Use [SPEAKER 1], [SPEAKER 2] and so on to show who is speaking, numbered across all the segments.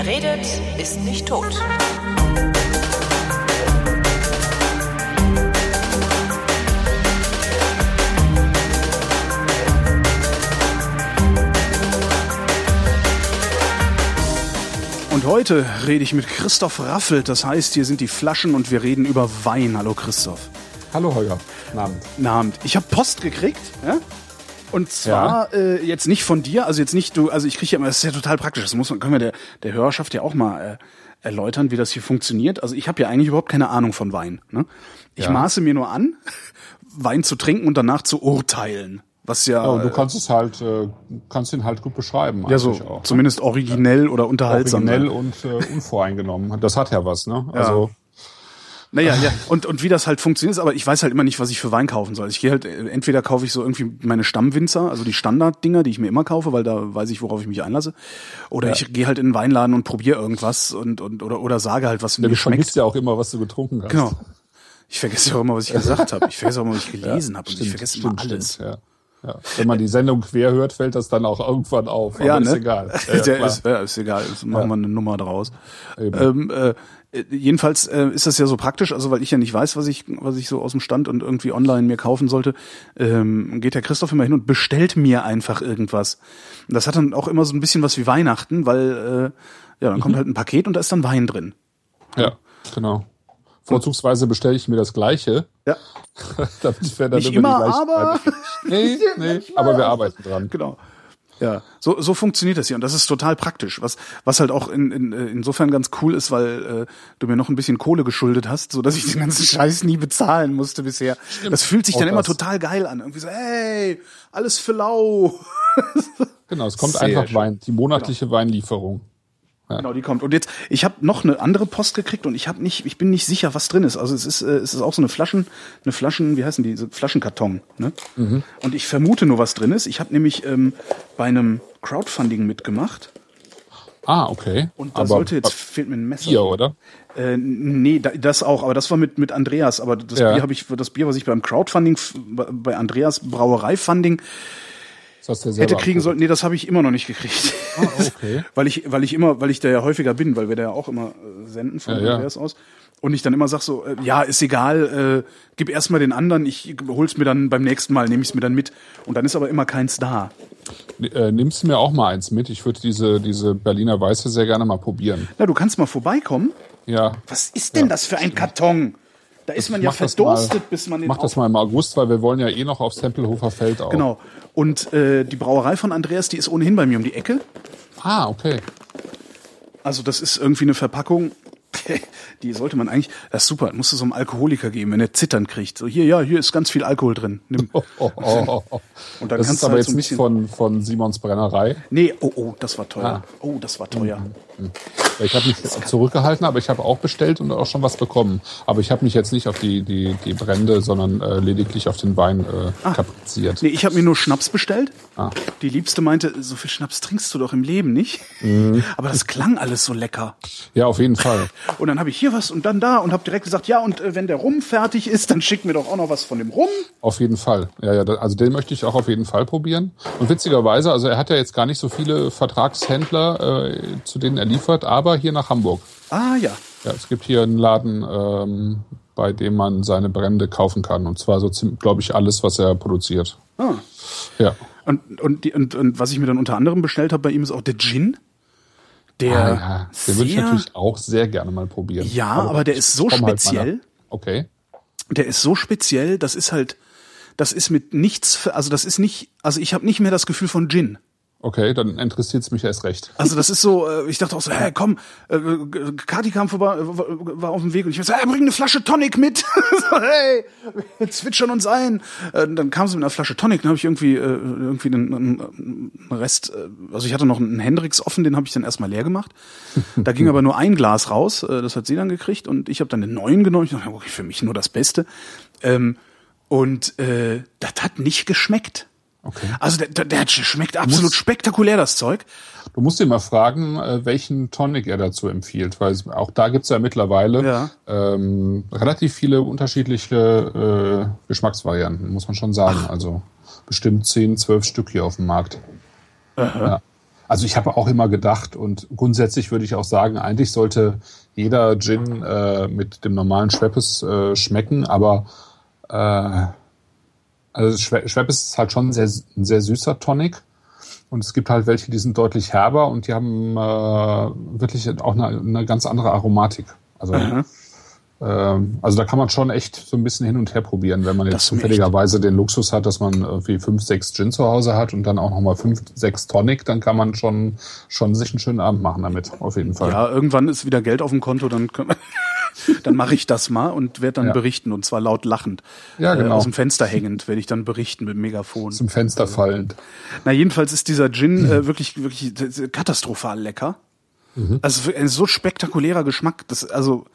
[SPEAKER 1] Wer redet, ist nicht tot.
[SPEAKER 2] Und heute rede ich mit Christoph Raffelt. Das heißt, hier sind die Flaschen und wir reden über Wein. Hallo Christoph.
[SPEAKER 3] Hallo Holger. Guten Abend.
[SPEAKER 2] Guten Abend. Ich habe Post gekriegt. Ja? Und zwar ja. äh, jetzt nicht von dir, also jetzt nicht du, also ich kriege ja immer, das ist ja total praktisch. Das muss man, können wir der, der Hörerschaft ja auch mal äh, erläutern, wie das hier funktioniert. Also ich habe ja eigentlich überhaupt keine Ahnung von Wein. Ne? Ich ja. maße mir nur an, Wein zu trinken und danach zu urteilen. Was ja,
[SPEAKER 3] ja und du kannst es halt, äh, kannst ihn halt gut beschreiben.
[SPEAKER 2] Ja, so auch, ne? zumindest originell ja. oder unterhaltsam.
[SPEAKER 3] Originell und äh, unvoreingenommen. Das hat ja was, ne? Also
[SPEAKER 2] naja, ja. Und, und wie das halt funktioniert, aber ich weiß halt immer nicht, was ich für Wein kaufen soll. Ich gehe halt, entweder kaufe ich so irgendwie meine Stammwinzer, also die Standarddinger, die ich mir immer kaufe, weil da weiß ich, worauf ich mich einlasse. Oder ja. ich gehe halt in den Weinladen und probiere irgendwas und, und oder, oder sage halt, was
[SPEAKER 3] ja,
[SPEAKER 2] mir schmeckt.
[SPEAKER 3] Du vergisst ja auch immer, was du getrunken hast.
[SPEAKER 2] Genau. Ich vergesse ja auch immer, was ich gesagt habe. Ich vergesse auch immer, was ich gelesen ja, habe. Und stimmt, ich vergesse stimmt, immer alles.
[SPEAKER 3] Stimmt, ja. Ja. Wenn man die Sendung quer hört, fällt das dann auch irgendwann auf. Aber
[SPEAKER 2] ja,
[SPEAKER 3] ne?
[SPEAKER 2] ist
[SPEAKER 3] egal.
[SPEAKER 2] Ja, ja, ist, ja, ist egal. Jetzt machen wir eine Nummer draus. Ähm, äh, jedenfalls äh, ist das ja so praktisch, also weil ich ja nicht weiß, was ich, was ich so aus dem Stand und irgendwie online mir kaufen sollte, ähm, geht der Christoph immer hin und bestellt mir einfach irgendwas. Und das hat dann auch immer so ein bisschen was wie Weihnachten, weil äh, ja, dann kommt mhm. halt ein Paket und da ist dann Wein drin.
[SPEAKER 3] Ja, genau. Vorzugsweise bestelle ich mir das Gleiche.
[SPEAKER 2] Ja.
[SPEAKER 3] damit wir dann
[SPEAKER 2] Nicht immer, aber.
[SPEAKER 3] Nee, nee, aber wir arbeiten dran.
[SPEAKER 2] Genau. Ja, so, so funktioniert das hier und das ist total praktisch. Was, was halt auch in, in, insofern ganz cool ist, weil äh, du mir noch ein bisschen Kohle geschuldet hast, so dass ich den ganzen Scheiß nie bezahlen musste bisher. Stimmt. Das fühlt sich auch dann immer total geil an. Irgendwie so, hey, alles für lau.
[SPEAKER 3] genau, es kommt Sehr einfach schön. Wein, die monatliche genau. Weinlieferung.
[SPEAKER 2] Ja. Genau, die kommt. Und jetzt, ich habe noch eine andere Post gekriegt und ich habe nicht, ich bin nicht sicher, was drin ist. Also es ist, äh, es ist auch so eine Flaschen, eine Flaschen, wie heißen die, so Flaschenkarton. Ne? Mhm. Und ich vermute nur, was drin ist. Ich habe nämlich ähm, bei einem Crowdfunding mitgemacht.
[SPEAKER 3] Ah, okay.
[SPEAKER 2] Und da aber, sollte jetzt fehlt mir ein Messer.
[SPEAKER 3] Bier, oder?
[SPEAKER 2] Äh, nee, das auch, aber das war mit mit Andreas. Aber das ja. Bier habe ich, das Bier, was ich beim Crowdfunding, bei Andreas Brauereifunding hätte kriegen sollen. Nee, das habe ich immer noch nicht gekriegt. Ah, okay. weil ich, weil ich immer, weil ich da ja häufiger bin, weil wir da ja auch immer äh, senden von ja, Andreas ja. aus. Und ich dann immer sag so, äh, ja, ist egal, äh, gib erstmal den anderen, ich hol's mir dann beim nächsten Mal, nehme ich's mir dann mit. Und dann ist aber immer keins da.
[SPEAKER 3] Äh, nimmst du mir auch mal eins mit? Ich würde diese, diese Berliner Weiße sehr gerne mal probieren.
[SPEAKER 2] Na, du kannst mal vorbeikommen.
[SPEAKER 3] Ja.
[SPEAKER 2] Was ist denn ja. das für ein Karton? Da ist man ja verdurstet, mal, bis man den
[SPEAKER 3] Mach das mal im August, weil wir wollen ja eh noch aufs Tempelhofer Feld auch.
[SPEAKER 2] Genau. Und äh, die Brauerei von Andreas, die ist ohnehin bei mir um die Ecke.
[SPEAKER 3] Ah, okay.
[SPEAKER 2] Also das ist irgendwie eine Verpackung, die sollte man eigentlich, das ist super, musst du so einem Alkoholiker geben, wenn er zittern kriegt. So hier, ja, hier ist ganz viel Alkohol drin. Nimm. Oh, oh,
[SPEAKER 3] oh, oh. Und dann das kannst ist aber halt jetzt so nicht von, von Simons Brennerei.
[SPEAKER 2] Nee, oh, oh, das war teuer. Ah. Oh, das war teuer. Mhm. mhm.
[SPEAKER 3] Ich habe mich zurückgehalten, aber ich habe auch bestellt und auch schon was bekommen. Aber ich habe mich jetzt nicht auf die, die, die Brände, sondern äh, lediglich auf den Wein äh, ah. kapriziert.
[SPEAKER 2] Nee, ich habe mir nur Schnaps bestellt. Ah. Die Liebste meinte, so viel Schnaps trinkst du doch im Leben nicht. Mhm. Aber das klang alles so lecker.
[SPEAKER 3] Ja, auf jeden Fall.
[SPEAKER 2] Und dann habe ich hier was und dann da und habe direkt gesagt, ja, und äh, wenn der Rum fertig ist, dann schick mir doch auch noch was von dem Rum.
[SPEAKER 3] Auf jeden Fall. Ja, ja, also den möchte ich auch auf jeden Fall probieren. Und witzigerweise, also er hat ja jetzt gar nicht so viele Vertragshändler, äh, zu denen er liefert, aber hier nach Hamburg.
[SPEAKER 2] Ah ja.
[SPEAKER 3] Ja, es gibt hier einen Laden, ähm, bei dem man seine Brände kaufen kann. Und zwar so, glaube ich, alles, was er produziert.
[SPEAKER 2] Ah.
[SPEAKER 3] Ja.
[SPEAKER 2] Und, und, die, und, und was ich mir dann unter anderem bestellt habe bei ihm ist auch der Gin. Der, ah,
[SPEAKER 3] ja. den würde ich natürlich auch sehr gerne mal probieren.
[SPEAKER 2] Ja, aber, aber der ist so halt speziell. Halt
[SPEAKER 3] okay.
[SPEAKER 2] Der ist so speziell, das ist halt, das ist mit nichts, also das ist nicht, also ich habe nicht mehr das Gefühl von Gin.
[SPEAKER 3] Okay, dann interessiert es mich erst recht.
[SPEAKER 2] Also das ist so, äh, ich dachte auch so, hey, komm, äh, Kati kam vorbei, war auf dem Weg und ich war so, hey, bring eine Flasche Tonic mit. so, hey, wir zwitschern uns ein. Äh, dann kam sie mit einer Flasche Tonic, dann habe ich irgendwie irgendwie einen, einen Rest, also ich hatte noch einen Hendrix offen, den habe ich dann erstmal leer gemacht. Da ging aber nur ein Glas raus, das hat sie dann gekriegt und ich habe dann den neuen genommen. Ich dachte, okay, für mich nur das Beste. Ähm, und äh, das hat nicht geschmeckt.
[SPEAKER 3] Okay.
[SPEAKER 2] Also der, der schmeckt absolut musst, spektakulär, das Zeug.
[SPEAKER 3] Du musst ihn mal fragen, äh, welchen Tonic er dazu empfiehlt, weil auch da gibt's ja mittlerweile
[SPEAKER 2] ja.
[SPEAKER 3] Ähm, relativ viele unterschiedliche äh, Geschmacksvarianten, muss man schon sagen. Ach. Also bestimmt 10, 12 Stück hier auf dem Markt. Ja. Also ich habe auch immer gedacht und grundsätzlich würde ich auch sagen, eigentlich sollte jeder Gin äh, mit dem normalen Schweppes äh, schmecken, aber äh, also Schweppes ist halt schon ein sehr, ein sehr süßer Tonic. Und es gibt halt welche, die sind deutlich herber und die haben äh, wirklich auch eine, eine ganz andere Aromatik. Also mhm. Ähm, also da kann man schon echt so ein bisschen hin und her probieren, wenn man jetzt zufälligerweise den Luxus hat, dass man irgendwie fünf, sechs Gin zu Hause hat und dann auch nochmal fünf, sechs Tonic, dann kann man schon, schon sich einen schönen Abend machen damit, auf jeden Fall.
[SPEAKER 2] Ja, irgendwann ist wieder Geld auf dem Konto, dann dann mache ich das mal und werde dann ja. berichten und zwar laut lachend.
[SPEAKER 3] Ja, genau. Äh,
[SPEAKER 2] aus dem Fenster hängend werde ich dann berichten mit dem Megafon.
[SPEAKER 3] Zum Fenster fallend.
[SPEAKER 2] Na, jedenfalls ist dieser Gin äh, wirklich, wirklich katastrophal lecker. Mhm. Also ein so spektakulärer Geschmack, das, also,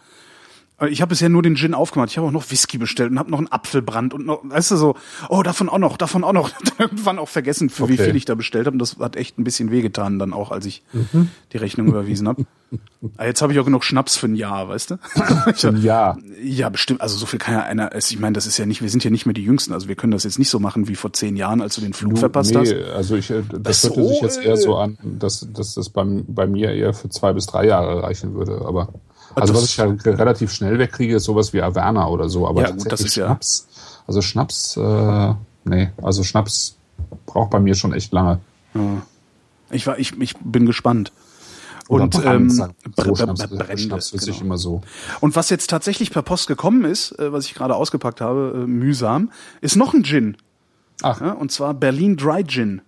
[SPEAKER 2] ich habe bisher nur den Gin aufgemacht. Ich habe auch noch Whisky bestellt und habe noch einen Apfelbrand und noch, weißt du so, oh, davon auch noch, davon auch noch. Irgendwann auch vergessen, für okay. wie viel ich da bestellt habe. Und das hat echt ein bisschen wehgetan dann auch, als ich mhm. die Rechnung überwiesen habe. Ah, jetzt habe ich auch genug Schnaps für ein Jahr, weißt du?
[SPEAKER 3] Für ein Jahr.
[SPEAKER 2] Ja, bestimmt. Also so viel kann ja einer. Ich meine, das ist ja nicht. Wir sind ja nicht mehr die Jüngsten. Also wir können das jetzt nicht so machen wie vor zehn Jahren, als du den Flug du, verpasst nee, hast.
[SPEAKER 3] Also ich, äh, das hörte so, sich jetzt eher so an, dass, dass das beim, bei mir eher für zwei bis drei Jahre reichen würde. Aber also, was ich ja relativ schnell wegkriege, ist sowas wie Averna oder so. Aber
[SPEAKER 2] ja, gut, das ist
[SPEAKER 3] Schnaps, ja. Also Schnaps, äh, nee, also Schnaps braucht bei mir schon echt lange. Ja.
[SPEAKER 2] Ich war, ich, ich bin gespannt.
[SPEAKER 3] Oder und ähm, so Schnaps, Schnaps genau. immer so.
[SPEAKER 2] Und was jetzt tatsächlich per Post gekommen ist, äh, was ich gerade ausgepackt habe, äh, mühsam, ist noch ein Gin. Ach. Ja, und zwar Berlin Dry Gin.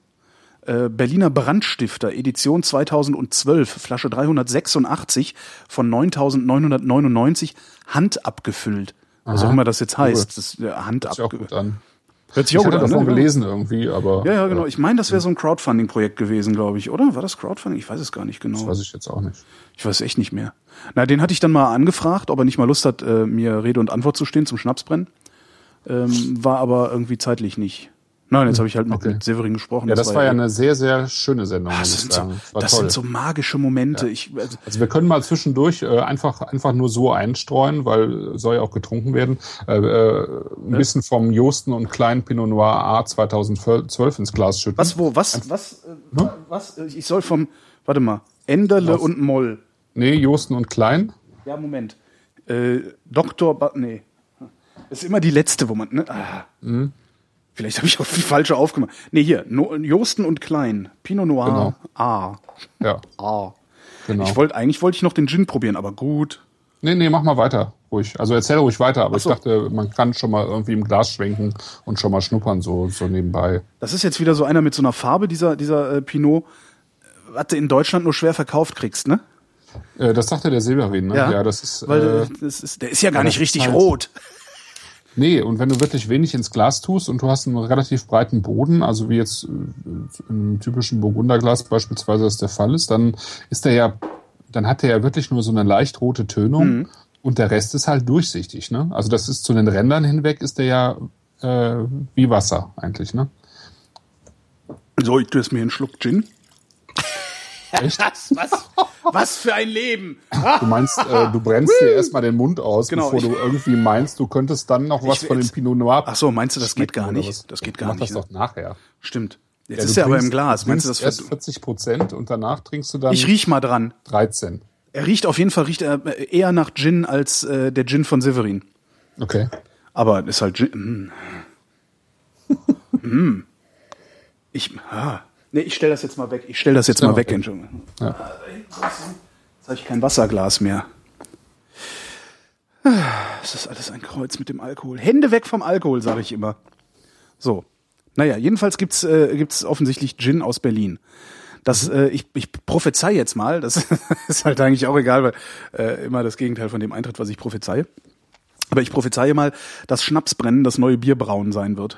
[SPEAKER 2] Äh, Berliner Brandstifter, Edition 2012, Flasche 386 von 9999, Hand abgefüllt. Was auch immer das jetzt heißt. Das,
[SPEAKER 3] ja, Hand abgefüllt.
[SPEAKER 2] Hört sich auch
[SPEAKER 3] ich
[SPEAKER 2] gut
[SPEAKER 3] an. davon ne? gelesen irgendwie, aber.
[SPEAKER 2] Ja, ja, genau. Ich meine, das wäre so ein Crowdfunding-Projekt gewesen, glaube ich, oder? War das Crowdfunding? Ich weiß es gar nicht genau. Das
[SPEAKER 3] weiß ich jetzt auch nicht.
[SPEAKER 2] Ich weiß echt nicht mehr. Na, den hatte ich dann mal angefragt, ob er nicht mal Lust hat, äh, mir Rede und Antwort zu stehen zum Schnapsbrennen. Ähm, war aber irgendwie zeitlich nicht. Nein, jetzt habe ich halt mit, okay. mit Severin gesprochen.
[SPEAKER 3] Ja, das, das war, ja eine sehr, sehr schöne Sendung.
[SPEAKER 2] Ah, das, sind so, das sind so, magische Momente. Ja. Ich,
[SPEAKER 3] also, also, wir können mal zwischendurch äh, einfach, einfach nur so einstreuen, weil soll ja auch getrunken werden. Äh, äh, ein ja. bisschen vom Josten und Klein Pinot Noir A 2012 ins Glas schütten.
[SPEAKER 2] Was, wo, was, ein, was, äh, hm? was? Ich soll vom, warte mal, Enderle was? und Moll.
[SPEAKER 3] Nee, Josten und Klein.
[SPEAKER 2] Ja, Moment. Äh, Doktor, ba nee. Das ist immer die letzte, wo man, ne? Ah. Mhm. Vielleicht habe ich auch die falsche aufgemacht. Nee, hier, no, Josten und Klein. Pinot Noir genau. A.
[SPEAKER 3] Ja.
[SPEAKER 2] A. Genau. Ich wollte, eigentlich wollte ich noch den Gin probieren, aber gut.
[SPEAKER 3] Nee, nee, mach mal weiter, ruhig. Also erzähl ruhig weiter, aber so. ich dachte, man kann schon mal irgendwie im Glas schwenken und schon mal schnuppern, so, so nebenbei.
[SPEAKER 2] Das ist jetzt wieder so einer mit so einer Farbe, dieser, dieser äh, Pinot, was du in Deutschland nur schwer verkauft kriegst, ne?
[SPEAKER 3] Äh, das sagte der Severin, ne?
[SPEAKER 2] Ja, ja das ist. Weil äh, das ist, der ist ja gar nicht richtig halt, rot.
[SPEAKER 3] Nee, und wenn du wirklich wenig ins Glas tust und du hast einen relativ breiten Boden, also wie jetzt äh, im typischen Burgunderglas beispielsweise das der Fall ist, dann ist der ja, dann hat der ja wirklich nur so eine leicht rote Tönung mhm. und der Rest ist halt durchsichtig, ne? Also das ist zu den Rändern hinweg ist der ja äh, wie Wasser eigentlich, ne?
[SPEAKER 2] So, ich tue jetzt mir einen Schluck Gin.
[SPEAKER 3] Echt?
[SPEAKER 2] Was, was, was für ein Leben.
[SPEAKER 3] Du meinst, äh, du brennst dir erstmal den Mund aus, genau, bevor du irgendwie meinst, du könntest dann noch was von dem Pinot Noir.
[SPEAKER 2] Ach so, meinst du, das geht gar nicht? Das geht gar
[SPEAKER 3] nicht. Mach das
[SPEAKER 2] ne?
[SPEAKER 3] doch nachher.
[SPEAKER 2] Stimmt. Jetzt ja, ist er aber im Glas.
[SPEAKER 3] Meinst du das erst 40 Prozent und danach trinkst du dann.
[SPEAKER 2] Ich riech mal dran.
[SPEAKER 3] 13.
[SPEAKER 2] Er riecht auf jeden Fall riecht er eher nach Gin als äh, der Gin von Severin.
[SPEAKER 3] Okay.
[SPEAKER 2] Aber ist halt Gin. Mm. mm. Ich. Ah. Nee, ich stell das jetzt mal weg. Ich stell das jetzt ja, mal weg, Entschuldigung. Ja. Jetzt habe ich kein Wasserglas mehr. Es ist alles ein Kreuz mit dem Alkohol. Hände weg vom Alkohol, sage ich immer. So. Naja, jedenfalls gibt's äh, gibt's offensichtlich Gin aus Berlin. Das, äh, ich, ich prophezei jetzt mal, das ist halt eigentlich auch egal, weil äh, immer das Gegenteil von dem eintritt, was ich prophezeie. Aber ich prophezeie mal, dass Schnapsbrennen das neue Bierbrauen sein wird.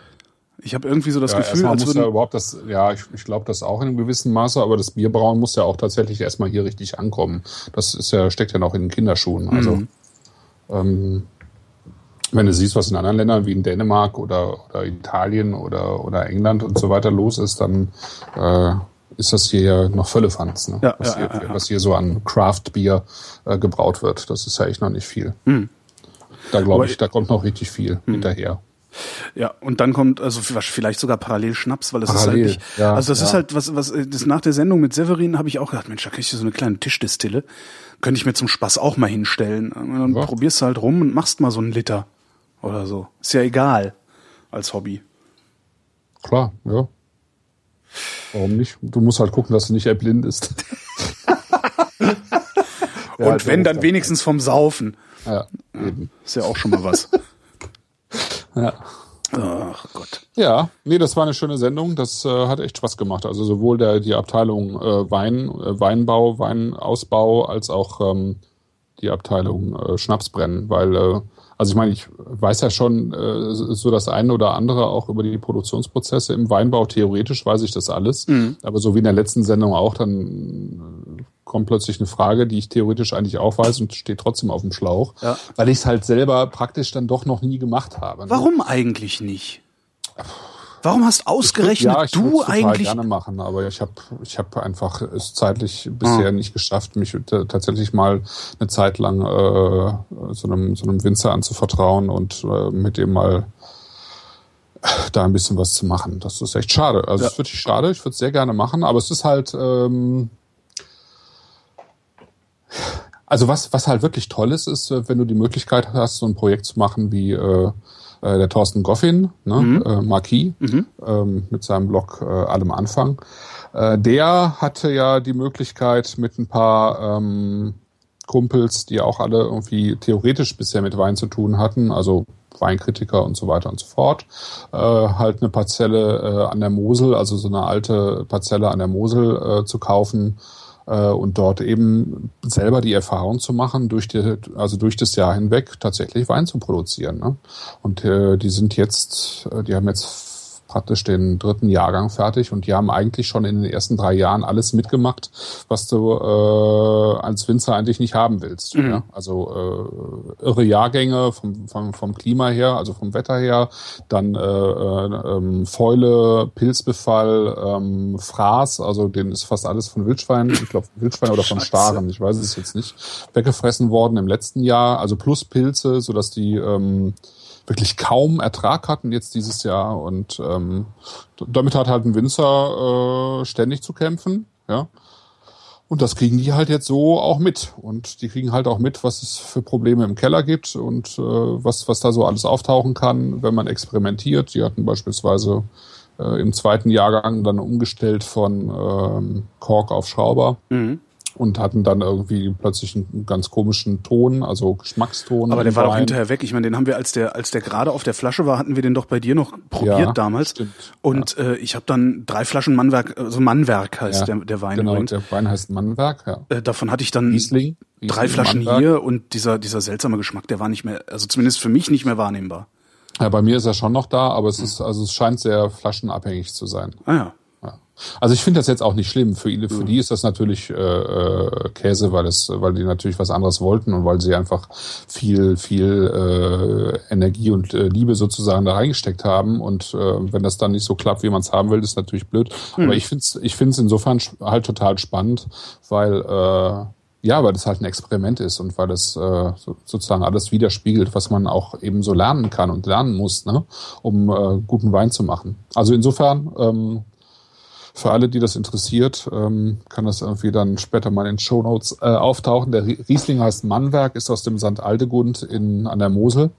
[SPEAKER 2] Ich habe irgendwie so das
[SPEAKER 3] ja,
[SPEAKER 2] Gefühl,
[SPEAKER 3] als muss ja überhaupt das, ja, ich, ich glaube das auch in einem gewissen Maße, aber das Bierbrauen muss ja auch tatsächlich erstmal hier richtig ankommen. Das ist ja, steckt ja noch in den Kinderschuhen. Also mhm. ähm, wenn du siehst, was in anderen Ländern wie in Dänemark oder, oder Italien oder, oder England und so weiter los ist, dann äh, ist das hier ja noch Völlefanz, ne?
[SPEAKER 2] ja,
[SPEAKER 3] was,
[SPEAKER 2] ja,
[SPEAKER 3] hier, was hier so an Craft-Bier äh, gebraut wird. Das ist ja echt noch nicht viel. Mhm. Da glaube ich, da kommt noch richtig viel mhm. hinterher.
[SPEAKER 2] Ja, und dann kommt also vielleicht sogar parallel Schnaps, weil das
[SPEAKER 3] Parallel,
[SPEAKER 2] ist halt nicht,
[SPEAKER 3] ja,
[SPEAKER 2] also das
[SPEAKER 3] ja.
[SPEAKER 2] ist halt was was das nach der Sendung mit Severin habe ich auch gedacht, Mensch, da ich dir so eine kleine Tischdistille, könnte ich mir zum Spaß auch mal hinstellen. Und dann
[SPEAKER 3] Ja.
[SPEAKER 2] probierst du halt rum und machst mal so einen Liter oder so. Ist ja egal als Hobby.
[SPEAKER 3] Klar, ja. Warum nicht? Du musst halt gucken, dass du nicht erblindest. Ja,
[SPEAKER 2] und wenn
[SPEAKER 3] so
[SPEAKER 2] dann wenigstens vom Saufen.
[SPEAKER 3] Ja, eben.
[SPEAKER 2] Ist ja auch schon mal was.
[SPEAKER 3] Ja.
[SPEAKER 2] Ach Gott.
[SPEAKER 3] Ja, nee, das war eine schöne Sendung. Das äh, hat echt Spaß gemacht. Also sowohl der die Abteilung äh, Wein, äh, Weinbau, Weinausbau, als auch ähm, die Abteilung äh, Schnapsbrennen, weil äh, also ich meine, ich weiß ja schon äh, so das eine oder andere auch über die Produktionsprozesse im Weinbau. Theoretisch weiß ich das alles, aber so wie in der letzten Sendung auch, dann kommt plötzlich eine Frage, die ich theoretisch eigentlich auch weiß und steht trotzdem auf dem Schlauch,
[SPEAKER 2] Ja.
[SPEAKER 3] weil ich es halt selber praktisch dann doch noch nie gemacht habe. ne?
[SPEAKER 2] Warum eigentlich nicht? Warum hast ausgerechnet
[SPEAKER 3] ja, ich
[SPEAKER 2] du eigentlich
[SPEAKER 3] gerne machen, aber ich habe ich hab einfach es zeitlich bisher nicht geschafft, mich tatsächlich mal eine Zeit lang äh, so, einem, so einem Winzer anzuvertrauen und äh, mit dem mal da ein bisschen was zu machen. Das ist echt schade. Also es ist wirklich schade. Ich würde es sehr gerne machen, aber es ist halt ähm, also was, was halt wirklich toll ist, ist, äh, wenn du die Möglichkeit hast, so ein Projekt zu machen wie äh, äh, der Thorsten Goffin, ne, äh, Marquis, ähm, mit seinem Blog äh, Allem Anfang. Äh, der hatte ja die Möglichkeit mit ein paar ähm, Kumpels, die auch alle irgendwie theoretisch bisher mit Wein zu tun hatten, also Weinkritiker und so weiter und so fort, äh, halt eine Parzelle äh, an der Mosel, also so eine alte Parzelle an der Mosel äh, zu kaufen und dort eben selber die Erfahrung zu machen, durch die, also durch das Jahr hinweg tatsächlich Wein zu produzieren. Ne? Und äh, die sind jetzt, äh, die haben jetzt praktisch den dritten Jahrgang fertig und die haben eigentlich schon in den ersten drei Jahren alles mitgemacht, was du äh, als Winzer eigentlich nicht haben willst. Ja? Also äh, irre Jahrgänge vom, vom, vom Klima her, also vom Wetter her, dann äh, äh, ähm, Fäule, Pilzbefall, ähm, Fraß, also den ist fast alles von Wildschwein, ich glaube Wildschwein oder von. Staren, ich weiß es jetzt nicht, weggefressen worden im letzten Jahr, also plus Pilze, sodass die ähm, wirklich kaum Ertrag hatten jetzt dieses Jahr und ähm, damit hat halt ein Winzer äh, ständig zu kämpfen, ja. Und das kriegen die halt jetzt so auch mit. Und die kriegen halt auch mit, was es für Probleme im Keller gibt und äh, was, was da so alles auftauchen kann, wenn man experimentiert. Die hatten beispielsweise äh, im zweiten Jahrgang dann umgestellt von ähm, Kork auf Schrauber
[SPEAKER 2] Mhm.
[SPEAKER 3] Und hatten dann irgendwie plötzlich einen ganz komischen Ton, also Geschmackston.
[SPEAKER 2] Aber der war doch hinterher weg. Ich meine, den haben wir, als der, als der gerade auf der Flasche war, hatten wir den doch bei dir noch probiert
[SPEAKER 3] Ja,
[SPEAKER 2] damals.
[SPEAKER 3] stimmt.
[SPEAKER 2] Und äh, ich habe dann drei Flaschen Mannwerk, also Mannwerk heißt
[SPEAKER 3] Ja,
[SPEAKER 2] der, der Wein
[SPEAKER 3] Genau,
[SPEAKER 2] übrigens.
[SPEAKER 3] der Wein heißt Mannwerk, ja.
[SPEAKER 2] Äh, davon hatte ich dann
[SPEAKER 3] Riesling.
[SPEAKER 2] drei
[SPEAKER 3] Riesling
[SPEAKER 2] Flaschen
[SPEAKER 3] Mannwerk.
[SPEAKER 2] hier und dieser, dieser seltsame Geschmack, der war nicht mehr, also zumindest für mich nicht mehr wahrnehmbar.
[SPEAKER 3] Ja, bei mir ist er schon noch da, aber es ist, also es scheint sehr flaschenabhängig zu sein.
[SPEAKER 2] Ah ja.
[SPEAKER 3] Also ich finde das jetzt auch nicht schlimm. Für, ihn, für die ist das natürlich äh, äh, Käse, weil es, weil die natürlich was anderes wollten und weil sie einfach viel, viel äh, Energie und äh, Liebe sozusagen da reingesteckt haben. Und äh, wenn das dann nicht so klappt, wie man es haben will, ist natürlich blöd. Aber ich finde es ich find's insofern halt total spannend, weil äh, ja, weil das halt ein Experiment ist und weil das äh, so, sozusagen alles widerspiegelt, was man auch eben so lernen kann und lernen muss, ne, um äh, guten Wein zu machen. Also insofern ähm, für alle, die das interessiert, ähm, kann das irgendwie dann später mal in den Shownotes äh, auftauchen. Der Rie- Riesling heißt Mannwerk, ist aus dem St. Aldegund in, an der Mosel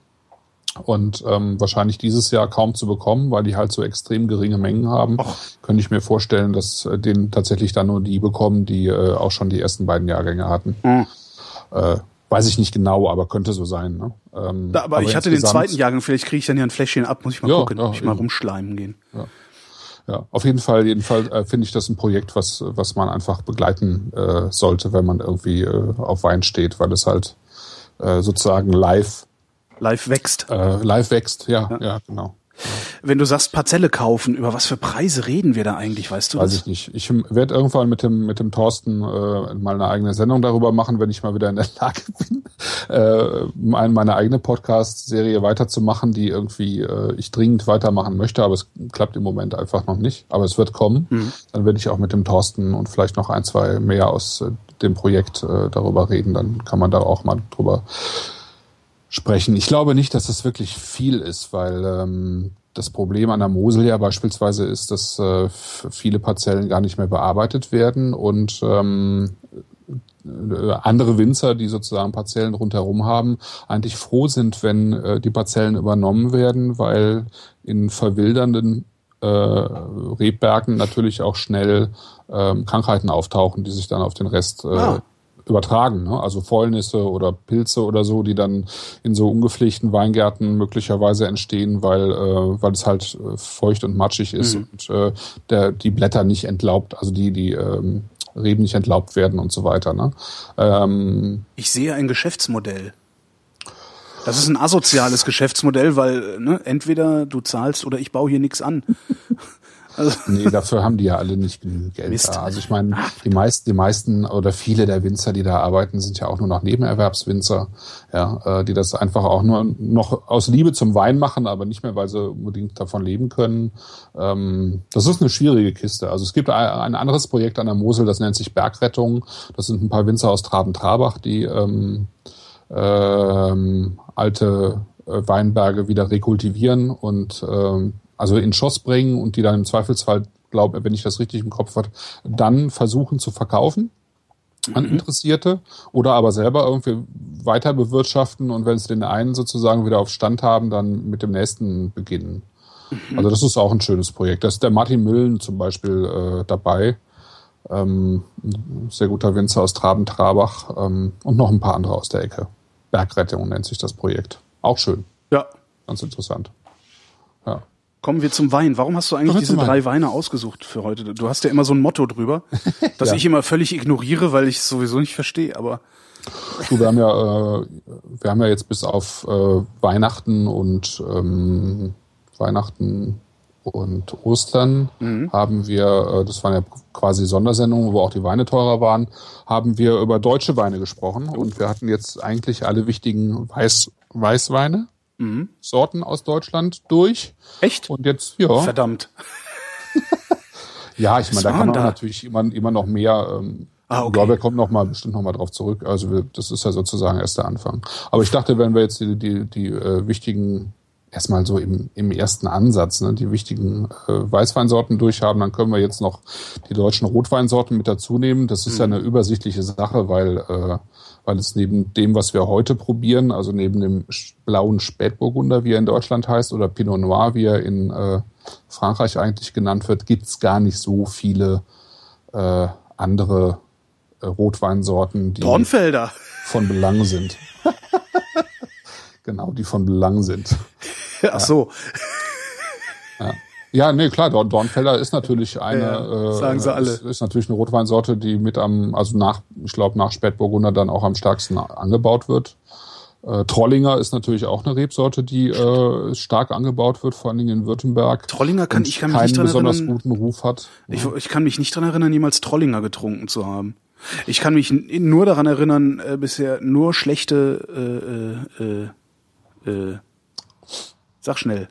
[SPEAKER 3] und ähm, wahrscheinlich dieses Jahr kaum zu bekommen, weil die halt so extrem geringe Mengen haben. Könnte ich mir vorstellen, dass äh, den tatsächlich dann nur die bekommen, die äh, auch schon die ersten beiden Jahrgänge hatten.
[SPEAKER 2] Hm.
[SPEAKER 3] Äh, weiß ich nicht genau, aber könnte so sein. Ne? Ähm,
[SPEAKER 2] Da, aber, ich hatte den zweiten Jahrgang, vielleicht kriege ich dann ja ein Fläschchen ab, muss ich mal
[SPEAKER 3] Ja,
[SPEAKER 2] gucken,
[SPEAKER 3] ja,
[SPEAKER 2] muss ich mal rumschleimen gehen.
[SPEAKER 3] Ja, auf jeden Fall, jedenfalls äh, finde ich das ein Projekt, was, was man einfach begleiten äh, sollte, wenn man irgendwie äh, auf Wein steht, weil es halt äh, sozusagen live,
[SPEAKER 2] Live wächst.
[SPEAKER 3] äh, live wächst. Ja, ja, genau.
[SPEAKER 2] Wenn du sagst Parzelle kaufen, über was für Preise reden wir da eigentlich, weißt du
[SPEAKER 3] Weiß
[SPEAKER 2] das?
[SPEAKER 3] ich nicht. Ich werde irgendwann mit dem, mit dem Thorsten äh, mal eine eigene Sendung darüber machen, wenn ich mal wieder in der Lage bin, äh, meine, meine eigene Podcast-Serie weiterzumachen, die irgendwie äh, ich dringend weitermachen möchte, aber es klappt im Moment einfach noch nicht. Aber es wird kommen. Dann werde ich auch mit dem Thorsten und vielleicht noch ein, zwei mehr aus äh, dem Projekt äh, darüber reden. Dann kann man da auch mal drüber sprechen. Ich glaube nicht, dass das wirklich viel ist, weil ähm, das Problem an der Mosel ja beispielsweise ist, dass äh, viele Parzellen gar nicht mehr bearbeitet werden und ähm, äh, andere Winzer, die sozusagen Parzellen rundherum haben, eigentlich froh sind, wenn äh, die Parzellen übernommen werden, weil in verwildernden äh, Rebbergen natürlich auch schnell ähm, Krankheiten auftauchen, die sich dann auf den Rest äh, ah übertragen. Ne? Also Fäulnisse oder Pilze oder so, die dann in so ungepflegten Weingärten möglicherweise entstehen, weil, äh, weil es halt äh, feucht und matschig ist mhm. und äh, der, die Blätter nicht entlaubt, also die, die ähm, Reben nicht entlaubt werden und so weiter. Ne?
[SPEAKER 2] Ähm, ich sehe ein Geschäftsmodell. Das ist ein asoziales Geschäftsmodell, weil ne, entweder du zahlst oder ich baue hier nichts an.
[SPEAKER 3] Also nee, dafür haben die ja alle nicht genügend Geld Mist. da. Also ich meine, die meisten, die meisten oder viele der Winzer, die da arbeiten, sind ja auch nur noch Nebenerwerbswinzer, ja, äh, die das einfach auch nur noch aus Liebe zum Wein machen, aber nicht mehr, weil sie unbedingt davon leben können. Ähm, das ist eine schwierige Kiste. Also es gibt ein anderes Projekt an der Mosel, das nennt sich Bergrettung. Das sind ein paar Winzer aus Traben-Trabach, die ähm, ähm, alte äh, Weinberge wieder rekultivieren und ähm, also in Schoss bringen und die dann im Zweifelsfall, glaube wenn ich das richtig im Kopf habe, dann versuchen zu verkaufen an mhm. Interessierte oder aber selber irgendwie weiter bewirtschaften und wenn es den einen sozusagen wieder auf Stand haben, dann mit dem nächsten beginnen. Mhm. Also das ist auch ein schönes Projekt. Da ist der Martin Müllen zum Beispiel äh, dabei. Ähm, sehr guter Winzer aus Traben-Trabach ähm, und noch ein paar andere aus der Ecke. Bergrettung nennt sich das Projekt. Auch schön.
[SPEAKER 2] Ja.
[SPEAKER 3] Ganz interessant.
[SPEAKER 2] Ja. Kommen wir zum Wein. Warum hast du eigentlich diese drei Weine ausgesucht für heute? Du hast ja immer so ein Motto drüber, das ja. ich immer völlig ignoriere, weil ich es sowieso nicht verstehe, aber.
[SPEAKER 3] Du, wir haben ja, äh, wir haben ja jetzt bis auf äh, Weihnachten und ähm, Weihnachten und Ostern mhm. haben wir, äh, das waren ja quasi Sondersendungen, wo auch die Weine teurer waren, haben wir über deutsche Weine gesprochen und wir hatten jetzt eigentlich alle wichtigen Weiß, Weißweine mhm. Sorten aus Deutschland durch.
[SPEAKER 2] Echt?
[SPEAKER 3] Und jetzt, ja.
[SPEAKER 2] Verdammt.
[SPEAKER 3] ja, ich meine, da kann man da? natürlich immer, immer noch mehr. Ähm, Ah, okay. Ich glaube, er kommt noch mal bestimmt noch mal drauf zurück. Also wir, das ist ja sozusagen erst der Anfang. Aber ich dachte, wenn wir jetzt die, die, die äh, wichtigen erstmal so im, im ersten Ansatz ne, die wichtigen äh, Weißweinsorten durchhaben, dann können wir jetzt noch die deutschen Rotweinsorten mit dazu nehmen. Das ist mhm. ja eine übersichtliche Sache, weil äh, weil es neben dem, was wir heute probieren, also neben dem blauen Spätburgunder, wie er in Deutschland heißt, oder Pinot Noir, wie er in äh, Frankreich eigentlich genannt wird, gibt es gar nicht so viele äh, andere äh, Rotweinsorten,
[SPEAKER 2] die Dornfelder.
[SPEAKER 3] von Belang sind. genau, die von Belang sind.
[SPEAKER 2] Ach so.
[SPEAKER 3] Ja. Ja, nee, klar, Dornfelder ist natürlich eine,
[SPEAKER 2] ja, sagen sie
[SPEAKER 3] äh,
[SPEAKER 2] alle.
[SPEAKER 3] Ist, ist, natürlich eine Rotweinsorte, die mit am, also nach, ich glaube, nach Spätburgunder dann auch am stärksten angebaut wird. Äh, Trollinger ist natürlich auch eine Rebsorte, die äh, stark angebaut wird, vor allen Dingen in Württemberg.
[SPEAKER 2] Trollinger kann ich kann mich
[SPEAKER 3] nicht
[SPEAKER 2] dran
[SPEAKER 3] besonders erinnern, guten Ruf hat.
[SPEAKER 2] Ich, ich kann mich nicht dran erinnern, jemals Trollinger getrunken zu haben. Ich kann mich nur daran erinnern, äh, bisher nur schlechte äh, äh, äh, äh, sag schnell.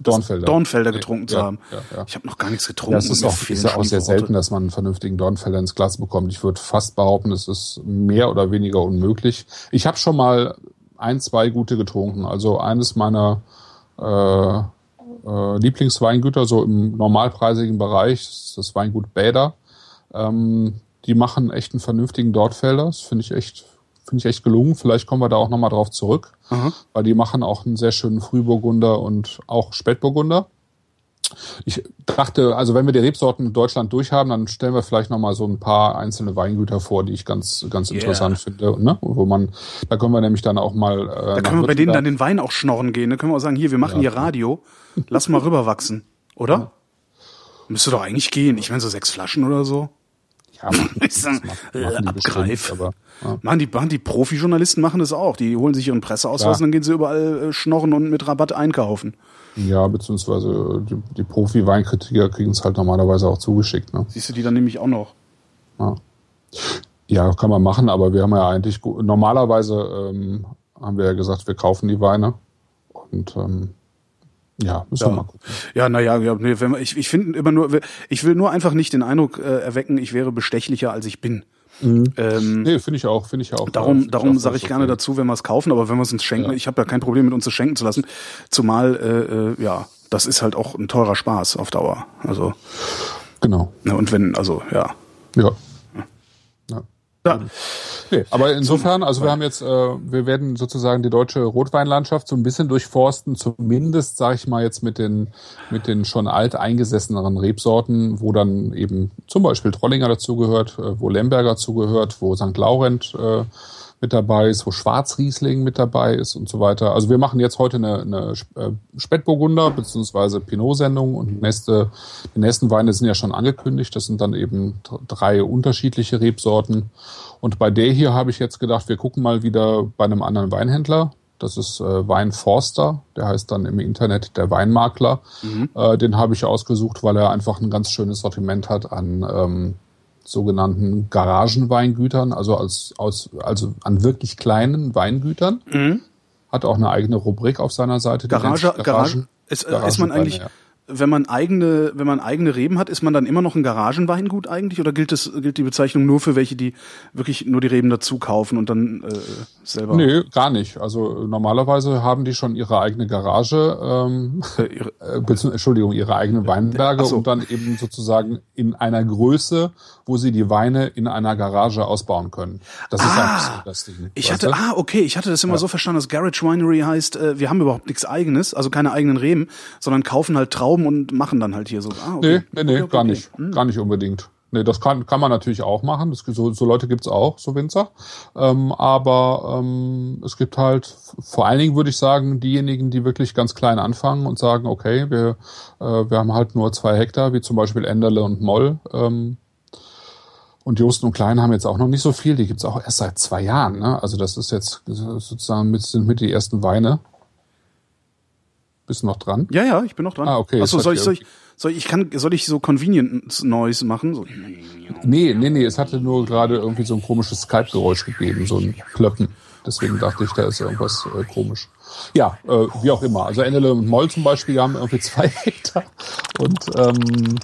[SPEAKER 3] Dornfelder.
[SPEAKER 2] Dornfelder getrunken zu haben. Ja, ja. Ich habe noch gar nichts getrunken.
[SPEAKER 3] Ja, es ist auch, ist ja auch sehr selten, dass man einen vernünftigen Dornfelder ins Glas bekommt. Ich würde fast behaupten, es ist mehr oder weniger unmöglich. Ich habe schon mal ein, zwei gute getrunken. Also eines meiner äh, äh, Lieblingsweingüter, so im normalpreisigen Bereich, ist das Weingut Bäder. Ähm, die machen echt einen vernünftigen Dornfelder. Das finde ich echt finde ich echt gelungen. Vielleicht kommen wir da auch nochmal drauf zurück, Aha. weil die machen auch einen sehr schönen Frühburgunder und auch Spätburgunder. Ich dachte, also wenn wir die Rebsorten in Deutschland durchhaben, dann stellen wir vielleicht nochmal so ein paar einzelne Weingüter vor, die ich ganz, ganz yeah. interessant finde. Ne? Wo man, da können wir nämlich dann auch mal.
[SPEAKER 2] Äh, da können wir bei denen dann den Wein auch schnorren gehen. Da können wir auch sagen, hier, wir machen ja. hier Radio, lass mal rüberwachsen, oder? Ja. Müsste doch eigentlich gehen. Ich meine, so sechs Flaschen oder so.
[SPEAKER 3] Ja, das macht, machen
[SPEAKER 2] Abgreif. aber, ja. machen die, machen die Profi-Journalisten machen das auch. Die holen sich ihren Presseausweis ja. und dann gehen sie überall äh, schnorren und mit Rabatt einkaufen.
[SPEAKER 3] Ja, beziehungsweise die, die Profi-Weinkritiker kriegen es halt normalerweise auch zugeschickt. Ne?
[SPEAKER 2] Siehst du die dann nämlich auch noch?
[SPEAKER 3] Ja. ja, kann man machen, aber wir haben ja eigentlich normalerweise ähm, haben wir ja gesagt, wir kaufen die Weine und ähm, ja, müssen
[SPEAKER 2] ja.
[SPEAKER 3] wir mal gucken.
[SPEAKER 2] Ja, naja, ja, nee, wenn, ich, ich finde immer nur, ich will nur einfach nicht den Eindruck äh, erwecken, ich wäre bestechlicher, als ich bin.
[SPEAKER 3] Mhm. Ähm, nee, finde ich auch, finde ich auch.
[SPEAKER 2] Darum, äh, darum sage ich okay. gerne dazu, wenn wir es kaufen, aber wenn wir es uns schenken, ja. ich habe ja kein Problem mit uns zu schenken zu lassen. Zumal, äh, äh, ja, das ist halt auch ein teurer Spaß auf Dauer. Also
[SPEAKER 3] genau.
[SPEAKER 2] Und wenn, also ja.
[SPEAKER 3] Ja. Ja. ja. Nee, aber insofern, also wir haben jetzt, äh, wir werden sozusagen die deutsche Rotweinlandschaft so ein bisschen durchforsten, zumindest, sage ich mal jetzt mit den mit den schon alt eingesesseneren Rebsorten, wo dann eben zum Beispiel Trollinger dazugehört, äh, wo Lemberger zugehört, wo St. Laurent äh, mit dabei ist, wo Schwarzriesling mit dabei ist und so weiter. Also wir machen jetzt heute eine, eine äh, Spätburgunder bzw. Pinot-Sendung und die, nächste, die nächsten Weine sind ja schon angekündigt. Das sind dann eben drei unterschiedliche Rebsorten. Und bei der hier habe ich jetzt gedacht, wir gucken mal wieder bei einem anderen Weinhändler. Das ist äh, Weinforster, der heißt dann im Internet der Weinmakler. Mhm. Äh, den habe ich ausgesucht, weil er einfach ein ganz schönes Sortiment hat an ähm, sogenannten Garagenweingütern, also als, aus, also an wirklich kleinen Weingütern. Mhm. Hat auch eine eigene Rubrik auf seiner Seite.
[SPEAKER 2] Garage, Garagen, Garage ist, äh, ist man eigentlich, ja wenn man eigene, wenn man eigene Reben hat, ist man dann immer noch ein Garagenweingut eigentlich oder gilt es, gilt die Bezeichnung nur für welche, die wirklich nur die Reben dazu kaufen und dann äh, selber?
[SPEAKER 3] Nee, gar nicht. Also normalerweise haben die schon ihre eigene Garage, ähm, äh, ihre, äh, Entschuldigung, ihre eigenen Weinberge so. und dann eben sozusagen in einer Größe, wo sie die Weine in einer Garage ausbauen können.
[SPEAKER 2] Das ist ah, so das Ding. Ich hatte, ah, okay, ich hatte das immer ja. so verstanden, dass Garage Winery heißt, äh, wir haben überhaupt nichts eigenes, also keine eigenen Reben, sondern kaufen halt Trauben Trauben und machen dann halt hier so.
[SPEAKER 3] Ah, okay. Nee, nee, nee, okay, gar okay. nicht. Hm. Gar nicht unbedingt. Nee, das kann, kann man natürlich auch machen. Das, so, so Leute gibt's auch, so Winzer. Ähm, aber ähm, es gibt halt, vor allen Dingen würde ich sagen, diejenigen, die wirklich ganz klein anfangen und sagen, okay, wir, äh, wir haben halt nur zwei Hektar, wie zum Beispiel Enderle und Moll. Ähm, und Josten und Klein haben jetzt auch noch nicht so viel. Die gibt's auch erst seit zwei Jahren. Ne? Also das ist jetzt sozusagen mit, sind mit die ersten Weine. Bist du noch dran?
[SPEAKER 2] Ja, ja, ich bin noch dran.
[SPEAKER 3] Ah, okay.
[SPEAKER 2] Achso, soll ich, soll ich, soll ich, kann, soll ich so Convenient Noise machen? So.
[SPEAKER 3] Nee, nee, nee, es hatte nur gerade irgendwie so ein komisches Skype-Geräusch gegeben, so ein Klöppen. Deswegen dachte ich, da ist irgendwas äh, komisch. Ja, äh, wie auch immer. Also Enele und Moll zum Beispiel haben irgendwie zwei Hektar und ähm,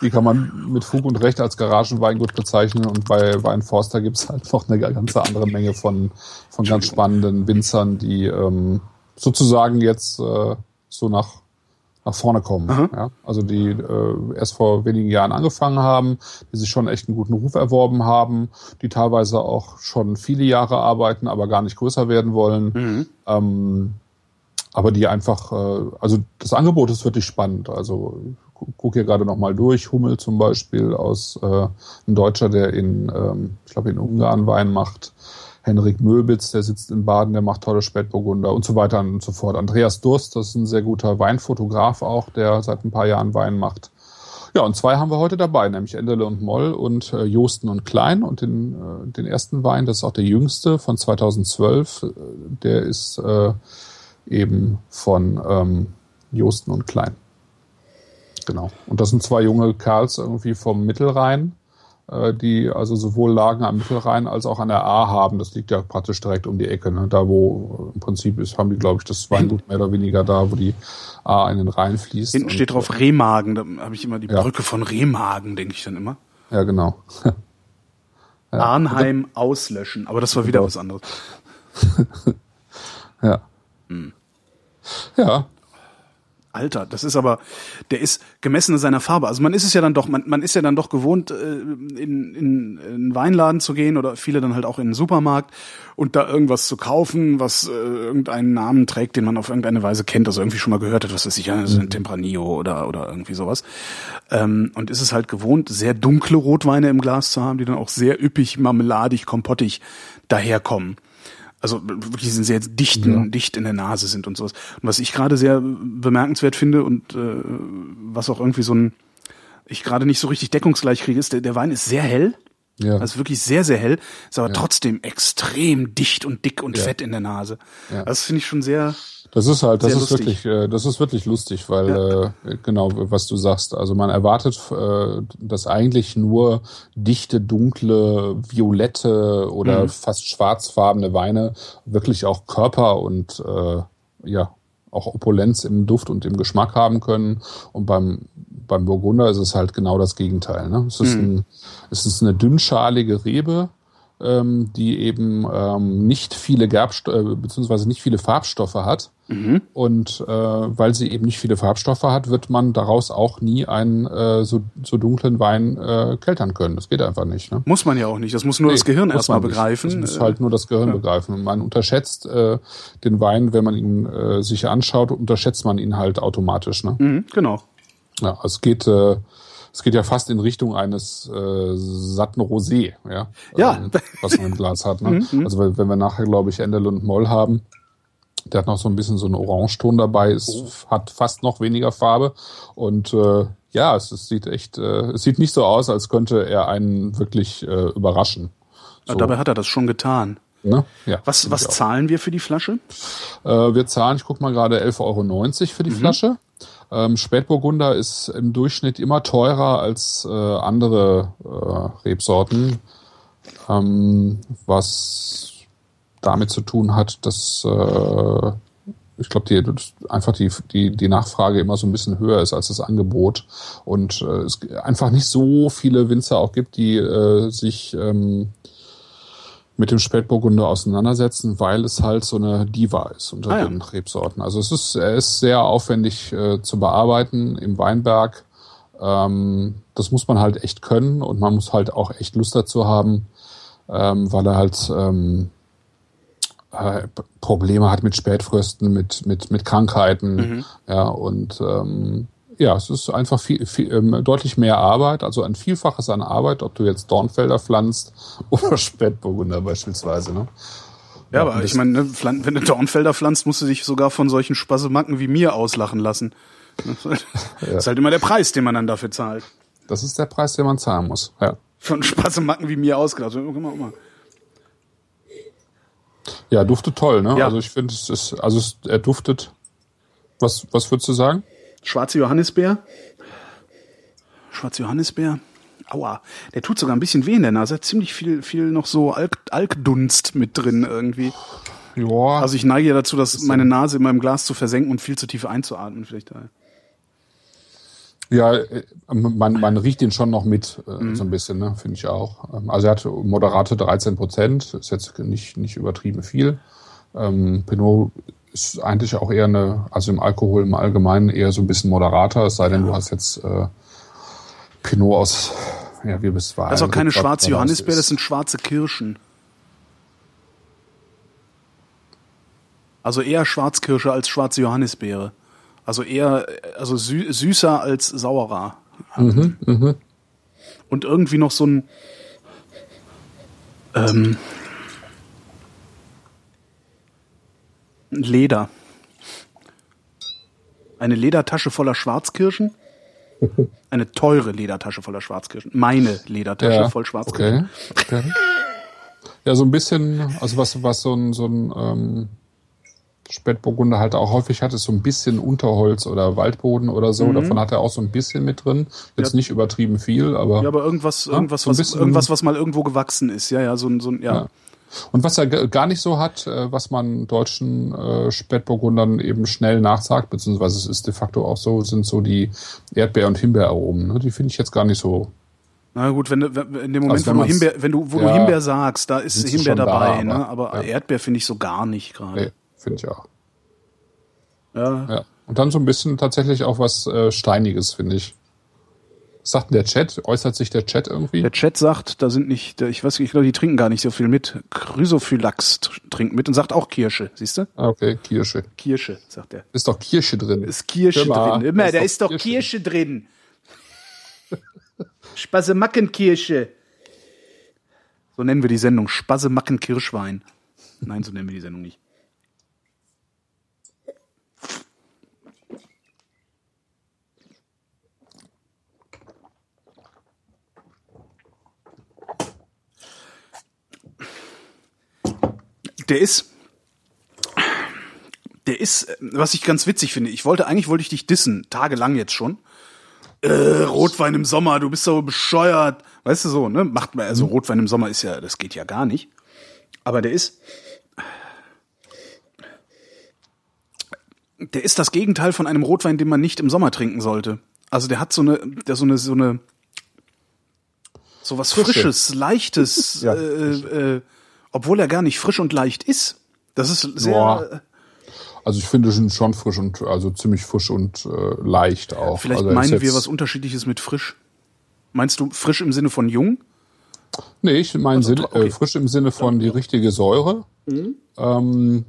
[SPEAKER 3] die kann man mit Fug und Recht als Garagenweingut bezeichnen und bei Weinforster gibt's halt noch eine ganze andere Menge von, von ganz spannenden Winzern, die ähm, sozusagen jetzt äh, so nach nach vorne kommen. Ja? Also die äh, erst vor wenigen Jahren angefangen haben, die sich schon echt einen guten Ruf erworben haben, die teilweise auch schon viele Jahre arbeiten, aber gar nicht größer werden wollen. Mhm. Ähm, aber die einfach, äh, also das Angebot ist wirklich spannend. Also guck hier gerade noch mal durch. Hummel zum Beispiel aus äh, ein Deutscher, der in, ähm, ich glaube in Ungarn Wein macht. Henrik Möbitz, der sitzt in Baden, der macht tolle Spätburgunder und so weiter und so fort. Andreas Durst, das ist ein sehr guter Weinfotograf auch, der seit ein paar Jahren Wein macht. Ja, und zwei haben wir heute dabei, nämlich Endele und Moll und äh, Josten und Klein. Und den, äh, den ersten Wein, das ist auch der jüngste von 2012, äh, der ist äh, eben von ähm, Josten und Klein. Genau. Und das sind zwei junge Kerls irgendwie vom Mittelrhein, die also sowohl Lagen am Mittelrhein als auch an der A haben. Das liegt ja praktisch direkt um die Ecke. Ne? Da, wo im Prinzip ist, haben die, glaube ich, das Weingut mehr oder weniger da, wo die A in den Rhein fließt.
[SPEAKER 2] Hinten steht drauf äh, Remagen. Da habe ich immer die ja. Brücke von Remagen, denke ich dann immer.
[SPEAKER 3] Ja, genau.
[SPEAKER 2] ja. Arnheim auslöschen. Aber das war wieder genau. was anderes.
[SPEAKER 3] ja. Hm. Ja,
[SPEAKER 2] Alter, das ist aber, der ist gemessen in seiner Farbe. Also man ist es ja dann doch, man, man ist ja dann doch gewohnt, äh, in, in, in einen Weinladen zu gehen oder viele dann halt auch in den Supermarkt und da irgendwas zu kaufen, was äh, irgendeinen Namen trägt, den man auf irgendeine Weise kennt, also irgendwie schon mal gehört hat, was weiß ich, ja, so ein mhm. Tempranillo oder, oder irgendwie sowas. Ähm, und ist es halt gewohnt, sehr dunkle Rotweine im Glas zu haben, die dann auch sehr üppig, marmeladig, kompottig daherkommen also wirklich sind sehr dichten, ja. dicht in der Nase sind und sowas. Und was ich gerade sehr bemerkenswert finde und äh, was auch irgendwie so ein, ich gerade nicht so richtig deckungsgleich kriege, ist, der, der Wein ist sehr hell. Ja. Also wirklich sehr, sehr hell, ist aber ja. trotzdem extrem dicht und dick und ja. fett in der Nase. Ja. Das finde ich schon sehr,
[SPEAKER 3] das ist halt, das ist lustig. wirklich, äh, das ist wirklich lustig, weil ja. äh, genau, was du sagst. Also man erwartet, äh, dass eigentlich nur dichte, dunkle, violette oder mhm. fast schwarzfarbene Weine wirklich auch Körper und ja auch Opulenz im Duft und im Geschmack haben können. Und beim beim Burgunder ist es halt genau das Gegenteil. Ne? Es, ist ein, es ist eine dünnschalige Rebe, ähm, die eben ähm, nicht viele Gerbstoffe, äh, beziehungsweise nicht viele Farbstoffe hat. Und äh, weil sie eben nicht viele Farbstoffe hat, wird man daraus auch nie einen äh, so, so dunklen Wein äh, keltern können. Das geht einfach nicht. Ne?
[SPEAKER 2] Muss man ja auch nicht. Das muss nur das
[SPEAKER 3] Nee,
[SPEAKER 2] Gehirn
[SPEAKER 3] muss
[SPEAKER 2] erstmal begreifen.
[SPEAKER 3] Das muss halt nur das Gehirn begreifen. Und man unterschätzt äh, den Wein, wenn man ihn äh, sich anschaut, unterschätzt man ihn halt automatisch. Ne?
[SPEAKER 2] mhm, genau.
[SPEAKER 3] Ja, es geht, äh, es geht ja fast in Richtung eines äh, satten Rosé, ja,
[SPEAKER 2] Ja.
[SPEAKER 3] ähm, was man im Glas hat. Ne? Also wenn wir nachher, glaube ich, Endel und Moll haben, der hat noch so ein bisschen so einen Orangeton dabei, es hat fast noch weniger Farbe und äh, ja, es, es sieht echt, äh, es sieht nicht so aus, als könnte er einen wirklich äh, überraschen.
[SPEAKER 2] Ja, Dabei hat er das schon getan.
[SPEAKER 3] Ne? Ja,
[SPEAKER 2] Was, was zahlen wir für die Flasche?
[SPEAKER 3] Äh, wir zahlen, ich guck mal gerade, 11,90 Euro für die Flasche. Ähm, Spätburgunder ist im Durchschnitt immer teurer als äh, andere äh, Rebsorten, ähm, was damit zu tun hat, dass äh, ich glaube, die, einfach die, die, die Nachfrage immer so ein bisschen höher ist als das Angebot. Und äh, es einfach nicht so viele Winzer auch gibt, die äh, sich ähm, mit dem Spätburgunder auseinandersetzen, weil es halt so eine Diva ist unter
[SPEAKER 2] Ah ja.
[SPEAKER 3] den Rebsorten. Also es ist, er ist sehr aufwendig äh, zu bearbeiten im Weinberg. Ähm, das muss man halt echt können und man muss halt auch echt Lust dazu haben, ähm, weil er halt ähm, äh, Probleme hat mit Spätfrösten, mit, mit, mit Krankheiten. Ja, und ähm, ja, es ist einfach viel, viel, ähm, deutlich mehr Arbeit, also ein Vielfaches an Arbeit, ob du jetzt Dornfelder pflanzt oder Spätburgunder beispielsweise. Ne?
[SPEAKER 2] Ja, aber ich meine, ne, wenn du Dornfelder pflanzt, musst du dich sogar von solchen Spasemacken wie mir auslachen lassen. Das ist halt immer der Preis, den man dann dafür zahlt.
[SPEAKER 3] Das ist der Preis, den man zahlen muss. Ja,
[SPEAKER 2] Von Spasemacken wie mir ausgelacht.
[SPEAKER 3] Ja duftet toll. Ne?
[SPEAKER 2] Ja.
[SPEAKER 3] Also ich finde, es ist, also es, er duftet. Was, was würdest du sagen?
[SPEAKER 2] Schwarze Johannisbeer. Schwarze Johannisbeer. Aua. Der tut sogar ein bisschen weh in der Nase. Hat ziemlich viel, viel noch so Alk Alkdunst mit drin irgendwie.
[SPEAKER 3] Ja,
[SPEAKER 2] Also ich neige ja dazu, dass meine Nase in meinem Glas zu versenken und viel zu tief einzuatmen. Vielleicht.
[SPEAKER 3] Ja, äh, man, man riecht ihn schon noch mit, äh,
[SPEAKER 2] Mhm.
[SPEAKER 3] so ein bisschen, ne? finde ich auch. Ähm, Also er hat moderate 13 Prozent, ist jetzt nicht, nicht übertrieben viel. Ähm, Pinot ist eigentlich auch eher eine, also im Alkohol im Allgemeinen eher so ein bisschen moderater, es sei denn, du hast jetzt äh, Pinot aus, ja, wie bis war.
[SPEAKER 2] Das ist auch keine schwarze Johannisbeer, das sind schwarze Kirschen. Also eher Schwarzkirsche als schwarze Johannisbeere. Also eher, also sü süßer als saurer. Und irgendwie noch so ein ähm, Leder. Eine Ledertasche voller Schwarzkirschen. Eine teure Ledertasche voller Schwarzkirschen. Meine Ledertasche
[SPEAKER 3] ja,
[SPEAKER 2] voll Schwarzkirschen.
[SPEAKER 3] okay. okay. Ja, so ein bisschen, also was, was so ein, so ein ähm, Spätburgunder halt auch häufig hat, ist so ein bisschen Unterholz oder Waldboden oder so. Davon hat er auch so ein bisschen mit drin. Jetzt
[SPEAKER 2] Ja.
[SPEAKER 3] nicht übertrieben viel, aber.
[SPEAKER 2] Ja, aber irgendwas, irgendwas,
[SPEAKER 3] so ein
[SPEAKER 2] was,
[SPEAKER 3] bisschen-
[SPEAKER 2] irgendwas, was mal irgendwo gewachsen ist. Ja, ja, so ein, so ein, ja.
[SPEAKER 3] Und was er gar nicht so hat, äh, was man deutschen äh, Spätburgundern eben schnell nachsagt, beziehungsweise es ist de facto auch so, sind so die Erdbeer- und Himbeeraromen. Ne? Die finde ich jetzt gar nicht so.
[SPEAKER 2] Na gut, wenn du, wenn, in dem Moment,
[SPEAKER 3] Also
[SPEAKER 2] wo du Himbeer, wenn du, wo du
[SPEAKER 3] Ja.
[SPEAKER 2] Himbeer sagst, da ist Himbeer
[SPEAKER 3] da,
[SPEAKER 2] dabei,
[SPEAKER 3] aber-
[SPEAKER 2] ne? Aber
[SPEAKER 3] ja.
[SPEAKER 2] Erdbeer finde ich so gar nicht gerade.
[SPEAKER 3] Nee, finde ich auch.
[SPEAKER 2] Ja.
[SPEAKER 3] Ja. Und dann so ein bisschen tatsächlich auch was äh, Steiniges, finde ich. Was sagt denn der Chat? Äußert sich der Chat irgendwie?
[SPEAKER 2] Der Chat sagt, da sind nicht, ich weiß, ich glaube, die trinken gar nicht so viel mit. Chrysophylax tr- trinkt mit und sagt auch Kirsche, siehst du?
[SPEAKER 3] Ah, okay, Kirsche.
[SPEAKER 2] Kirsche, sagt er.
[SPEAKER 3] Ist doch Kirsche drin.
[SPEAKER 2] Ist Kirsche
[SPEAKER 3] mal,
[SPEAKER 2] drin. Immer,
[SPEAKER 3] da
[SPEAKER 2] da ist doch
[SPEAKER 3] Kirsche
[SPEAKER 2] Kirsche drin. Spasemackenkirche. So nennen wir die Sendung. Spasemackenkirschwein. Nein, so nennen wir die Sendung nicht. Der ist, der ist, was ich ganz witzig finde. Ich wollte, eigentlich wollte ich dich dissen, tagelang jetzt schon. Äh, Rotwein im Sommer, du bist so bescheuert. Weißt du so, ne? Macht man, also Rotwein im Sommer ist ja, das geht ja gar nicht. Aber der ist, der ist das Gegenteil von einem Rotwein, den man nicht im Sommer trinken sollte. Also der hat so eine, der so eine, so eine, so was
[SPEAKER 3] Frische.
[SPEAKER 2] Frisches, Leichtes,
[SPEAKER 3] Ja,
[SPEAKER 2] äh, äh, obwohl er gar nicht frisch und leicht ist. Das ist sehr,
[SPEAKER 3] Ja. Also ich finde schon, schon frisch und also ziemlich frisch und äh, leicht auch.
[SPEAKER 2] vielleicht
[SPEAKER 3] also
[SPEAKER 2] meinen wir was Unterschiedliches mit frisch. Meinst du frisch im Sinne von jung?
[SPEAKER 3] Nee, ich meine Sinn,
[SPEAKER 2] okay.
[SPEAKER 3] äh, frisch im Sinne von die richtige Säure ähm,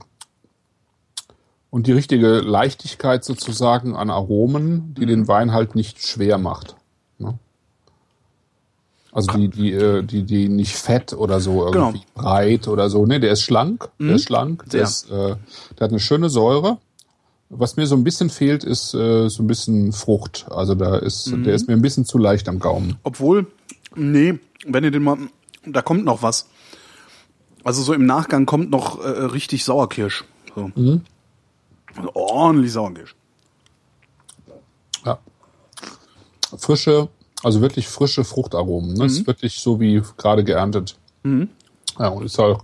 [SPEAKER 3] und die richtige Leichtigkeit sozusagen an Aromen, die den Wein halt nicht schwer macht. Ne? Also die, die, äh, die, die nicht fett oder so irgendwie
[SPEAKER 2] Genau.
[SPEAKER 3] breit oder so. Nee, der ist schlank. Der ist schlank. Der,
[SPEAKER 2] Sehr.
[SPEAKER 3] ist, äh, der hat eine schöne Säure. Was mir so ein bisschen fehlt, ist äh, so ein bisschen Frucht. Also da ist, der ist mir ein bisschen zu leicht am Gaumen.
[SPEAKER 2] Obwohl, nee, wenn ihr den mal, da kommt noch was. Also so im Nachgang kommt noch äh, richtig Sauerkirsch. So. Also ordentlich Sauerkirsch.
[SPEAKER 3] Ja. Frische, also wirklich frische Fruchtaromen. Ne?
[SPEAKER 2] Mhm.
[SPEAKER 3] Ist wirklich so wie gerade geerntet. Ja, und ist auch,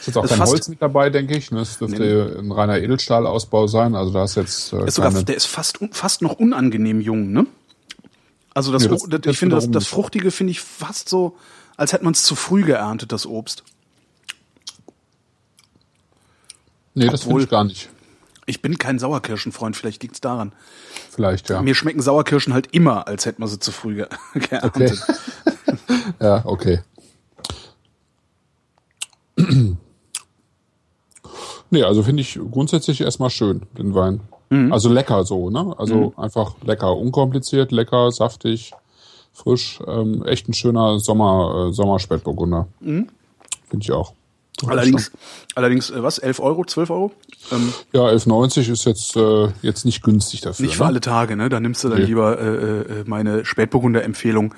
[SPEAKER 3] ist jetzt auch
[SPEAKER 2] Ist
[SPEAKER 3] kein Holz mit dabei, denke ich. Ne? Es dürfte ein reiner Edelstahlausbau sein. Also da ist jetzt äh,
[SPEAKER 2] Ist sogar, der ist fast, fast noch unangenehm jung, ne? Also das,
[SPEAKER 3] Nee, das-
[SPEAKER 2] das,
[SPEAKER 3] das
[SPEAKER 2] ich finde das, das. Fruchtige finde ich fast so, als hätte man es zu früh geerntet, das Obst.
[SPEAKER 3] nee, das finde ich gar nicht.
[SPEAKER 2] Ich bin kein Sauerkirschenfreund, vielleicht liegt's daran.
[SPEAKER 3] Vielleicht, ja.
[SPEAKER 2] Mir schmecken Sauerkirschen halt immer, als hätte man sie zu früh ge geerntet.
[SPEAKER 3] Ja, okay. Nee, also finde ich grundsätzlich erstmal schön, den Wein.
[SPEAKER 2] Mhm.
[SPEAKER 3] Also lecker so, ne? Also einfach lecker, unkompliziert, lecker, saftig, frisch. Ähm, echt ein schöner Sommer, äh, Sommerspätburgunder. Finde ich auch.
[SPEAKER 2] Mhm. Allerdings, allerdings, äh, was, 11 Euro, 12 Euro? Ähm,
[SPEAKER 3] Ja, 11,90 ist jetzt, äh, jetzt nicht günstig dafür.
[SPEAKER 2] nicht für
[SPEAKER 3] ne?
[SPEAKER 2] alle Tage, ne? Da nimmst du dann
[SPEAKER 3] Nee.
[SPEAKER 2] lieber äh, äh, meine Spätburgunder-Empfehlung.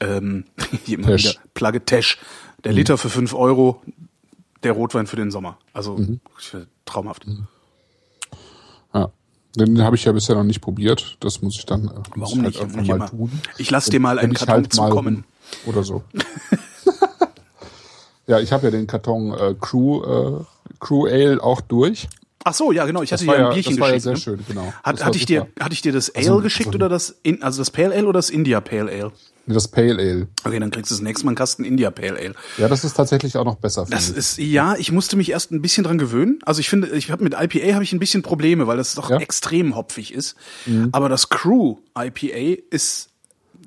[SPEAKER 2] Ähm, wieder Plage Tesch. Der Liter für 5 Euro, der Rotwein für den Sommer. Also find, traumhaft.
[SPEAKER 3] Ja. Den habe ich ja bisher noch nicht probiert. Das muss ich dann äh,
[SPEAKER 2] Warum
[SPEAKER 3] ich
[SPEAKER 2] nicht?
[SPEAKER 3] Halt einfach
[SPEAKER 2] Nicht
[SPEAKER 3] mal
[SPEAKER 2] immer.
[SPEAKER 3] tun.
[SPEAKER 2] Ich lass dir mal einen Karton
[SPEAKER 3] halt mal
[SPEAKER 2] zukommen.
[SPEAKER 3] Oder so. ja, ich habe ja den Karton äh, Crew, äh, Crew Ale auch durch.
[SPEAKER 2] Ach so, ja genau. Ich hatte dir ein
[SPEAKER 3] ja-
[SPEAKER 2] Bierchen
[SPEAKER 3] das war ja
[SPEAKER 2] geschickt.
[SPEAKER 3] sehr
[SPEAKER 2] ne?
[SPEAKER 3] schön, genau.
[SPEAKER 2] Hat, hatte ich dir, hatte ich dir das Ale
[SPEAKER 3] Also,
[SPEAKER 2] geschickt
[SPEAKER 3] also-
[SPEAKER 2] oder das, in, also das Pale Ale oder das India Pale Ale?
[SPEAKER 3] Das Pale Ale.
[SPEAKER 2] Okay, dann kriegst du das nächste Mal einen Kasten India Pale Ale.
[SPEAKER 3] Ja, das ist tatsächlich auch noch besser.
[SPEAKER 2] Das
[SPEAKER 3] ich.
[SPEAKER 2] ist ja, ich musste mich erst ein bisschen dran gewöhnen. Also ich finde, ich habe mit IPA habe ich ein bisschen Probleme, weil das doch
[SPEAKER 3] Ja. Mhm.
[SPEAKER 2] extrem hopfig ist. Aber das Crew IPA ist,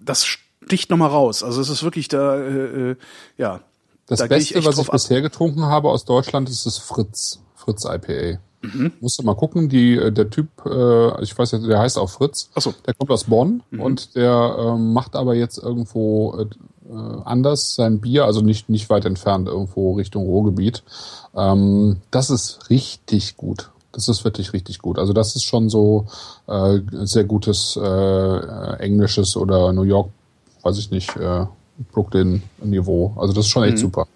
[SPEAKER 2] das sticht noch mal raus. Also es ist wirklich da, äh, äh, ja.
[SPEAKER 3] Das
[SPEAKER 2] da
[SPEAKER 3] Beste,
[SPEAKER 2] echt
[SPEAKER 3] was ich
[SPEAKER 2] ab.
[SPEAKER 3] bisher getrunken habe aus Deutschland, ist das Fritz. Fritz IPA.
[SPEAKER 2] Mhm.
[SPEAKER 3] Musst du mal gucken, die, äh, der Typ, äh, ich weiß ja, der heißt auch Fritz.
[SPEAKER 2] Ach so.
[SPEAKER 3] Der kommt aus Bonn
[SPEAKER 2] Mhm.
[SPEAKER 3] und der ähm, macht aber jetzt irgendwo äh, äh, anders sein Bier, also nicht, nicht weit entfernt, irgendwo Richtung Ruhrgebiet. Ähm, das ist richtig gut. Das ist wirklich richtig gut. Also das ist schon so äh, sehr gutes äh, äh, englisches oder New York, weiß ich nicht, äh, Brooklyn-Niveau. Also das ist schon echt
[SPEAKER 2] Mhm.
[SPEAKER 3] super.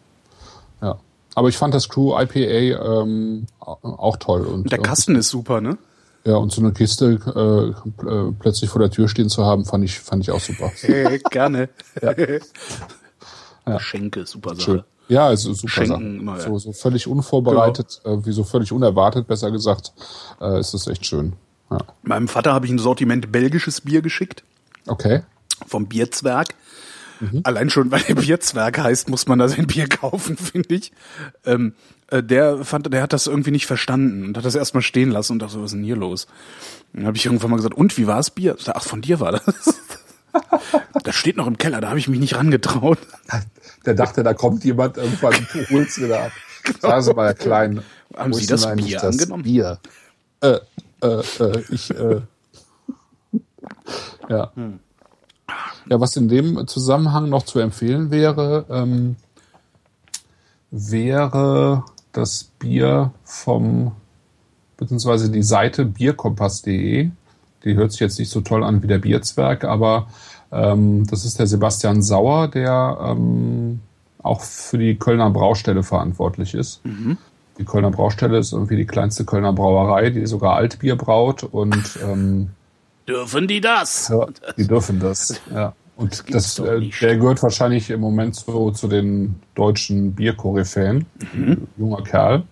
[SPEAKER 3] Ja. Aber ich fand das Crew IPA ähm, auch toll. Und,
[SPEAKER 2] Der
[SPEAKER 3] äh,
[SPEAKER 2] Kasten ist super, ne?
[SPEAKER 3] ja, und so eine Kiste äh, äh, plötzlich vor der Tür stehen zu haben, fand ich, fand ich auch super.
[SPEAKER 2] Äh, gerne. Geschenke, super Sache.
[SPEAKER 3] Schön. Ja, also super
[SPEAKER 2] Schenken
[SPEAKER 3] Sache.
[SPEAKER 2] immer, ja.
[SPEAKER 3] So, so völlig unvorbereitet, äh, wie so völlig unerwartet, besser gesagt, äh, ist das echt schön. Ja.
[SPEAKER 2] Meinem Vater habe ich ein Sortiment belgisches Bier geschickt
[SPEAKER 3] Okay.
[SPEAKER 2] vom Bierzwerg.
[SPEAKER 3] Mhm.
[SPEAKER 2] Allein schon, weil der Bierzwerg heißt, muss man da sein Bier kaufen, finde ich. Ähm, äh, der fand, der hat das irgendwie nicht verstanden und hat das erstmal stehen lassen und dachte, so, was ist denn hier los? Dann habe ich irgendwann mal gesagt, und wie war das Bier? Ach, von dir war das. das steht noch im Keller, da habe ich mich nicht rangetraut.
[SPEAKER 3] Der dachte, da kommt jemand irgendwann, du holst wieder ab. Sagen Sie mal, Herr Klein.
[SPEAKER 2] Haben Sie das Bier
[SPEAKER 3] das
[SPEAKER 2] angenommen?
[SPEAKER 3] Bier. Äh, äh, äh, ich, äh. Ja. Ja, was in dem Zusammenhang noch zu empfehlen wäre, ähm, wäre das Bier vom, beziehungsweise die Seite bierkompass.de. Die hört sich jetzt nicht so toll an wie der Bierzwerg, aber ähm, das ist der Sebastian Sauer, der ähm, auch für die Kölner Braustelle verantwortlich ist. Die Kölner Braustelle ist irgendwie die kleinste Kölner Brauerei, die sogar Altbier braut und ähm,
[SPEAKER 2] Dürfen die das?
[SPEAKER 3] ja, die dürfen das. Ja. Und das,
[SPEAKER 2] doch
[SPEAKER 3] äh, der gehört wahrscheinlich im Moment so zu den deutschen Bierkoryphäen.
[SPEAKER 2] Mhm.
[SPEAKER 3] Junger Kerl.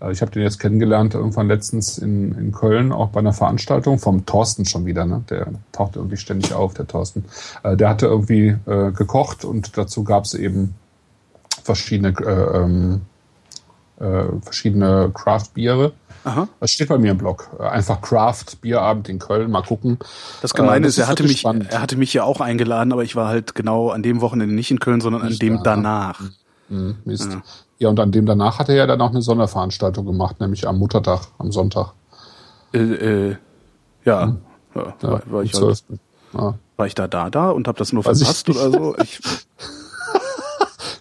[SPEAKER 3] Äh, ich habe den jetzt kennengelernt irgendwann letztens in, in Köln, auch bei einer Veranstaltung vom Thorsten schon wieder. Ne? Der taucht irgendwie ständig auf, der Thorsten. Äh, der hatte irgendwie äh, gekocht und dazu gab es eben verschiedene, äh, ähm, äh, verschiedene Craft-Biere.
[SPEAKER 2] Aha.
[SPEAKER 3] Das steht bei mir im Blog. Einfach Craft Bierabend in Köln. Mal gucken.
[SPEAKER 2] Das Gemeine
[SPEAKER 3] Äh,
[SPEAKER 2] ist, er hatte mich,
[SPEAKER 3] spannend.
[SPEAKER 2] er hatte mich ja auch eingeladen, aber ich war halt genau an dem Wochenende nicht in Köln, sondern an
[SPEAKER 3] Nicht
[SPEAKER 2] dem
[SPEAKER 3] da, ne?
[SPEAKER 2] danach.
[SPEAKER 3] Hm, Mist. Ja. und an dem danach hat er ja dann auch eine Sonderveranstaltung gemacht, nämlich am Muttertag, am Sonntag.
[SPEAKER 2] Äh, äh, ja, ja,
[SPEAKER 3] Ja,
[SPEAKER 2] war, war, ich halt,
[SPEAKER 3] 12.. Ja.
[SPEAKER 2] war ich da da da und habe das nur
[SPEAKER 3] Weiß
[SPEAKER 2] verpasst oder so? Ich,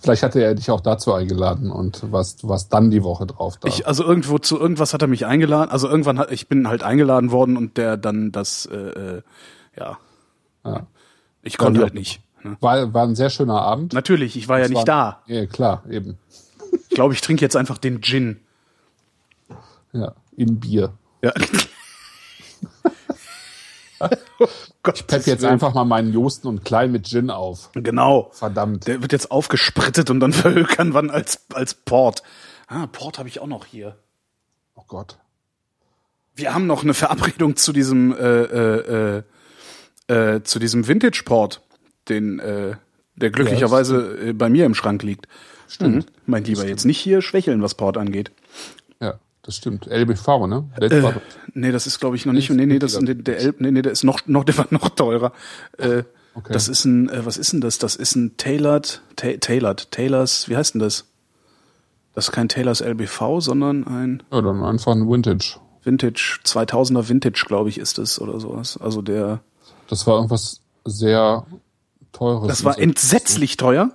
[SPEAKER 3] Vielleicht hatte er dich auch dazu eingeladen und warst, warst dann die Woche drauf da.
[SPEAKER 2] ich, also irgendwo zu irgendwas hat er mich eingeladen. Also irgendwann hat ich bin halt eingeladen worden und der dann das, äh, äh, ja,
[SPEAKER 3] ja.
[SPEAKER 2] ich konnte
[SPEAKER 3] Ja,
[SPEAKER 2] halt nicht. Ne?
[SPEAKER 3] War, war ein sehr schöner Abend.
[SPEAKER 2] Natürlich, ich war ja
[SPEAKER 3] Es
[SPEAKER 2] nicht da.
[SPEAKER 3] Ja, klar, eben.
[SPEAKER 2] Ich glaube, ich trinke jetzt einfach den Gin.
[SPEAKER 3] Ja, in Bier.
[SPEAKER 2] Ja. Oh
[SPEAKER 3] Ich pepp jetzt einfach mal meinen Josten und Klein mit Gin auf.
[SPEAKER 2] Genau.
[SPEAKER 3] Verdammt.
[SPEAKER 2] Der wird jetzt aufgesprittet und dann verhökern wann als, als Port. Ah, Port habe ich auch noch hier.
[SPEAKER 3] Oh Gott.
[SPEAKER 2] Wir haben noch eine Verabredung zu diesem äh, äh, äh, äh, zu diesem Vintage Port, den äh, der glücklicherweise äh, bei mir im Schrank liegt. Stimmt. Mhm. Mein Lieber, jetzt nicht hier schwächeln, was Port angeht.
[SPEAKER 3] Das stimmt. LBV, ne?
[SPEAKER 2] Äh, nee, das ist glaube ich noch nicht. Nee, nee, das der, der Elb, nee, nee, der ist noch noch der war noch teurer. Äh,
[SPEAKER 3] Okay.
[SPEAKER 2] Das ist ein äh, was ist denn das? Das ist ein Tailored ta Tailored Tailors, wie heißt denn das? Das ist kein Tailors LBV, sondern ein
[SPEAKER 3] ja, dann einfach ein Vintage.
[SPEAKER 2] Vintage 2000er Vintage, glaube ich, ist es oder sowas. Also der
[SPEAKER 3] Das war irgendwas sehr teures.
[SPEAKER 2] Das war entsetzlich teuer.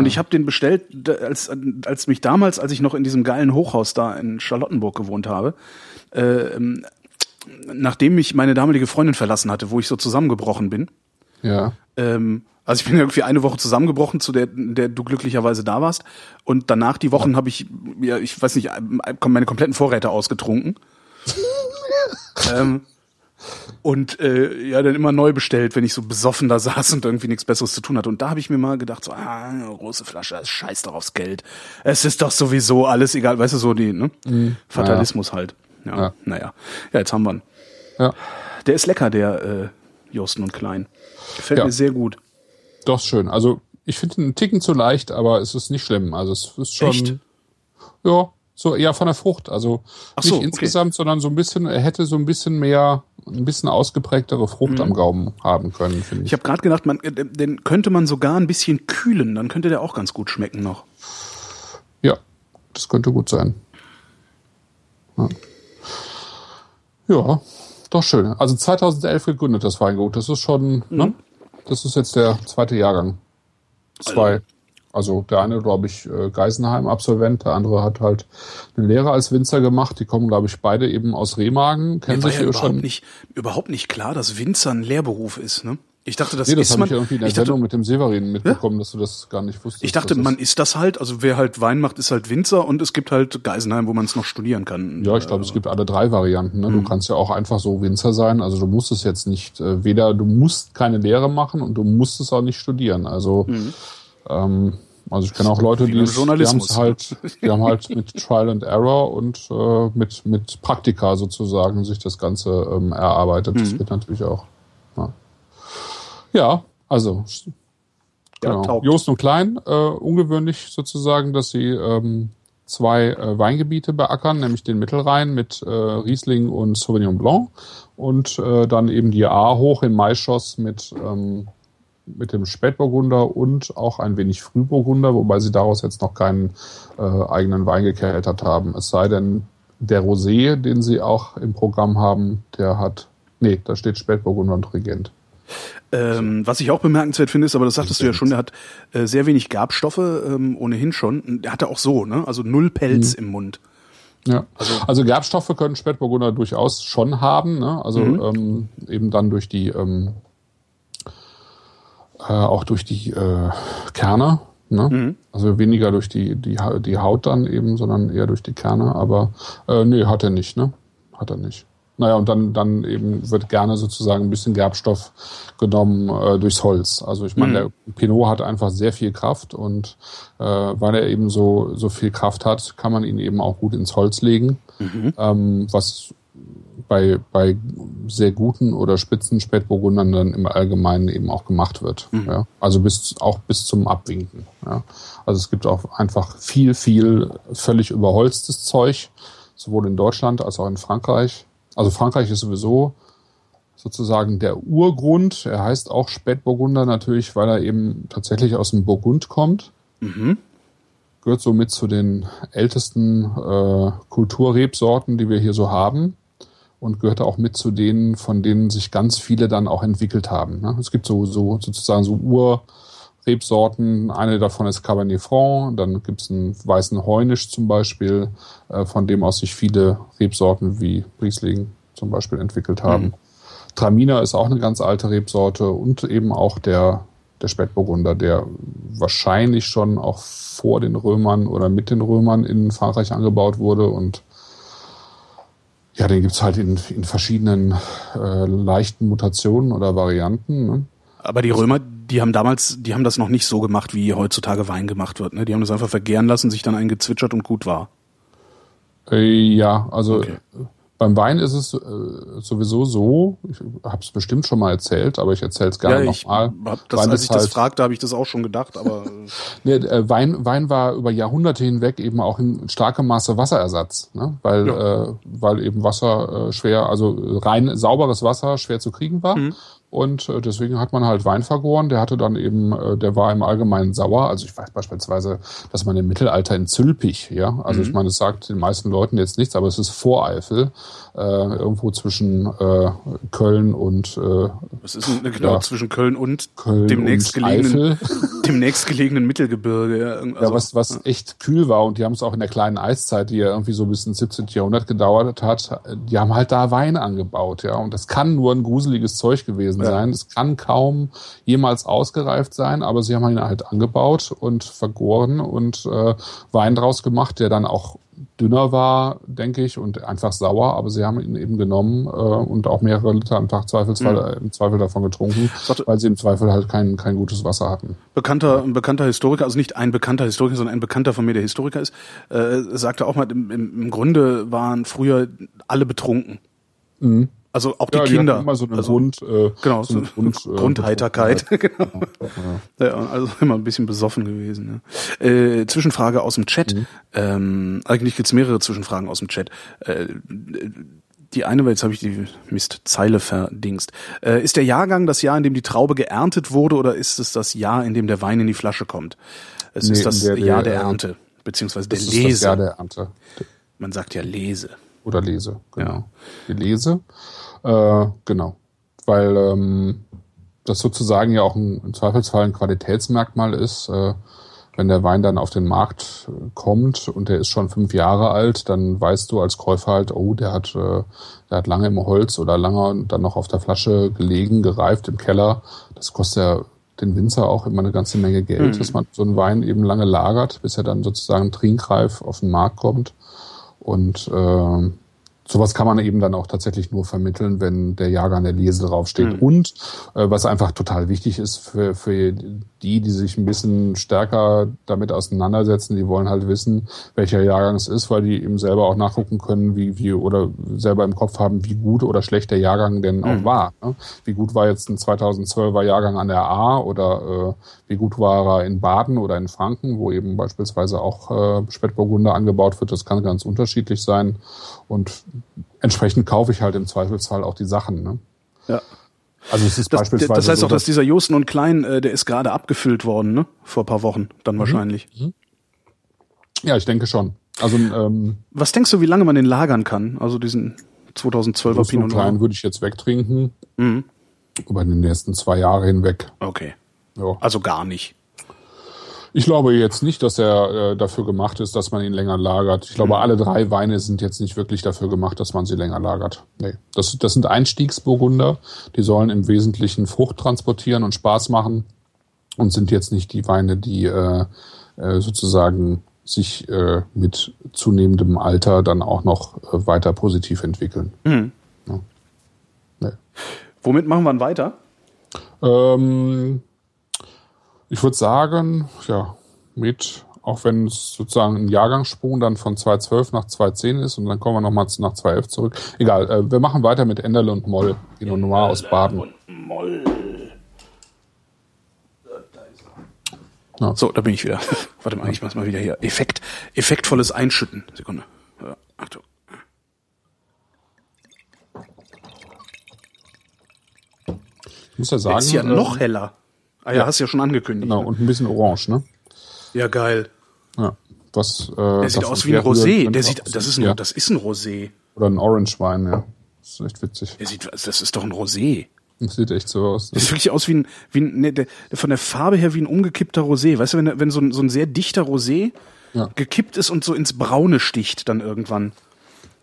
[SPEAKER 2] Und ich habe den bestellt, als, als mich damals, als ich noch in diesem geilen Hochhaus da in Charlottenburg gewohnt habe, äh, ähm, nachdem mich meine damalige Freundin verlassen hatte, wo ich so zusammengebrochen bin.
[SPEAKER 3] Ja.
[SPEAKER 2] Ähm, also ich bin irgendwie eine Woche zusammengebrochen, zu der, der du glücklicherweise da warst. Und danach die Wochen habe ich, ja, ich weiß nicht, meine kompletten Vorräte ausgetrunken. ähm, und äh, ja, dann immer neu bestellt, wenn ich so besoffen da saß und irgendwie nichts Besseres zu tun hatte. Und da habe ich mir mal gedacht, so, ah, große Flasche, scheiß doch aufs Geld. Es ist doch sowieso alles egal, weißt du, so die, ne? Fatalismus halt. Ja,
[SPEAKER 3] Ja.
[SPEAKER 2] naja. Ja, jetzt haben wir ihn.
[SPEAKER 3] Ja.
[SPEAKER 2] Der ist lecker, der äh, Josten und Klein. Gefällt
[SPEAKER 3] Ja.
[SPEAKER 2] mir sehr gut.
[SPEAKER 3] Doch schön. Also ich finde ihn einen Ticken zu leicht, aber es ist nicht schlimm. Also es ist schon.
[SPEAKER 2] Echt?
[SPEAKER 3] Ja, so eher von der Frucht. Also
[SPEAKER 2] so,
[SPEAKER 3] nicht
[SPEAKER 2] okay.
[SPEAKER 3] insgesamt, sondern so ein bisschen, er hätte so ein bisschen mehr, ein bisschen ausgeprägtere Frucht am Gaumen haben können, finde
[SPEAKER 2] Mhm. Ich
[SPEAKER 3] ich.
[SPEAKER 2] habe gerade gedacht, man, äh, den könnte man sogar ein bisschen kühlen, dann könnte der auch ganz gut schmecken noch.
[SPEAKER 3] Ja, das könnte gut sein. Ja. ja, doch schön. Also 2011 gegründet, das Weingut. Das ist schon, ne? Das ist jetzt der zweite Jahrgang. Zwei. Also der eine, glaube ich, äh, Geisenheim-Absolvent, der andere hat halt eine Lehre als Winzer gemacht. Die kommen, glaube ich, beide eben aus Remagen, kennen
[SPEAKER 2] Mir war
[SPEAKER 3] sich
[SPEAKER 2] ja überhaupt
[SPEAKER 3] schon.
[SPEAKER 2] nicht, überhaupt nicht klar, dass Winzer ein Lehrberuf ist. Ne? Ich dachte, das
[SPEAKER 3] nee, das
[SPEAKER 2] ist
[SPEAKER 3] habe
[SPEAKER 2] man.
[SPEAKER 3] ich irgendwie in der
[SPEAKER 2] ich, dachte,
[SPEAKER 3] Sendung mit dem Severin mitbekommen, dass du das gar nicht wusstest.
[SPEAKER 2] ich dachte, man ist das halt. Also wer halt Wein macht, ist halt Winzer und es gibt halt Geisenheim, wo man es noch studieren kann.
[SPEAKER 3] Ja, ich glaube, es gibt alle drei Varianten. Ne? Du kannst ja auch einfach so Winzer sein. Also du musst es jetzt nicht, äh, weder du musst keine Lehre machen und du musst es auch nicht studieren. Also, ähm, also ich kenne auch Leute, die, es- die haben es halt, die haben halt mit Trial and Error und äh, mit mit Praktika sozusagen sich das Ganze ähm, erarbeitet. Das geht natürlich auch. Ja, ja also
[SPEAKER 2] Ja,
[SPEAKER 3] Genau.
[SPEAKER 2] taugt.
[SPEAKER 3] Jost und Klein, äh, ungewöhnlich sozusagen, dass sie ähm, zwei äh, Weingebiete beackern, nämlich den Mittelrhein mit äh, Riesling und Sauvignon Blanc und äh, dann eben die A hoch in Maischoss mit, ähm, mit dem Spätburgunder und auch ein wenig Frühburgunder, wobei sie daraus jetzt noch keinen äh, eigenen Wein gekeltert haben. Es sei denn, der Rosé, den sie auch im Programm haben, der hat, nee, da steht Spätburgunder und Regent.
[SPEAKER 2] Ähm, was ich auch bemerkenswert finde, ist, aber das sagtest du ja schon, der hat äh, sehr wenig Gabstoffe, ähm, ohnehin schon. Der hatte auch so, ne? Also null Pelz im Mund.
[SPEAKER 3] Ja, also, Gerbstoffe können Spätburgunder durchaus schon haben, ne? also ähm, eben dann durch die, ähm, äh, auch durch die äh, Kerne, ne? also weniger durch die, die, die Haut dann eben, sondern eher durch die Kerne, aber äh, nee, hat er nicht, ne? Hat er nicht. Naja, und dann, dann eben wird gerne sozusagen ein bisschen Gerbstoff genommen äh, durchs Holz. Also ich meine,
[SPEAKER 2] Mhm.
[SPEAKER 3] der Pinot hat einfach sehr viel Kraft und äh, weil er eben so, so viel Kraft hat, kann man ihn eben auch gut ins Holz legen. Ähm, was bei, bei sehr guten oder spitzen Spätburgundern dann im Allgemeinen eben auch gemacht wird. Ja? Also bis auch bis zum Abwinken. Ja? Also es gibt auch einfach viel, viel völlig überholztes Zeug, sowohl in Deutschland als auch in Frankreich. Also Frankreich ist sowieso sozusagen der Urgrund. Er heißt auch Spätburgunder natürlich, weil er eben tatsächlich aus dem Burgund kommt. Gehört somit zu den ältesten äh, Kulturrebsorten, die wir hier so haben. Und gehört auch mit zu denen, von denen sich ganz viele dann auch entwickelt haben. Ne? Es gibt so, so sozusagen so Urrebsorten. Eine davon ist Cabernet Franc. Dann gibt es einen weißen Heunisch zum Beispiel, äh, von dem aus sich viele Rebsorten wie Riesling zum Beispiel entwickelt haben. Traminer ist auch eine ganz alte Rebsorte und eben auch der, der Spätburgunder, der wahrscheinlich schon auch vor den Römern oder mit den Römern in Frankreich angebaut wurde und ja, den gibt's halt in, in verschiedenen äh, leichten Mutationen oder Varianten. Ne?
[SPEAKER 2] Aber die Römer, die haben damals, die haben das noch nicht so gemacht, wie heutzutage Wein gemacht wird. Ne? Die haben das einfach vergären lassen, sich dann eingezwitschert und gut war.
[SPEAKER 3] Äh, ja, also
[SPEAKER 2] Okay.
[SPEAKER 3] Beim Wein ist es äh, sowieso so, ich habe es bestimmt schon mal erzählt, aber ich erzähle es gerne
[SPEAKER 2] ja,
[SPEAKER 3] nochmal.
[SPEAKER 2] als ich das fragte, habe ich das auch schon gedacht, aber äh,
[SPEAKER 3] Nee, äh, Wein, Wein war über Jahrhunderte hinweg eben auch in starkem Maße Wasserersatz, ne? weil,
[SPEAKER 2] Ja.
[SPEAKER 3] äh, weil eben Wasser äh, schwer, also rein sauberes Wasser schwer zu kriegen war.
[SPEAKER 2] Mhm.
[SPEAKER 3] Und äh, deswegen hat man halt Wein vergoren. Der hatte dann eben, äh, der war im Allgemeinen sauer. Also ich weiß beispielsweise, dass man im Mittelalter in Zülpich, ja, also
[SPEAKER 2] Mhm.
[SPEAKER 3] ich meine, es sagt den meisten Leuten jetzt nichts, aber es ist Voreifel, äh, irgendwo zwischen äh, Köln und äh,
[SPEAKER 2] es ist ein, genau
[SPEAKER 3] Ja.
[SPEAKER 2] zwischen Köln und
[SPEAKER 3] Köln
[SPEAKER 2] dem
[SPEAKER 3] und
[SPEAKER 2] nächstgelegenen,
[SPEAKER 3] Eifel.
[SPEAKER 2] dem nächstgelegenen Mittelgebirge. Ja, also,
[SPEAKER 3] ja, was, was echt kühl war und die haben es auch in der kleinen Eiszeit, die ja irgendwie so bis ins 17. Jahrhundert gedauert hat, die haben halt da Wein angebaut, ja. Und das kann nur ein gruseliges Zeug gewesen
[SPEAKER 2] Ja.
[SPEAKER 3] sein. Es kann kaum jemals ausgereift sein, aber sie haben ihn halt angebaut und vergoren und äh, Wein draus gemacht, der dann auch dünner war, denke ich, und einfach sauer, aber sie haben ihn eben genommen äh, und auch mehrere Liter am Tag Zweifelsfall, im Zweifel davon getrunken,
[SPEAKER 2] Sagte-
[SPEAKER 3] weil sie im Zweifel halt kein, kein gutes Wasser hatten.
[SPEAKER 2] bekannter, ein bekannter Historiker, also nicht ein bekannter Historiker, sondern ein Bekannter von mir, der Historiker ist, äh, sagte auch mal, im, im, im Grunde waren früher alle betrunken. Also auch die
[SPEAKER 3] Ja, die
[SPEAKER 2] Kinder.
[SPEAKER 3] hatten immer so eine
[SPEAKER 2] also,
[SPEAKER 3] Grund, äh,
[SPEAKER 2] genau,
[SPEAKER 3] so eine Grund, äh,
[SPEAKER 2] Grundheiterkeit. genau.
[SPEAKER 3] Ja.
[SPEAKER 2] Ja, also immer ein bisschen besoffen gewesen. Ja. Äh, Zwischenfrage aus dem Chat.
[SPEAKER 3] Mhm.
[SPEAKER 2] Ähm, eigentlich gibt's mehrere Zwischenfragen aus dem Chat. Äh, die eine, weil jetzt habe ich die Mist Zeile verdingst. Äh, ist der Jahrgang das Jahr, in dem die Traube geerntet wurde, oder ist es das Jahr, in dem der Wein in die Flasche kommt? Es
[SPEAKER 3] Nee,
[SPEAKER 2] ist das
[SPEAKER 3] der-
[SPEAKER 2] Jahr
[SPEAKER 3] der-
[SPEAKER 2] der Ernte, beziehungsweise der Lese.
[SPEAKER 3] das Jahr der Ernte.
[SPEAKER 2] Man sagt ja Lese.
[SPEAKER 3] Oder Lese, genau.
[SPEAKER 2] Ja.
[SPEAKER 3] Die Lese, äh, genau. Weil ähm, das sozusagen ja auch ein, im Zweifelsfall ein Qualitätsmerkmal ist. Äh, wenn der Wein dann auf den Markt äh, kommt und der ist schon fünf Jahre alt, dann weißt du als Käufer halt, oh, der hat, äh, der hat lange im Holz oder lange dann noch auf der Flasche gelegen, gereift im Keller. Das kostet ja den Winzer auch immer eine ganze Menge Geld, dass man so einen Wein eben lange lagert, bis er dann sozusagen trinkreif auf den Markt kommt. Und äh, sowas kann man eben dann auch tatsächlich nur vermitteln, wenn der Jahrgang der Lese draufsteht. Und äh, was einfach total wichtig ist für, für die, die sich ein bisschen stärker damit auseinandersetzen, die wollen halt wissen, welcher Jahrgang es ist, weil die eben selber auch nachgucken können, wie, wie oder selber im Kopf haben, wie gut oder schlecht der Jahrgang denn auch war. Ne? Wie gut war jetzt ein 2012er Jahrgang an der A oder äh, wie gut war er in Baden oder in Franken, wo eben beispielsweise auch äh, Spätburgunder angebaut wird. Das kann ganz unterschiedlich sein. Und entsprechend kaufe ich halt im Zweifelsfall auch die Sachen. Ne?
[SPEAKER 2] Ja.
[SPEAKER 3] Also es ist
[SPEAKER 2] Das,
[SPEAKER 3] beispielsweise
[SPEAKER 2] das heißt
[SPEAKER 3] so,
[SPEAKER 2] auch, dass dieser Josten und Klein, äh, der ist gerade abgefüllt worden, ne? Vor ein paar Wochen, dann
[SPEAKER 3] Mhm.
[SPEAKER 2] wahrscheinlich.
[SPEAKER 3] ja, ich denke schon. Also ähm,
[SPEAKER 2] Was denkst du, wie lange man den lagern kann? Also diesen 2012er
[SPEAKER 3] Lust und
[SPEAKER 2] Pinot
[SPEAKER 3] Klein
[SPEAKER 2] Noir.
[SPEAKER 3] würde ich jetzt wegtrinken.
[SPEAKER 2] Mhm.
[SPEAKER 3] Über die nächsten zwei Jahre hinweg.
[SPEAKER 2] Okay.
[SPEAKER 3] Ja.
[SPEAKER 2] Also gar nicht.
[SPEAKER 3] Ich glaube jetzt nicht, dass er äh, dafür gemacht ist, dass man ihn länger lagert. Ich glaube, alle drei Weine sind jetzt nicht wirklich dafür gemacht, dass man sie länger lagert. Nee. Das, das sind Einstiegsburgunder, die sollen im Wesentlichen Frucht transportieren und Spaß machen und sind jetzt nicht die Weine, die äh, äh, sozusagen sich äh, mit zunehmendem Alter dann auch noch äh, weiter positiv entwickeln.
[SPEAKER 2] Mhm.
[SPEAKER 3] Ja.
[SPEAKER 2] Womit machen wir weiter?
[SPEAKER 3] Ähm, ich würde sagen, ja, mit, auch wenn es sozusagen ein Jahrgangssprung dann von 2.12 nach 2.10 ist und dann kommen wir nochmal nach 2.11 zurück. Egal, äh, wir machen weiter mit Enderle und Moll, die Noir aus Baden.
[SPEAKER 2] Moll.
[SPEAKER 3] Ja.
[SPEAKER 2] So, da bin ich wieder. Warte mal, ich mach's mal wieder hier. Effekt, effektvolles Einschütten. Sekunde. Ja, Achtung.
[SPEAKER 3] Ich muss ja sagen.
[SPEAKER 2] ist ja noch heller. Ah ja,
[SPEAKER 3] ja.
[SPEAKER 2] hast du ja schon angekündigt.
[SPEAKER 3] Genau, und ein bisschen orange, ne?
[SPEAKER 2] Ja, geil.
[SPEAKER 3] Ja. Was, äh,
[SPEAKER 2] Der sieht aus wie ein Rosé. Der sieht, das ist ein,
[SPEAKER 3] ja.
[SPEAKER 2] das ist ein Rosé.
[SPEAKER 3] Oder ein Orange-Wein, ja. Das ist echt witzig.
[SPEAKER 2] Der sieht, das ist doch ein Rosé.
[SPEAKER 3] Das sieht echt so aus.
[SPEAKER 2] Das sieht wirklich aus wie ein, wie ein ne, der, von der Farbe her wie ein umgekippter Rosé. Weißt du, wenn, wenn so ein, so ein sehr dichter Rosé
[SPEAKER 3] Ja.
[SPEAKER 2] gekippt ist und so ins Braune sticht dann irgendwann.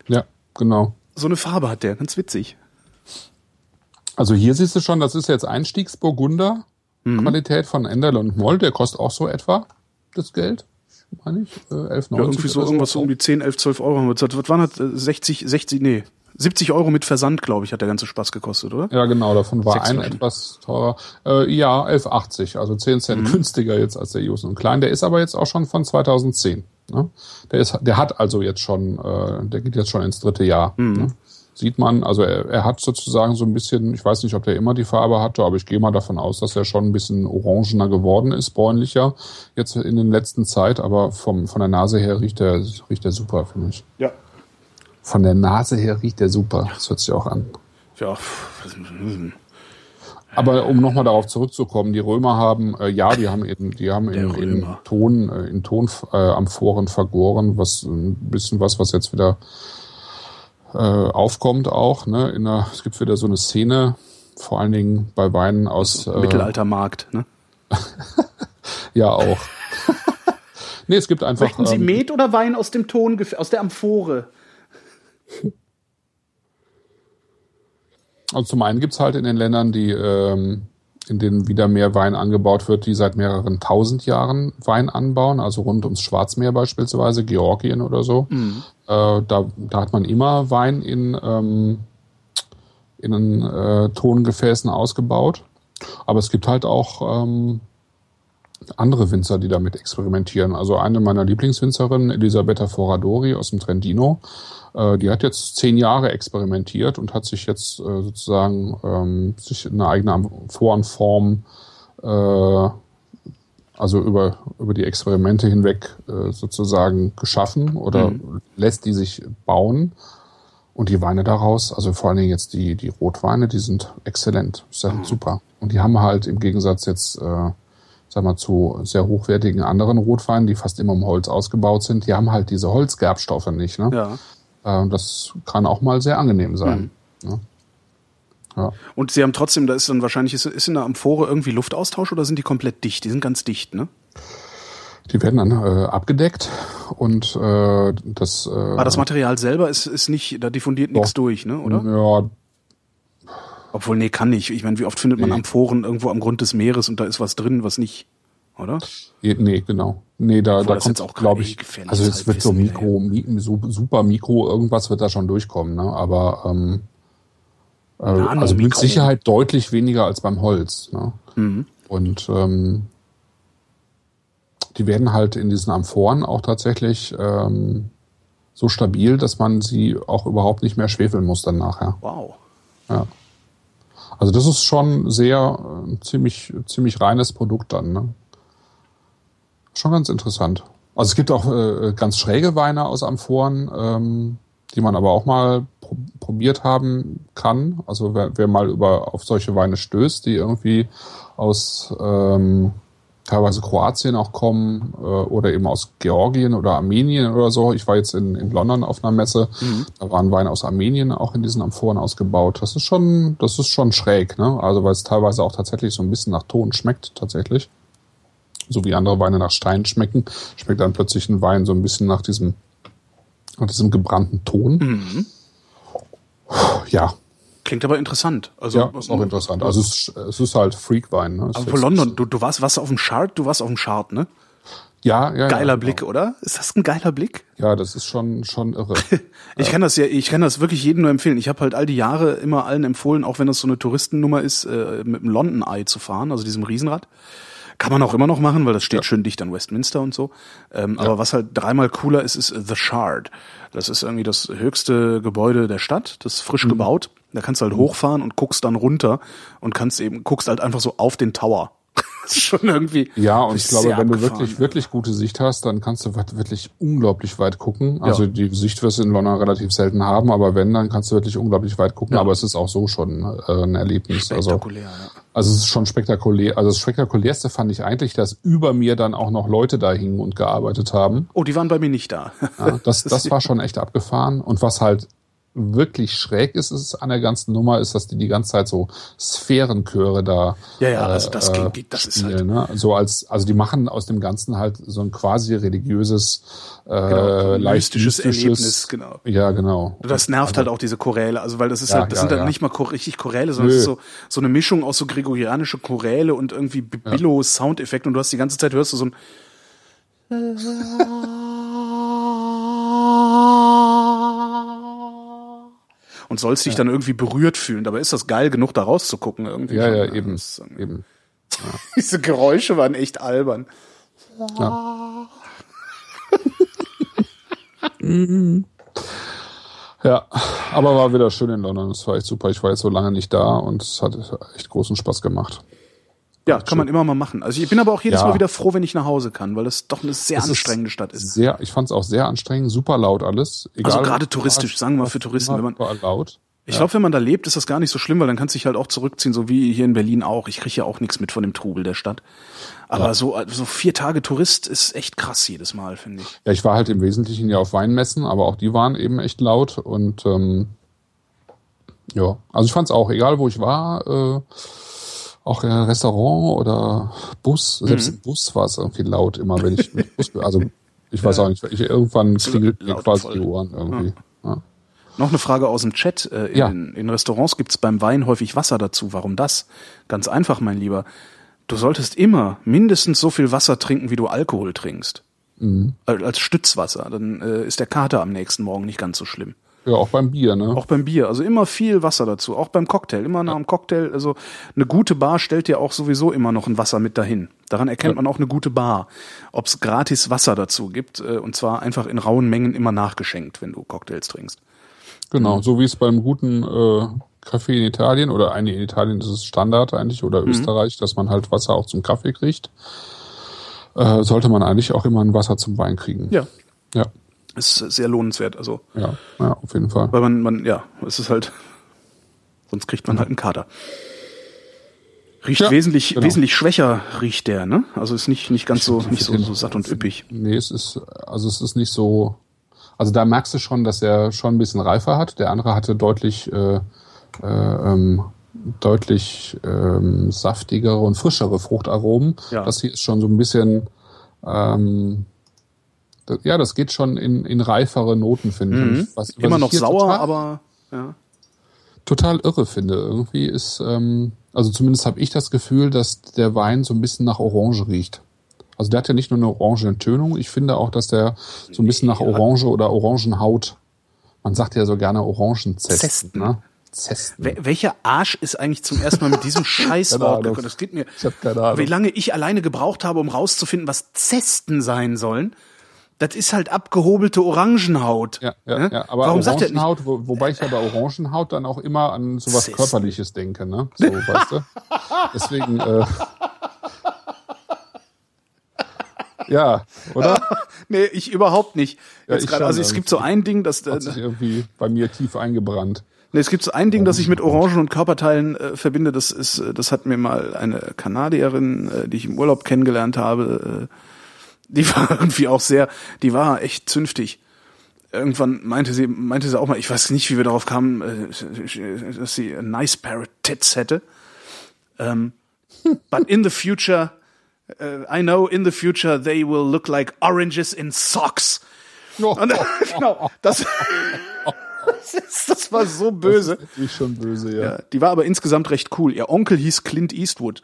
[SPEAKER 3] Ja, genau.
[SPEAKER 2] So eine Farbe hat der, ganz witzig.
[SPEAKER 3] Also hier siehst du schon, das ist jetzt Einstiegsburgunder.
[SPEAKER 2] Mhm.
[SPEAKER 3] Qualität von Enderle und Moll. Der kostet auch so etwa das Geld. Meine ich. Äh, 11,90
[SPEAKER 2] Ja, irgendwie so irgendwas so um die 10, 11, 12 Euro. haben wir bezahlt. Was waren das? Äh, 60, 60, nee. 70 Euro mit Versand, glaube ich, hat der ganze Spaß gekostet, oder?
[SPEAKER 3] Ja, genau, davon war ein etwas teurer. Äh, ja, 11,80, also 10 Cent
[SPEAKER 2] Mhm.
[SPEAKER 3] günstiger jetzt als der Jus und Klein. Der ist aber jetzt auch schon von 2010. Ne? Der, ist, der hat also jetzt schon, äh, der geht jetzt schon ins dritte Jahr.
[SPEAKER 2] Mhm.
[SPEAKER 3] Ne? Sieht man, also er, er hat sozusagen so ein bisschen, ich weiß nicht, ob der immer die Farbe hatte, aber ich gehe mal davon aus, dass er schon ein bisschen orangener geworden ist, bräunlicher, jetzt in den letzten Zeit, aber vom, von der Nase her riecht der, riecht der super, finde ich.
[SPEAKER 2] Ja.
[SPEAKER 3] Von der Nase her riecht der super. Das hört sich auch an.
[SPEAKER 2] Ja.
[SPEAKER 3] Aber um nochmal darauf zurückzukommen, die Römer haben, äh, ja, die haben eben, die haben in, in. Ton, äh, in Ton äh, Amphoren vergoren, was ein bisschen was, was jetzt wieder äh, aufkommt auch. Ne? In der, es gibt wieder so eine Szene, vor allen Dingen bei Weinen aus äh,
[SPEAKER 2] Mittelaltermarkt, ne?
[SPEAKER 3] Ja auch. nee, es gibt einfach.
[SPEAKER 2] Möchten Sie
[SPEAKER 3] ähm,
[SPEAKER 2] Met oder Wein aus dem Ton, aus der Amphore?
[SPEAKER 3] Also zum einen gibt's halt in den Ländern, die, ähm, in denen wieder mehr Wein angebaut wird, die seit mehreren tausend Jahren Wein anbauen, also rund ums Schwarzmeer beispielsweise, Georgien oder so. Äh, da, da hat man immer Wein in, ähm, in äh, Tongefäßen ausgebaut. Aber es gibt halt auch ähm, andere Winzer, die damit experimentieren. Also eine meiner Lieblingswinzerinnen, Elisabetta Foradori aus dem Trentino, äh, die hat jetzt zehn Jahre experimentiert und hat sich jetzt äh, sozusagen ähm, sich eine eigene Amphorenform, äh, also über, über die Experimente hinweg äh, sozusagen geschaffen oder lässt die sich bauen. Und die Weine daraus, also vor allen Dingen jetzt die, die Rotweine, die sind exzellent, sind super. Und die haben halt im Gegensatz jetzt, äh, sag mal, zu sehr hochwertigen anderen Rotweinen, die fast immer im Holz ausgebaut sind, die haben halt diese Holzgerbstoffe nicht. Ne?
[SPEAKER 2] Ja.
[SPEAKER 3] Äh, das kann auch mal sehr angenehm sein. Ne? Ja.
[SPEAKER 2] Und Sie haben trotzdem, da ist dann wahrscheinlich, ist, ist in der Amphore irgendwie Luftaustausch oder sind die komplett dicht? Die sind ganz dicht, ne?
[SPEAKER 3] Die werden dann äh, abgedeckt und äh, das. Äh,
[SPEAKER 2] Aber das Material selber ist, ist nicht, da diffundiert nichts durch, ne? Oder?
[SPEAKER 3] Ja,
[SPEAKER 2] Obwohl, nee, kann nicht. Ich meine, wie oft findet man
[SPEAKER 3] Nee.
[SPEAKER 2] Amphoren irgendwo am Grund des Meeres und da ist was drin, was nicht, oder?
[SPEAKER 3] Nee, genau. Nee, da,
[SPEAKER 2] Obwohl
[SPEAKER 3] da kommt,
[SPEAKER 2] auch
[SPEAKER 3] glaube ich, also es wird so Mikro, mi, so, super Mikro, irgendwas wird da schon durchkommen, ne? Aber ähm, äh,
[SPEAKER 2] Nano-
[SPEAKER 3] also mit. Sicherheit deutlich weniger als beim Holz. Ne?
[SPEAKER 2] Mhm.
[SPEAKER 3] Und ähm, die werden halt in diesen Amphoren auch tatsächlich ähm, so stabil, dass man sie auch überhaupt nicht mehr schwefeln muss dann nachher.
[SPEAKER 2] Wow.
[SPEAKER 3] Ja. Also das ist schon sehr äh, ziemlich ziemlich reines Produkt dann. Ne? Schon ganz interessant. Also es gibt auch äh, ganz schräge Weine aus Amphoren, ähm, die man aber auch mal pro probiert haben kann. Also wer, wer mal über auf solche Weine stößt, die irgendwie aus ähm, teilweise Kroatien auch kommen äh, oder eben aus Georgien oder Armenien oder so. Ich war jetzt in, in London auf einer Messe, da waren Weine aus Armenien auch in diesen Amphoren ausgebaut. Das ist schon, das ist schon schräg, ne? Also weil es teilweise auch tatsächlich so ein bisschen nach Ton schmeckt tatsächlich. So wie andere Weine nach Stein schmecken, schmeckt dann plötzlich ein Wein so ein bisschen nach diesem, nach diesem gebrannten Ton. Ja,
[SPEAKER 2] Klingt aber interessant. Also,
[SPEAKER 3] ja, ist auch interessant. Also es, ist- es ist halt Freakwein. Ne?
[SPEAKER 2] Aber
[SPEAKER 3] jetzt-
[SPEAKER 2] London, du, du warst, warst auf dem Chart, du warst auf dem Chart, ne?
[SPEAKER 3] Ja, ja.
[SPEAKER 2] Geiler
[SPEAKER 3] ja,
[SPEAKER 2] Blick,
[SPEAKER 3] genau.
[SPEAKER 2] oder? Ist das ein geiler Blick?
[SPEAKER 3] Ja, das ist schon, schon irre.
[SPEAKER 2] Ich kann das ja, ich kann das wirklich jedem nur empfehlen. Ich habe halt all die Jahre immer allen empfohlen, auch wenn das so eine Touristennummer ist, äh, mit dem London Eye zu fahren, also diesem Riesenrad. Kann man auch immer noch machen, weil das steht schön dicht an Westminster und so. Ähm, Aber was halt dreimal cooler ist, ist The Shard. Das ist irgendwie das höchste Gebäude der Stadt. Das ist frisch gebaut. Da kannst du halt hochfahren und guckst dann runter und kannst eben, guckst halt einfach so auf den Tower. Ist schon irgendwie.
[SPEAKER 3] Ja, und ich glaube, wenn du wirklich, wirklich gute Sicht hast, dann kannst du wirklich unglaublich weit gucken. Also die Sicht wirst du in London relativ selten haben, aber wenn, dann kannst du wirklich unglaublich weit gucken. Aber es ist auch so schon äh, ein Erlebnis. Also,
[SPEAKER 2] Spektakulär, ja.
[SPEAKER 3] also es ist schon spektakulär. Also das spektakulärste fand ich eigentlich, dass über mir dann auch noch Leute da hingen und gearbeitet haben.
[SPEAKER 2] Oh, die waren bei mir nicht da.
[SPEAKER 3] Ja, das, das war schon echt abgefahren. Und was halt wirklich schräg ist, ist an der ganzen Nummer, ist, dass die die ganze Zeit so Sphärenchöre da
[SPEAKER 2] Ja, ja, also das
[SPEAKER 3] äh,
[SPEAKER 2] geht- das ist
[SPEAKER 3] spielen, ne? So als, also die machen aus dem Ganzen halt so ein quasi religiöses, äh,
[SPEAKER 2] Genau,
[SPEAKER 3] leicht
[SPEAKER 2] mystisches Erlebnis, genau.
[SPEAKER 3] Ja, genau.
[SPEAKER 2] Das nervt halt auch diese Choräle, also weil das ist
[SPEAKER 3] Ja,
[SPEAKER 2] halt, das
[SPEAKER 3] ja,
[SPEAKER 2] sind halt
[SPEAKER 3] ja.
[SPEAKER 2] nicht mal richtig Choräle, sondern es ist
[SPEAKER 3] Nö.
[SPEAKER 2] so, so eine Mischung aus so gregorianische Choräle und irgendwie Billo-Soundeffekt und du hast die ganze Zeit hörst du so ein und sollst dich dann irgendwie berührt fühlen. Dabei ist das geil genug, da rauszugucken irgendwie.
[SPEAKER 3] Ja, ja, eben,
[SPEAKER 2] Das irgendwie-
[SPEAKER 3] eben.
[SPEAKER 2] Diese Geräusche waren echt albern.
[SPEAKER 3] Ja, aber war wieder schön in London. Es war echt super. Ich war jetzt so lange nicht da und es hat echt großen Spaß gemacht.
[SPEAKER 2] Ja, kann man immer mal machen. Also ich bin aber auch jedes
[SPEAKER 3] Ja.
[SPEAKER 2] Mal wieder froh, wenn ich nach Hause kann, weil es doch eine sehr
[SPEAKER 3] Es
[SPEAKER 2] anstrengende Stadt ist.
[SPEAKER 3] Sehr, ich fand es auch sehr anstrengend, super laut alles. Egal,
[SPEAKER 2] Also gerade touristisch,
[SPEAKER 3] war,
[SPEAKER 2] sagen wir mal für Touristen, wenn man-
[SPEAKER 3] überall laut.
[SPEAKER 2] Ich glaube, wenn man da lebt, ist das gar nicht so schlimm, weil dann kannst du dich halt auch zurückziehen, so wie hier in Berlin auch. Ich kriege ja auch nichts mit von dem Trubel der Stadt. Aber so, so vier Tage Tourist ist echt krass jedes Mal, finde ich.
[SPEAKER 3] Ja, ich war halt im Wesentlichen ja auf Weinmessen, aber auch die waren eben echt laut und ähm, ja, also ich fand es auch, egal wo ich war, äh, auch äh, Restaurant oder Bus, selbst
[SPEAKER 2] Mhm.
[SPEAKER 3] im Bus war es irgendwie laut immer, wenn ich mit Bus, also ich weiß auch nicht, ich, irgendwann klingelt mir quasi
[SPEAKER 2] voll.
[SPEAKER 3] die Ohren irgendwie. Ja.
[SPEAKER 2] Noch eine Frage aus dem Chat. Äh, In,
[SPEAKER 3] Ja.
[SPEAKER 2] in Restaurants gibt's beim Wein häufig Wasser dazu. Warum das? Ganz einfach, mein Lieber. Du solltest immer mindestens so viel Wasser trinken, wie du Alkohol trinkst.
[SPEAKER 3] Mhm.
[SPEAKER 2] Al- Als Stützwasser. Dann äh, ist der Kater am nächsten Morgen nicht ganz so schlimm.
[SPEAKER 3] Ja, auch beim Bier, ne?
[SPEAKER 2] Auch beim Bier, also immer viel Wasser dazu, auch beim Cocktail, immer nach dem Cocktail, also eine gute Bar stellt dir auch sowieso immer noch ein Wasser mit dahin. Daran erkennt man auch eine gute Bar, ob es gratis Wasser dazu gibt äh, und zwar einfach in rauen Mengen immer nachgeschenkt, wenn du Cocktails trinkst.
[SPEAKER 3] Genau, so wie es beim guten äh, Kaffee in Italien oder eigentlich in Italien ist es Standard eigentlich oder
[SPEAKER 2] Mhm.
[SPEAKER 3] Österreich, dass man halt Wasser auch zum Kaffee kriegt. Äh, sollte man eigentlich auch immer ein Wasser zum Wein kriegen.
[SPEAKER 2] Ja,
[SPEAKER 3] Ja,
[SPEAKER 2] ist sehr lohnenswert, also
[SPEAKER 3] ja, ja auf jeden Fall.
[SPEAKER 2] weil man, man, ja, es ist halt, sonst kriegt man halt einen Kater. Riecht
[SPEAKER 3] Ja,
[SPEAKER 2] wesentlich,
[SPEAKER 3] genau.
[SPEAKER 2] wesentlich schwächer riecht der, ne? Also ist nicht, nicht ganz so, nicht so, so satt und üppig.
[SPEAKER 3] Nee, es ist, also es ist nicht so, also da merkst du schon, dass er schon ein bisschen reifer hat. Der andere hatte deutlich, äh, äh, ähm, deutlich ähm, saftigere und frischere Fruchtaromen.
[SPEAKER 2] Ja.
[SPEAKER 3] Das hier ist schon so ein bisschen, ähm, das, ja, das geht schon in, in reifere Noten, finde ich. Was, was
[SPEAKER 2] Mhm. Immer
[SPEAKER 3] ich
[SPEAKER 2] noch sauer,
[SPEAKER 3] total,
[SPEAKER 2] aber ja.
[SPEAKER 3] total irre finde. Irgendwie ist, ähm, also zumindest habe ich das Gefühl, dass der Wein so ein bisschen nach Orange riecht. Also der hat ja nicht nur eine orange Tönung, ich finde auch, dass der so ein bisschen nach Orange oder Orangenhaut, man sagt ja so gerne Orangenzesten,
[SPEAKER 2] Zesten.
[SPEAKER 3] ne? Zesten.
[SPEAKER 2] Wel- Welcher Arsch ist eigentlich zum ersten Mal mit diesem Scheißwort gekommen? Das geht mir.
[SPEAKER 3] Ich hab keine Ahnung.
[SPEAKER 2] Wie lange ich alleine gebraucht habe, um rauszufinden, was Zesten sein sollen. Das ist halt abgehobelte Orangenhaut.
[SPEAKER 3] Ja, ja,
[SPEAKER 2] Ne?
[SPEAKER 3] ja, aber
[SPEAKER 2] Warum?
[SPEAKER 3] Orangenhaut, wo, wobei ich ja bei Orangenhaut dann auch immer an sowas
[SPEAKER 2] Zesten.
[SPEAKER 3] Körperliches denke, ne? So, weißt du? Deswegen, äh, ja, oder?
[SPEAKER 2] Nee, ich überhaupt nicht.
[SPEAKER 3] Ja,
[SPEAKER 2] Jetzt
[SPEAKER 3] schon
[SPEAKER 2] also es gibt so ein Ding, das, äh,
[SPEAKER 3] Hat sich irgendwie bei mir tief eingebrannt.
[SPEAKER 2] nee, es gibt so ein Ding, das ich mit Orangen und Körperteilen äh, verbinde. Das ist, äh, das hat mir mal eine Kanadierin, äh, die ich im Urlaub kennengelernt habe, äh, die war irgendwie auch sehr, die war echt zünftig. Irgendwann meinte sie, meinte sie auch mal, ich weiß nicht, wie wir darauf kamen, äh, dass sie a nice pair of tits hätte. Ähm, but in the future, äh, I know in the future they will look like oranges in socks. Und, genau, das, das, ist, das war so böse.
[SPEAKER 3] Ich schon böse, ja.
[SPEAKER 2] Ja, die war aber insgesamt recht cool. Ihr Onkel hieß Clint Eastwood.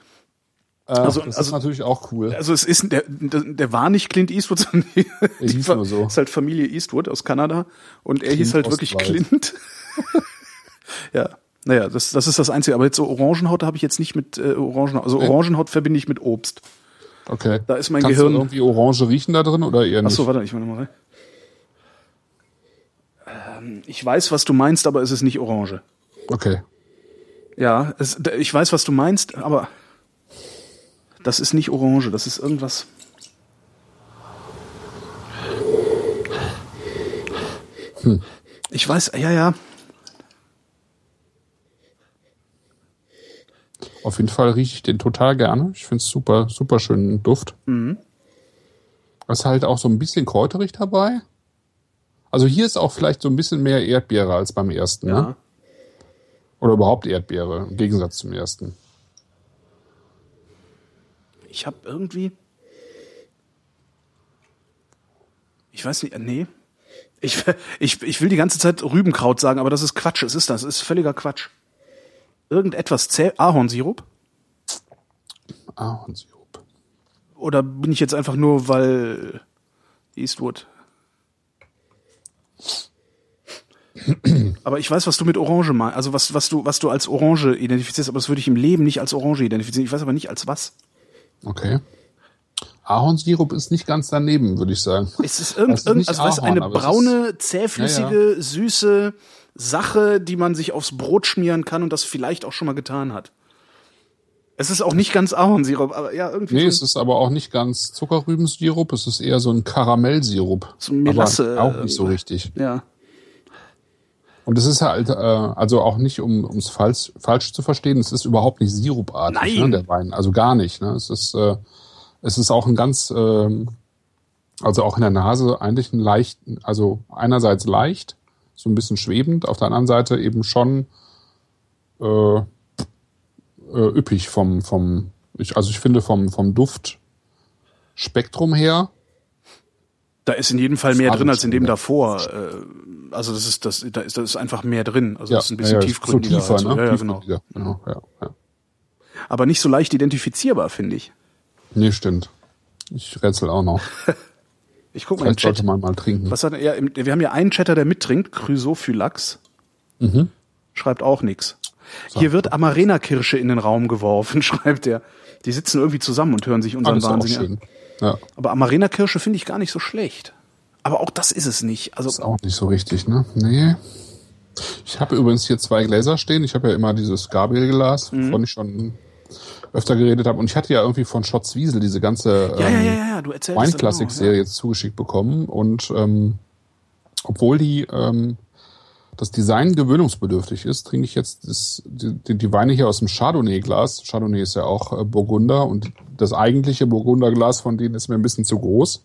[SPEAKER 2] Also-
[SPEAKER 3] das
[SPEAKER 2] also-
[SPEAKER 3] ist natürlich auch cool.
[SPEAKER 2] Also es ist, der, der, war nicht Clint Eastwood, sondern die, die
[SPEAKER 3] hieß
[SPEAKER 2] Fa-
[SPEAKER 3] nur so.
[SPEAKER 2] ist halt Familie Eastwood aus Kanada und er hieß halt wirklich
[SPEAKER 3] Ostwald.
[SPEAKER 2] Clint. ja, naja, das, das ist das Einzige. Aber jetzt so Orangenhaut habe ich jetzt nicht mit äh, Orangenhaut. Also. Orangenhaut verbinde ich mit Obst.
[SPEAKER 3] Okay.
[SPEAKER 2] Da ist mein
[SPEAKER 3] Kannst
[SPEAKER 2] Gehirn-
[SPEAKER 3] Du irgendwie Orange riechen da drin oder eher
[SPEAKER 2] Ach
[SPEAKER 3] nicht?
[SPEAKER 2] so, warte, ich mach mal rein. Ähm, ich weiß, was du meinst, aber es ist nicht Orange.
[SPEAKER 3] Okay.
[SPEAKER 2] Ja, es, ich weiß, was du meinst, aber das ist nicht Orange, das ist irgendwas. Ich weiß, ja, ja.
[SPEAKER 3] Auf jeden Fall rieche ich den total gerne. Ich finde es super, super schönen Duft.
[SPEAKER 2] Mhm.
[SPEAKER 3] Ist halt auch so ein bisschen kräuterig dabei. Also hier ist auch vielleicht so ein bisschen mehr Erdbeere als beim ersten,
[SPEAKER 2] ja.
[SPEAKER 3] ne? Oder überhaupt Erdbeere, im Gegensatz zum ersten.
[SPEAKER 2] Ich habe irgendwie. Ich weiß nicht, äh, nee. Ich, ich, ich will die ganze Zeit Rübenkraut sagen, aber das ist Quatsch. Es ist das. Es ist völliger Quatsch. Irgendetwas zäh. Ahornsirup?
[SPEAKER 3] Ahornsirup.
[SPEAKER 2] Oder bin ich jetzt einfach nur, weil Eastwood? Aber ich weiß, was du mit Orange meinst. Also was, was du, was du als Orange identifizierst, aber das würde ich im Leben nicht als Orange identifizieren. Ich weiß aber nicht als was.
[SPEAKER 3] Okay. Ahornsirup ist nicht ganz daneben, würde ich sagen.
[SPEAKER 2] Es ist irgend,
[SPEAKER 3] ist
[SPEAKER 2] irgend also
[SPEAKER 3] Ahorn,
[SPEAKER 2] eine
[SPEAKER 3] es
[SPEAKER 2] braune, zähflüssige,
[SPEAKER 3] Ja,
[SPEAKER 2] süße Sache, die man sich aufs Brot schmieren kann und das vielleicht auch schon mal getan hat. Es ist auch nicht ganz Ahornsirup, aber ja, irgendwie
[SPEAKER 3] Nee, es
[SPEAKER 2] so,
[SPEAKER 3] ist aber auch nicht ganz Zuckerrübensirup, es ist eher so ein Karamellsirup.
[SPEAKER 2] So Melasse,
[SPEAKER 3] Aber auch nicht so
[SPEAKER 2] äh,
[SPEAKER 3] richtig.
[SPEAKER 2] ja.
[SPEAKER 3] Und es ist halt, äh, also auch nicht, um ums falsch, falsch zu verstehen, es ist überhaupt nicht sirupartig,
[SPEAKER 2] Nein.
[SPEAKER 3] ne, der Wein. Also gar nicht. Ne? Es ist, äh, es ist auch ein ganz, ähm, also auch in der Nase eigentlich ein leicht, also einerseits leicht, so ein bisschen schwebend, auf der anderen Seite eben schon äh, äh, üppig vom, vom, ich, also ich finde vom, vom Duftspektrum her,
[SPEAKER 2] Da ist in jedem Fall mehr drin als in dem
[SPEAKER 3] ja.
[SPEAKER 2] davor. Äh, Also das ist das, da ist, da ist einfach mehr drin. Also
[SPEAKER 3] ja,
[SPEAKER 2] das ist ein bisschen
[SPEAKER 3] ja,
[SPEAKER 2] tiefgründiger.
[SPEAKER 3] So tiefer,
[SPEAKER 2] also,
[SPEAKER 3] ne?
[SPEAKER 2] ja, ja, genau.
[SPEAKER 3] Genau, ja, ja.
[SPEAKER 2] Aber nicht so leicht identifizierbar, finde ich.
[SPEAKER 3] Nee, stimmt. Ich rätsel auch noch.
[SPEAKER 2] Ich guck mal im
[SPEAKER 3] Vielleicht
[SPEAKER 2] Chat.
[SPEAKER 3] sollte man mal trinken.
[SPEAKER 2] Was hat er? Ja, im, wir haben ja einen Chatter, der mittrinkt, Chrysophylax.
[SPEAKER 3] Mhm.
[SPEAKER 2] Schreibt auch nix. Hier wird Amarena-Kirsche in den Raum geworfen, schreibt er. Die sitzen irgendwie zusammen und hören sich
[SPEAKER 3] Ah,
[SPEAKER 2] unseren
[SPEAKER 3] das auch
[SPEAKER 2] Wahnsinn an.
[SPEAKER 3] Ja,
[SPEAKER 2] Aber Amarena-Kirsche finde ich gar nicht so schlecht. Aber auch das ist es nicht. Also
[SPEAKER 3] ist auch nicht so richtig, ne? Nee. Ich habe übrigens hier zwei Gläser stehen. Ich habe ja immer dieses Gabriel-Glas,
[SPEAKER 2] Mhm.
[SPEAKER 3] wovon ich schon öfter geredet habe. Und ich hatte ja irgendwie von Schotz Wiesel diese ganze
[SPEAKER 2] ja,
[SPEAKER 3] ähm,
[SPEAKER 2] ja, ja, genau,
[SPEAKER 3] jetzt zugeschickt bekommen. Und ähm, obwohl die ähm, das Design gewöhnungsbedürftig ist, trinke ich jetzt das, die, die, Weine hier aus dem Chardonnay-Glas. Chardonnay ist ja auch äh, Burgunder und das eigentliche Burgunderglas von denen ist mir ein bisschen zu groß.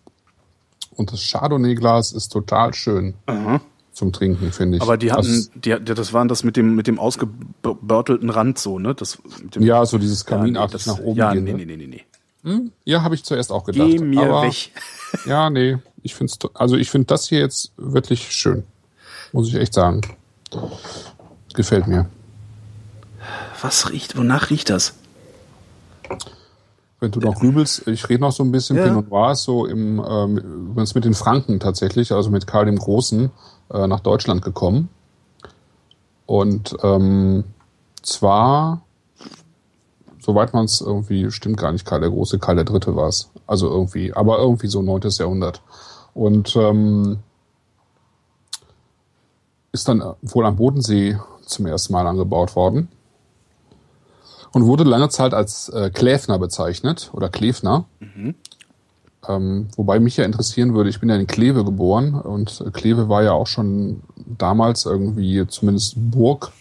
[SPEAKER 3] Und das Chardonnay-Glas ist total schön
[SPEAKER 2] Aha.
[SPEAKER 3] zum Trinken, finde ich.
[SPEAKER 2] Aber die hatten,
[SPEAKER 3] Das,
[SPEAKER 2] die, das waren das mit dem mit dem ausgebörtelten Rand so, ne? Das dem,
[SPEAKER 3] ja, so dieses
[SPEAKER 2] ja, nee,
[SPEAKER 3] kaminartig
[SPEAKER 2] das,
[SPEAKER 3] nach oben
[SPEAKER 2] ja,
[SPEAKER 3] gehen.
[SPEAKER 2] nee,
[SPEAKER 3] ne?
[SPEAKER 2] nee, nee, nee, nee.
[SPEAKER 3] Ja, habe ich zuerst auch gedacht.
[SPEAKER 2] Geh mir
[SPEAKER 3] aber,
[SPEAKER 2] weg.
[SPEAKER 3] Ja, nee, ich finde also ich finde das hier jetzt wirklich schön. Muss ich echt sagen. Gefällt mir.
[SPEAKER 2] Was riecht, wonach riecht das?
[SPEAKER 3] Wenn du noch grübelst, ich rede noch so ein bisschen,
[SPEAKER 2] Ja.
[SPEAKER 3] Pinot Noir ist so im, ähm, übrigens mit den Franken tatsächlich, also mit Karl dem Großen, äh, nach Deutschland gekommen. Und ähm, zwar, soweit man es irgendwie, stimmt gar nicht, Karl der Große, Karl der Dritte war es. Also irgendwie, aber irgendwie so 9. Jahrhundert. Und ähm, ist dann wohl am Bodensee zum ersten Mal angebaut worden und wurde lange Zeit als äh, Kläfner bezeichnet oder Klefner. Ähm, wobei mich ja interessieren würde, ich bin ja in Kleve geboren und Kleve war ja auch schon damals irgendwie zumindest Burg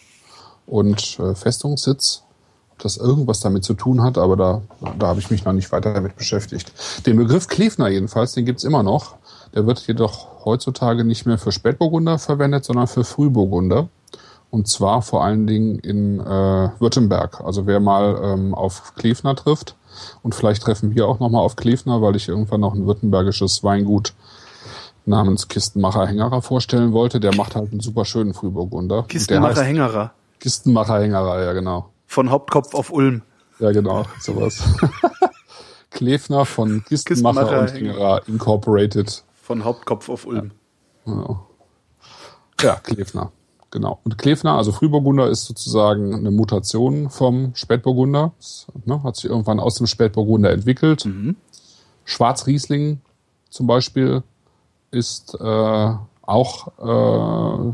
[SPEAKER 3] und äh, Festungssitz. Ob das irgendwas damit zu tun hat, aber da, da habe ich mich noch nicht weiter damit beschäftigt. Den Begriff Klefner jedenfalls, den gibt's immer noch. Der wird jedoch heutzutage nicht mehr für Spätburgunder verwendet, sondern für Frühburgunder. Und zwar vor allen Dingen in äh, Württemberg. Also wer mal ähm, auf Klefner trifft, und vielleicht treffen wir auch nochmal auf Klefner, weil ich irgendwann noch ein württembergisches Weingut namens Kistenmacher Hängerer vorstellen wollte. Der macht halt einen super schönen Frühburgunder. Und
[SPEAKER 2] Kistenmacher Hängerer.
[SPEAKER 3] Kistenmacher Hängerer, ja genau.
[SPEAKER 2] Von Hauptkopf auf Ulm.
[SPEAKER 3] Ja genau, sowas. Klefner von Kistenmacher,
[SPEAKER 2] Kistenmacher,
[SPEAKER 3] und Hingerer Incorporated.
[SPEAKER 2] Von Hauptkopf auf Ulm.
[SPEAKER 3] Ja. ja, Klefner. Genau. Und Klefner, also Frühburgunder, ist sozusagen eine Mutation vom Spätburgunder. Das, ne, hat sich irgendwann aus dem Spätburgunder entwickelt. Schwarzriesling zum Beispiel ist äh, auch äh,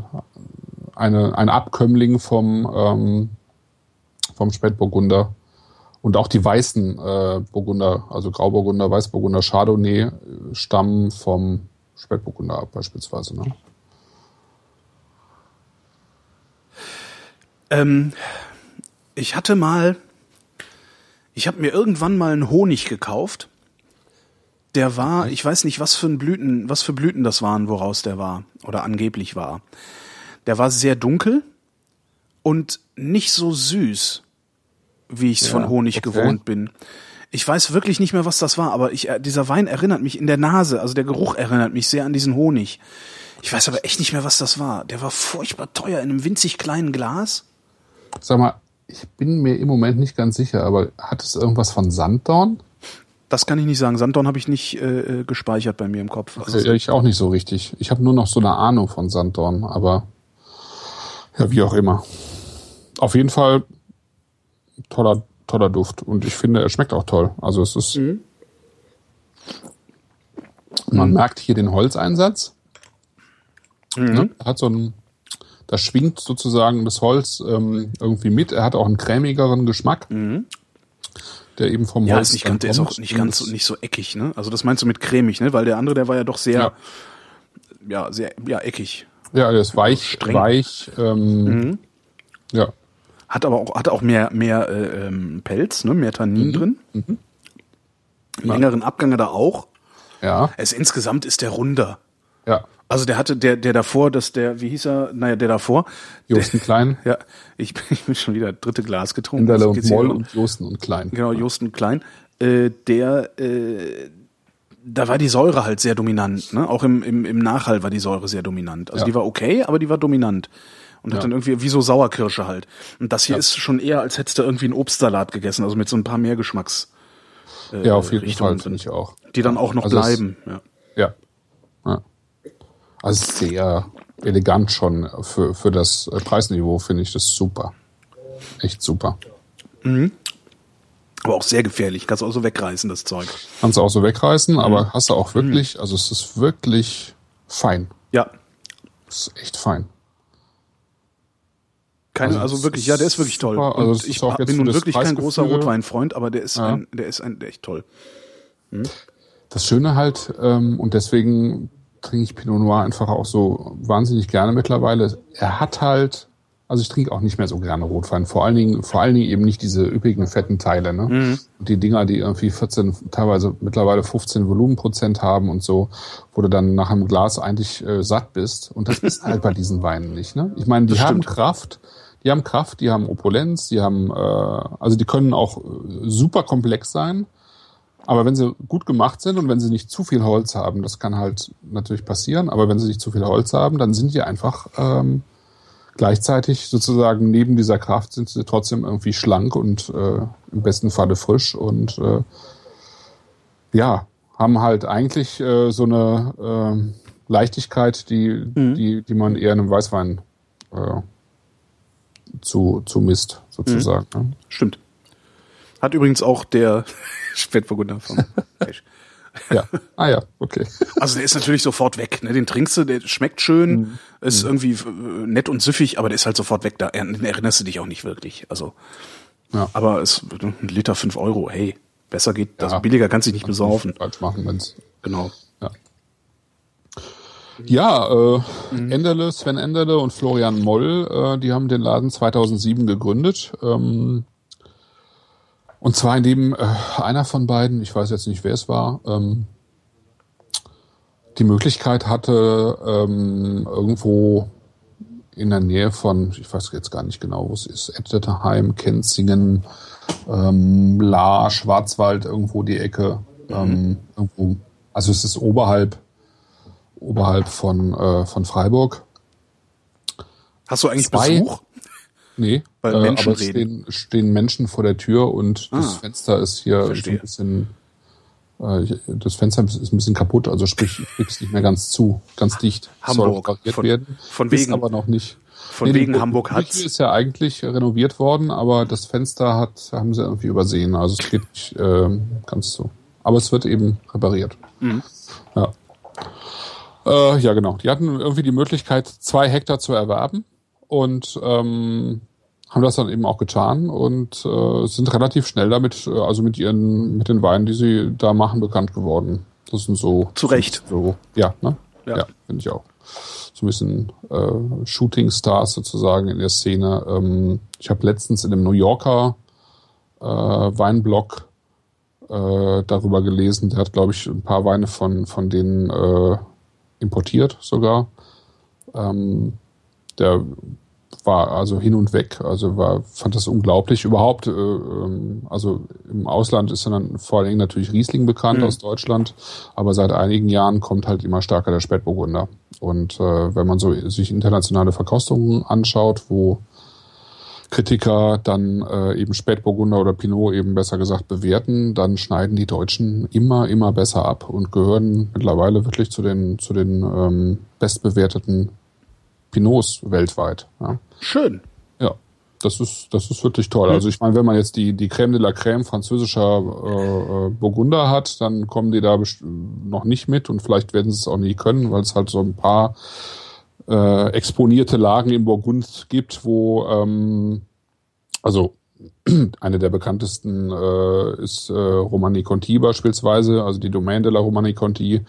[SPEAKER 3] eine, ein Abkömmling vom, ähm, vom Spätburgunder. Und auch die weißen äh, Burgunder, also Grauburgunder, Weißburgunder, Chardonnay, äh, stammen vom Spätburgunder ab beispielsweise. Ne?
[SPEAKER 2] Ähm, ich hatte mal, ich habe mir irgendwann mal einen Honig gekauft. Der war, ich weiß nicht, was für ein Blüten, was für Blüten das waren, woraus der war oder angeblich war. Der war sehr dunkel und nicht so süß, wie ich es
[SPEAKER 3] Ja,
[SPEAKER 2] von Honig
[SPEAKER 3] okay.
[SPEAKER 2] gewohnt bin. Ich weiß wirklich nicht mehr, was das war, aber ich, äh, dieser Wein erinnert mich in der Nase, also der Geruch erinnert mich sehr an diesen Honig. Ich weiß aber echt nicht mehr, was das war. Der war furchtbar teuer in einem winzig kleinen Glas.
[SPEAKER 3] Sag mal, ich bin mir im Moment nicht ganz sicher, aber hat es irgendwas von Sanddorn?
[SPEAKER 2] Das kann ich nicht sagen. Sanddorn habe ich nicht äh, äh, gespeichert bei mir im Kopf. Also,
[SPEAKER 3] Ja, ich auch nicht so richtig. Ich habe nur noch so eine Ahnung von Sanddorn, aber ja, wie auch immer. Auf jeden Fall toller, toller Duft und ich finde, er schmeckt auch toll. Also es ist, man merkt hier den Holzeinsatz. Ne? Er hat so ein, da schwingt sozusagen das Holz ähm, irgendwie mit. Er hat auch einen cremigeren Geschmack, der eben vom
[SPEAKER 2] ja,
[SPEAKER 3] Holz
[SPEAKER 2] ist nicht ganz, der ist auch nicht ganz so, nicht so eckig, ne? Also das meinst du mit cremig, ne? Weil der andere, der war ja doch sehr,
[SPEAKER 3] Ja.
[SPEAKER 2] ja, sehr, ja, eckig.
[SPEAKER 3] Ja, der ist weich,
[SPEAKER 2] Streng.
[SPEAKER 3] weich. Ähm,
[SPEAKER 2] Mhm.
[SPEAKER 3] Ja,
[SPEAKER 2] Hat aber auch, hat auch mehr, mehr äh, ähm, Pelz, ne? Mehr Tannin drin. Einen längeren Abgang er auch.
[SPEAKER 3] ja,
[SPEAKER 2] Es insgesamt ist der runder.
[SPEAKER 3] ja.
[SPEAKER 2] Also der hatte, der, der davor, dass der, wie hieß er? Naja, der davor.
[SPEAKER 3] Josten Klein,
[SPEAKER 2] Ja, ich bin, ich bin schon wieder dritte Glas getrunken.
[SPEAKER 3] Inderle
[SPEAKER 2] Also
[SPEAKER 3] und Moll und Josten und Klein.
[SPEAKER 2] Genau, Josten Klein. Äh, der, äh, da war die Säure halt sehr dominant. Ne? Auch im, im, im Nachhall war die Säure sehr dominant. Also
[SPEAKER 3] Ja.
[SPEAKER 2] die war okay, aber die war dominant. Und hat
[SPEAKER 3] Ja.
[SPEAKER 2] dann irgendwie wie so Sauerkirsche halt. Und das hier
[SPEAKER 3] Ja.
[SPEAKER 2] ist schon eher, als hättest du irgendwie einen Obstsalat gegessen, also mit so ein paar mehr Geschmacks,
[SPEAKER 3] Ja, auf jeden
[SPEAKER 2] Richtungen
[SPEAKER 3] Fall, finde ich auch.
[SPEAKER 2] die dann auch noch
[SPEAKER 3] Also es-
[SPEAKER 2] bleiben. Ja.
[SPEAKER 3] Ja. ja. Also sehr elegant schon für, für das äh, Preisniveau, finde ich das super. Echt super.
[SPEAKER 2] Aber auch sehr gefährlich. Kannst du auch so wegreißen, das Zeug.
[SPEAKER 3] Kannst du auch so wegreißen,
[SPEAKER 2] Mhm.
[SPEAKER 3] aber hast du auch wirklich, also es ist wirklich fein.
[SPEAKER 2] Ja.
[SPEAKER 3] Es ist echt fein.
[SPEAKER 2] Keine,
[SPEAKER 3] Also
[SPEAKER 2] also, wirklich, ja, der ist wirklich toll.
[SPEAKER 3] super. Also
[SPEAKER 2] Und ich bin nun wirklich kein großer Rotweinfreund, aber der ist
[SPEAKER 3] Ja.
[SPEAKER 2] ein, der ist ein, echt toll.
[SPEAKER 3] Das Schöne halt, ähm, und deswegen trinke ich Pinot Noir einfach auch so wahnsinnig gerne mittlerweile. Er hat halt, also ich trinke auch nicht mehr so gerne Rotwein, vor allen Dingen, vor allen Dingen eben nicht diese üppigen fetten Teile, ne? Und die Dinger, die irgendwie 14, teilweise mittlerweile 15 Volumenprozent haben und so, wo du dann nach einem Glas eigentlich äh, satt bist. Und das ist halt bei diesen Weinen nicht, ne? Ich meine, die
[SPEAKER 2] Das
[SPEAKER 3] haben
[SPEAKER 2] stimmt.
[SPEAKER 3] Kraft, die haben Kraft, die haben Opulenz, die haben, äh, also die können auch äh, super komplex sein. Aber wenn sie gut gemacht sind und wenn sie nicht zu viel Holz haben, das kann halt natürlich passieren, aber wenn sie nicht zu viel Holz haben, dann sind die einfach ähm, gleichzeitig sozusagen neben dieser Kraft sind sie trotzdem irgendwie schlank und äh, im besten Falle frisch und äh, ja, haben halt eigentlich äh, so eine ähm, Leichtigkeit, die, die, die man eher einem Weißwein äh, zu, zu misst, sozusagen. Ne?
[SPEAKER 2] Stimmt. Hat übrigens auch der Spätburgunder vom Pech.
[SPEAKER 3] Ja. Ah ja, okay.
[SPEAKER 2] Also der ist natürlich sofort weg. Ne? Den trinkst du, der schmeckt schön, ist irgendwie äh, nett und süffig, aber der ist halt sofort weg. Da er- erinnerst du dich auch nicht wirklich. Also,
[SPEAKER 3] Ja.
[SPEAKER 2] aber es ein Liter fünf Euro. Hey, besser geht. Also
[SPEAKER 3] Ja.
[SPEAKER 2] billiger kannst du dich nicht besaufen.
[SPEAKER 3] Falsch machen, wenn's
[SPEAKER 2] Genau.
[SPEAKER 3] Ja, ja äh, Enderle, Sven Enderle und Florian Moll, äh, die haben den Laden 2007 gegründet. Ähm, und zwar indem äh, einer von beiden, ich weiß jetzt nicht, wer es war, ähm, die Möglichkeit hatte, ähm, irgendwo in der Nähe von, ich weiß jetzt gar nicht genau, wo es ist, Etterheim, Kenzingen, ähm, La, Schwarzwald, irgendwo die Ecke, ähm, irgendwo, also es ist oberhalb, oberhalb von, äh, von Freiburg.
[SPEAKER 2] Hast du eigentlich
[SPEAKER 3] Zwei-
[SPEAKER 2] Besuch?
[SPEAKER 3] Nee,
[SPEAKER 2] Weil
[SPEAKER 3] äh,
[SPEAKER 2] Menschen
[SPEAKER 3] aber stehen, stehen Menschen vor der Tür und das
[SPEAKER 2] Ah.
[SPEAKER 3] Fenster ist hier so
[SPEAKER 2] Verstehe.
[SPEAKER 3] ein bisschen Äh, das Fenster ist ein bisschen kaputt, also sprich, ich krieg's nicht mehr ganz zu, ganz dicht.
[SPEAKER 2] Hamburg.
[SPEAKER 3] Soll
[SPEAKER 2] Von-
[SPEAKER 3] werden.
[SPEAKER 2] von
[SPEAKER 3] Ist
[SPEAKER 2] wegen-
[SPEAKER 3] aber noch nicht.
[SPEAKER 2] Von
[SPEAKER 3] die
[SPEAKER 2] wegen Hamburg
[SPEAKER 3] die
[SPEAKER 2] hat's.
[SPEAKER 3] Küche ist ja eigentlich renoviert worden, aber das Fenster hat, haben sie irgendwie übersehen. Also es geht nicht ähm, ganz so. Aber es wird eben repariert.
[SPEAKER 2] Mhm.
[SPEAKER 3] Ja. Äh, ja, genau. Die hatten irgendwie die Möglichkeit, zwei Hektar zu erwerben und ähm, haben das dann eben auch getan und äh, sind relativ schnell damit, äh, also mit ihren, mit den Weinen, die sie da machen, bekannt geworden. Das sind so.
[SPEAKER 2] Zu Recht.
[SPEAKER 3] So, ja, ne?
[SPEAKER 2] Ja.
[SPEAKER 3] Ja, finde ich auch. So ein bisschen äh, Shooting Stars sozusagen in der Szene. Ähm, ich habe letztens in einem New Yorker äh, Weinblog äh, darüber gelesen. Der hat, glaube ich, ein paar Weine von, von denen äh, importiert sogar. Ähm, der war also hin und weg, also war, fand das unglaublich. Überhaupt, äh, ähm, also im Ausland ist dann vor allen Dingen natürlich Riesling bekannt aus Deutschland, aber seit einigen Jahren kommt halt immer stärker der Spätburgunder. Und äh, wenn man so sich internationale Verkostungen anschaut, wo Kritiker dann äh, eben Spätburgunder oder Pinot eben besser gesagt bewerten, dann schneiden die Deutschen immer, immer besser ab und gehören mittlerweile wirklich zu den, zu den ähm, bestbewerteten Pinots weltweit. Ja.
[SPEAKER 2] Schön.
[SPEAKER 3] Ja, das ist, das ist wirklich toll. Also ich meine, wenn man jetzt die, die Crème de la Crème französischer äh, äh, Burgunder hat, dann kommen die da noch nicht mit und vielleicht werden sie es auch nie können, weil es halt so ein paar äh, exponierte Lagen im Burgund gibt, wo ähm, also eine der bekanntesten äh, ist äh, Romani Conti beispielsweise, also die Domaine de la Romani Conti,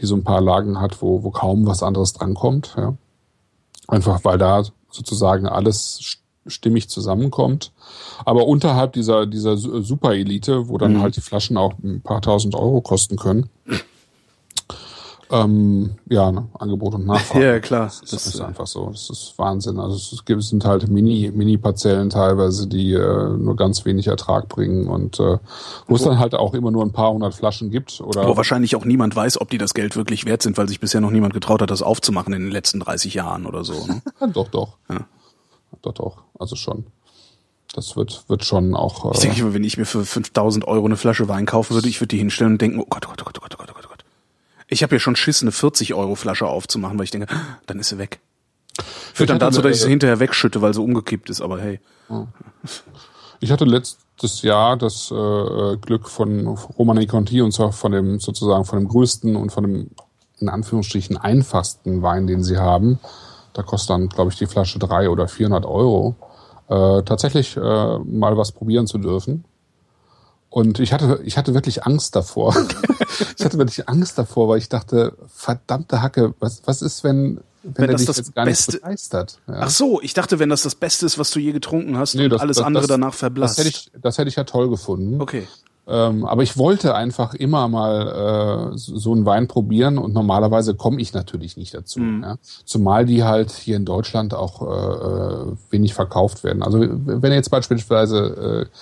[SPEAKER 3] die so ein paar Lagen hat, wo, wo kaum was anderes drankommt. Ja. Einfach weil da sozusagen alles st- stimmig zusammenkommt. Aber unterhalb dieser, dieser Su- Superelite, wo dann halt die Flaschen auch ein paar tausend Euro kosten können, ähm, ja, ne, Angebot und Nachfrage.
[SPEAKER 2] Ja, klar.
[SPEAKER 3] Das,
[SPEAKER 2] Das,
[SPEAKER 3] ist
[SPEAKER 2] äh,
[SPEAKER 3] einfach so. Das ist Wahnsinn. Also es gibt, sind halt Mini, Mini-Parzellen teilweise, die äh, nur ganz wenig Ertrag bringen und äh, wo es dann halt auch immer nur ein paar hundert Flaschen gibt. Oder
[SPEAKER 2] Wo wahrscheinlich auch niemand weiß, ob die das Geld wirklich wert sind, weil sich bisher noch niemand getraut hat, das aufzumachen in den letzten 30 Jahren oder so. Ne?
[SPEAKER 3] Doch, doch.
[SPEAKER 2] Ja.
[SPEAKER 3] Doch, doch. Also schon. Das wird, wird schon auch.
[SPEAKER 2] Ich
[SPEAKER 3] Äh,
[SPEAKER 2] denke immer, wenn ich mir für 5000 Euro eine Flasche Wein kaufen würde, ich würde die hinstellen und denken, oh Gott, oh Gott, oh Gott, oh Gott, oh Gott, oh Gott, oh Gott. Ich habe ja schon Schiss, eine 40 Euro Flasche aufzumachen, weil ich denke, dann ist sie weg. Führt dann dazu, dass ich sie hinterher wegschütte, weil sie umgekippt ist, aber hey.
[SPEAKER 3] Ich hatte letztes Jahr das äh, Glück von Romani Conti und zwar von dem sozusagen von dem größten und von dem in Anführungsstrichen einfachsten Wein, den sie haben. Da kostet dann, glaube ich, die Flasche drei oder 400 Euro. Äh, tatsächlich äh, mal was probieren zu dürfen. Und ich hatte, ich hatte wirklich Angst davor. ich hatte wirklich Angst davor, weil ich dachte, verdammte Hacke, was, was ist, wenn, wenn,
[SPEAKER 2] Wenn
[SPEAKER 3] er
[SPEAKER 2] das
[SPEAKER 3] dich
[SPEAKER 2] das
[SPEAKER 3] jetzt gar nicht
[SPEAKER 2] Beste-
[SPEAKER 3] begeistert? Ja.
[SPEAKER 2] Ach so, ich dachte, wenn das das Beste ist, was du je getrunken hast
[SPEAKER 3] Nee,
[SPEAKER 2] und
[SPEAKER 3] das-
[SPEAKER 2] alles
[SPEAKER 3] das-
[SPEAKER 2] andere
[SPEAKER 3] das-
[SPEAKER 2] danach
[SPEAKER 3] Das
[SPEAKER 2] verblasst.
[SPEAKER 3] hätte ich, das hätte ich ja toll gefunden.
[SPEAKER 2] okay.
[SPEAKER 3] Ähm, aber ich wollte einfach immer mal äh, so einen Wein probieren und normalerweise komme ich natürlich nicht dazu. Ja? Zumal die halt hier in Deutschland auch äh, äh, wenig verkauft werden. Also wenn jetzt beispielsweise, äh,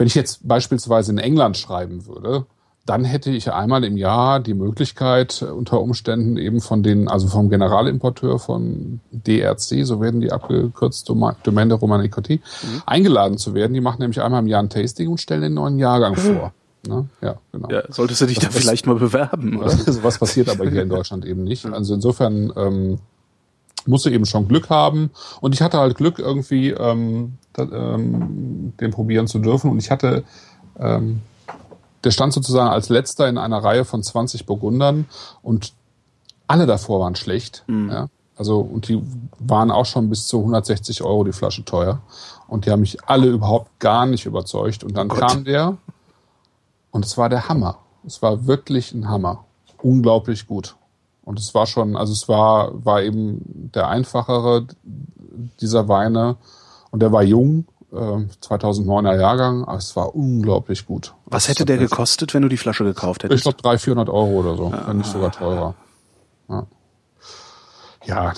[SPEAKER 3] wenn ich jetzt beispielsweise in England schreiben würde, dann hätte ich einmal im Jahr die Möglichkeit, äh, unter Umständen eben von den, also vom Generalimporteur von DRC, so werden die abgekürzt, Doma- Domaine de Romanicotti, eingeladen zu werden. Die machen nämlich einmal im Jahr ein Tasting und stellen den neuen Jahrgang vor. Ne? Ja, genau.
[SPEAKER 2] Ja, solltest du dich da vielleicht mal bewerben, oder?
[SPEAKER 3] Also was passiert aber hier in Deutschland eben nicht. Also insofern ähm, musst du eben schon Glück haben. Und ich hatte halt Glück, irgendwie ähm, da, ähm, den probieren zu dürfen. Und ich hatte, ähm, der stand sozusagen als letzter in einer Reihe von 20 Burgundern und alle davor waren schlecht. Ja? Also, und die waren auch schon bis zu 160 Euro die Flasche teuer. Und die haben mich alle überhaupt gar nicht überzeugt. Und dann
[SPEAKER 2] Gott.
[SPEAKER 3] kam der und es war der Hammer. Es war wirklich ein Hammer. Unglaublich gut. Und es war schon, also es war, war eben der einfachere dieser Weine. Und der war jung, äh, 2009er Jahrgang, aber es war unglaublich gut.
[SPEAKER 2] Was
[SPEAKER 3] Das
[SPEAKER 2] hätte der gekostet, wenn du die Flasche gekauft
[SPEAKER 3] Ich
[SPEAKER 2] hättest?
[SPEAKER 3] glaube 300, 400 Euro oder so, wenn nicht sogar teurer. Ja, ja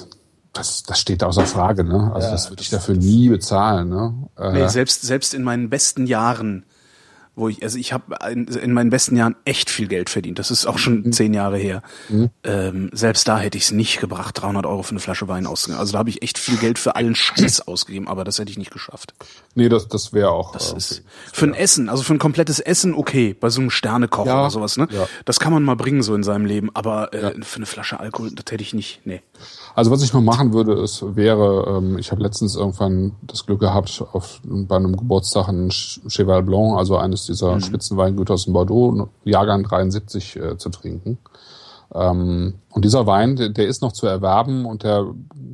[SPEAKER 3] das, das steht außer Frage. Ne? Also das würde ich dafür nie bezahlen. Ne? Äh,
[SPEAKER 2] Nee, selbst, selbst in meinen besten Jahren wo ich, also ich habe in, in meinen besten Jahren echt viel Geld verdient. Das ist auch schon
[SPEAKER 3] Mhm.
[SPEAKER 2] zehn Jahre her. Ähm, selbst da hätte ich es nicht gebracht, 300 Euro für eine Flasche Wein auszugeben. Also da habe ich echt viel Geld für allen Scheiß ausgegeben, aber das hätte ich nicht geschafft.
[SPEAKER 3] Nee, das, das wäre auch.
[SPEAKER 2] Das
[SPEAKER 3] äh,
[SPEAKER 2] ist für ein Essen, also für ein komplettes Essen okay, bei so einem Sternekoch
[SPEAKER 3] Ja,
[SPEAKER 2] oder sowas, ne?
[SPEAKER 3] ja.
[SPEAKER 2] Das kann man mal bringen so in seinem Leben, aber äh, für eine Flasche Alkohol, das hätte ich nicht. Nee.
[SPEAKER 3] Also was ich noch machen würde, ist, wäre, ähm, ich habe letztens irgendwann das Glück gehabt, auf, bei einem Geburtstag ein Ch- Cheval Blanc, also eines dieser Spitzenweingüter aus dem Bordeaux, Jahrgang 73, äh, zu trinken. Ähm, und dieser Wein, der, der ist noch zu erwerben und der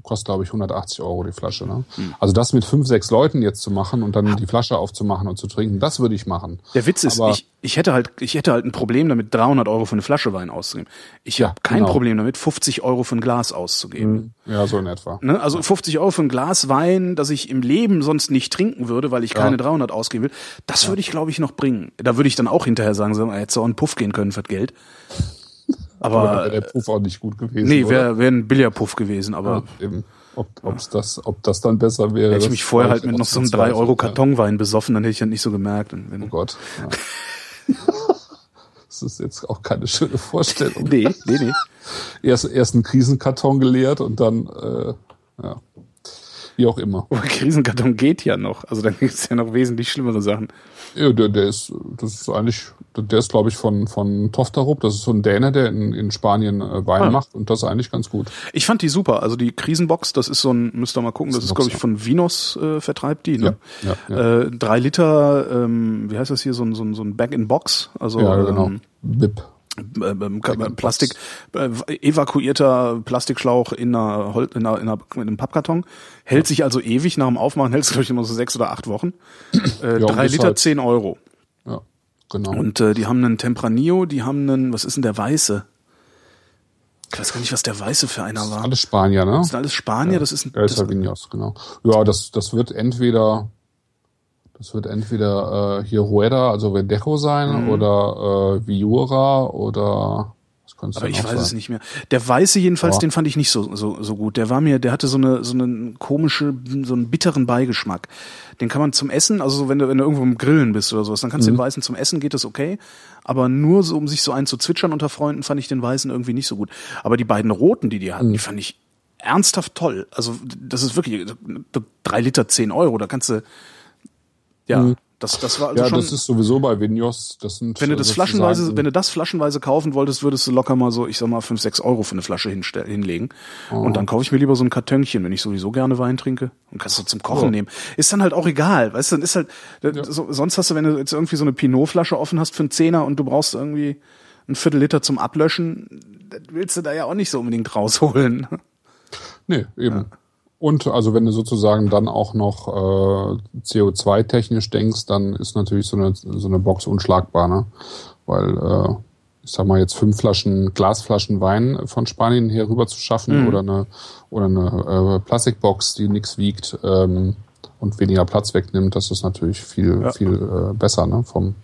[SPEAKER 3] kostet, glaube ich, 180 Euro die Flasche. Ne? Also das mit fünf, sechs Leuten jetzt zu machen und dann die Flasche aufzumachen und zu trinken, das würde ich machen.
[SPEAKER 2] Der Witz ist,
[SPEAKER 3] Aber-
[SPEAKER 2] ich, ich hätte halt, ich hätte halt ein Problem damit, 300 Euro für eine Flasche Wein auszugeben. Ich
[SPEAKER 3] Ja,
[SPEAKER 2] habe kein
[SPEAKER 3] genau.
[SPEAKER 2] Problem damit, 50 Euro für ein Glas auszugeben.
[SPEAKER 3] Ja, so in etwa.
[SPEAKER 2] Ne? Also 50 Euro für ein Glas Wein, das ich im Leben sonst nicht trinken würde, weil ich keine 300 ausgeben will, das würde ich, glaube ich, noch bringen. Da würde ich dann auch hinterher sagen, so, hätte so einen Puff gehen können für das Geld.
[SPEAKER 3] Aber wäre der Puff auch nicht gut gewesen.
[SPEAKER 2] nee, wäre wär ein Billardpuff gewesen, aber
[SPEAKER 3] Eben. Ob, ob's das, ob das dann besser wäre.
[SPEAKER 2] hätte ich mich vorher halt mit noch so einem
[SPEAKER 3] zu zweifeln,
[SPEAKER 2] 3 Euro
[SPEAKER 3] ja.
[SPEAKER 2] Kartonwein besoffen, dann hätte ich das nicht so gemerkt.
[SPEAKER 3] Oh Gott. Ja. das ist jetzt auch keine schöne Vorstellung.
[SPEAKER 2] nee, nee, nee.
[SPEAKER 3] Erst, erst einen Krisenkarton geleert und dann, äh, ja. Wie auch immer.
[SPEAKER 2] Aber Krisenkarton geht ja noch. Also dann gibt es ja noch wesentlich schlimmere Sachen.
[SPEAKER 3] Ja, der, der ist, das ist eigentlich, der ist, glaube ich, von, von Toftarup. Das ist so ein Däne, der in, in Spanien äh, Wein
[SPEAKER 2] Ah.
[SPEAKER 3] macht und das ist eigentlich ganz gut.
[SPEAKER 2] Ich fand die super. Also die Krisenbox, das ist so ein, müsst ihr mal gucken, das ist, glaube ich, von Vinos äh, vertreibt die. Ne?
[SPEAKER 3] Ja, ja,
[SPEAKER 2] Äh, drei Liter, ähm, wie heißt das hier, so ein, so ein, so ein Bag-in-Box. Also
[SPEAKER 3] Ja, genau.
[SPEAKER 2] ähm,
[SPEAKER 3] Bip.
[SPEAKER 2] Äh, ähm, Plastik, äh, evakuierter Plastikschlauch in einer, in einer, in einer mit einem Pappkarton. Hält sich also ewig nach dem Aufmachen, hält es, glaube ich, immer so sechs oder acht Wochen. Äh,
[SPEAKER 3] Ja,
[SPEAKER 2] drei Liter,
[SPEAKER 3] halt-
[SPEAKER 2] zehn Euro.
[SPEAKER 3] Ja, genau.
[SPEAKER 2] Und äh, die haben einen Tempranillo, die haben einen, was ist denn der Weiße? Ich weiß gar nicht, was der Weiße für einer war.
[SPEAKER 3] Alles Spanier, ne?
[SPEAKER 2] Das sind alles Spanier, das ist ein,
[SPEAKER 3] Ja, ist
[SPEAKER 2] das,
[SPEAKER 3] ja Vinos, genau. Ja, das, das wird entweder, das wird entweder äh, hier Rueda, also Verdejo sein,
[SPEAKER 2] Mhm.
[SPEAKER 3] oder äh, Viura oder
[SPEAKER 2] aber ich weiß
[SPEAKER 3] sein?
[SPEAKER 2] es nicht mehr. Der Weiße jedenfalls,
[SPEAKER 3] Ja.
[SPEAKER 2] den fand ich nicht so, so, so gut. Der war mir, der hatte so eine, so einen komische, so einen bitteren Beigeschmack. Den kann man zum Essen, also so, wenn du, wenn du irgendwo im Grillen bist oder sowas, dann kannst du
[SPEAKER 3] Mhm.
[SPEAKER 2] den Weißen zum Essen, geht das okay. Aber nur so, um sich so einen zu zwitschern unter Freunden, fand ich den Weißen irgendwie nicht so gut. Aber die beiden Roten, die die
[SPEAKER 3] Mhm.
[SPEAKER 2] hatten, die fand ich ernsthaft toll. Also, das ist wirklich, drei Liter, zehn Euro, da kannst du, ja, das, das war also
[SPEAKER 3] Mhm. Ja,
[SPEAKER 2] schon.
[SPEAKER 3] das ist sowieso bei Vinos, das sind
[SPEAKER 2] Wenn du das flaschenweise, wenn du das flaschenweise kaufen wolltest, würdest du locker mal so, ich sag mal, fünf, sechs Euro für eine Flasche hinlegen.
[SPEAKER 3] Oh.
[SPEAKER 2] Und dann kaufe ich mir lieber so ein Kartönchen, wenn ich sowieso gerne Wein trinke. Und kannst du zum Kochen
[SPEAKER 3] Ja.
[SPEAKER 2] nehmen. Ist dann halt auch egal. Weißt du, dann ist halt, so, sonst hast du, wenn du jetzt irgendwie so eine Pinot-Flasche offen hast für einen Zehner und du brauchst irgendwie ein Viertel Liter zum Ablöschen, das willst du da ja auch nicht so unbedingt rausholen.
[SPEAKER 3] Nee, eben. Und also wenn du sozusagen dann auch noch äh, CO2-technisch denkst, dann ist natürlich so eine, so eine Box unschlagbar, ne? Weil, äh, ich sag mal, jetzt fünf Flaschen, Glasflaschen Wein von Spanien hier rüber zu schaffen
[SPEAKER 2] Mhm.
[SPEAKER 3] oder eine oder eine äh, Plastikbox, die nichts wiegt ähm, und weniger Platz wegnimmt, das ist natürlich viel,
[SPEAKER 2] Ja.
[SPEAKER 3] viel äh, besser, ne? Vom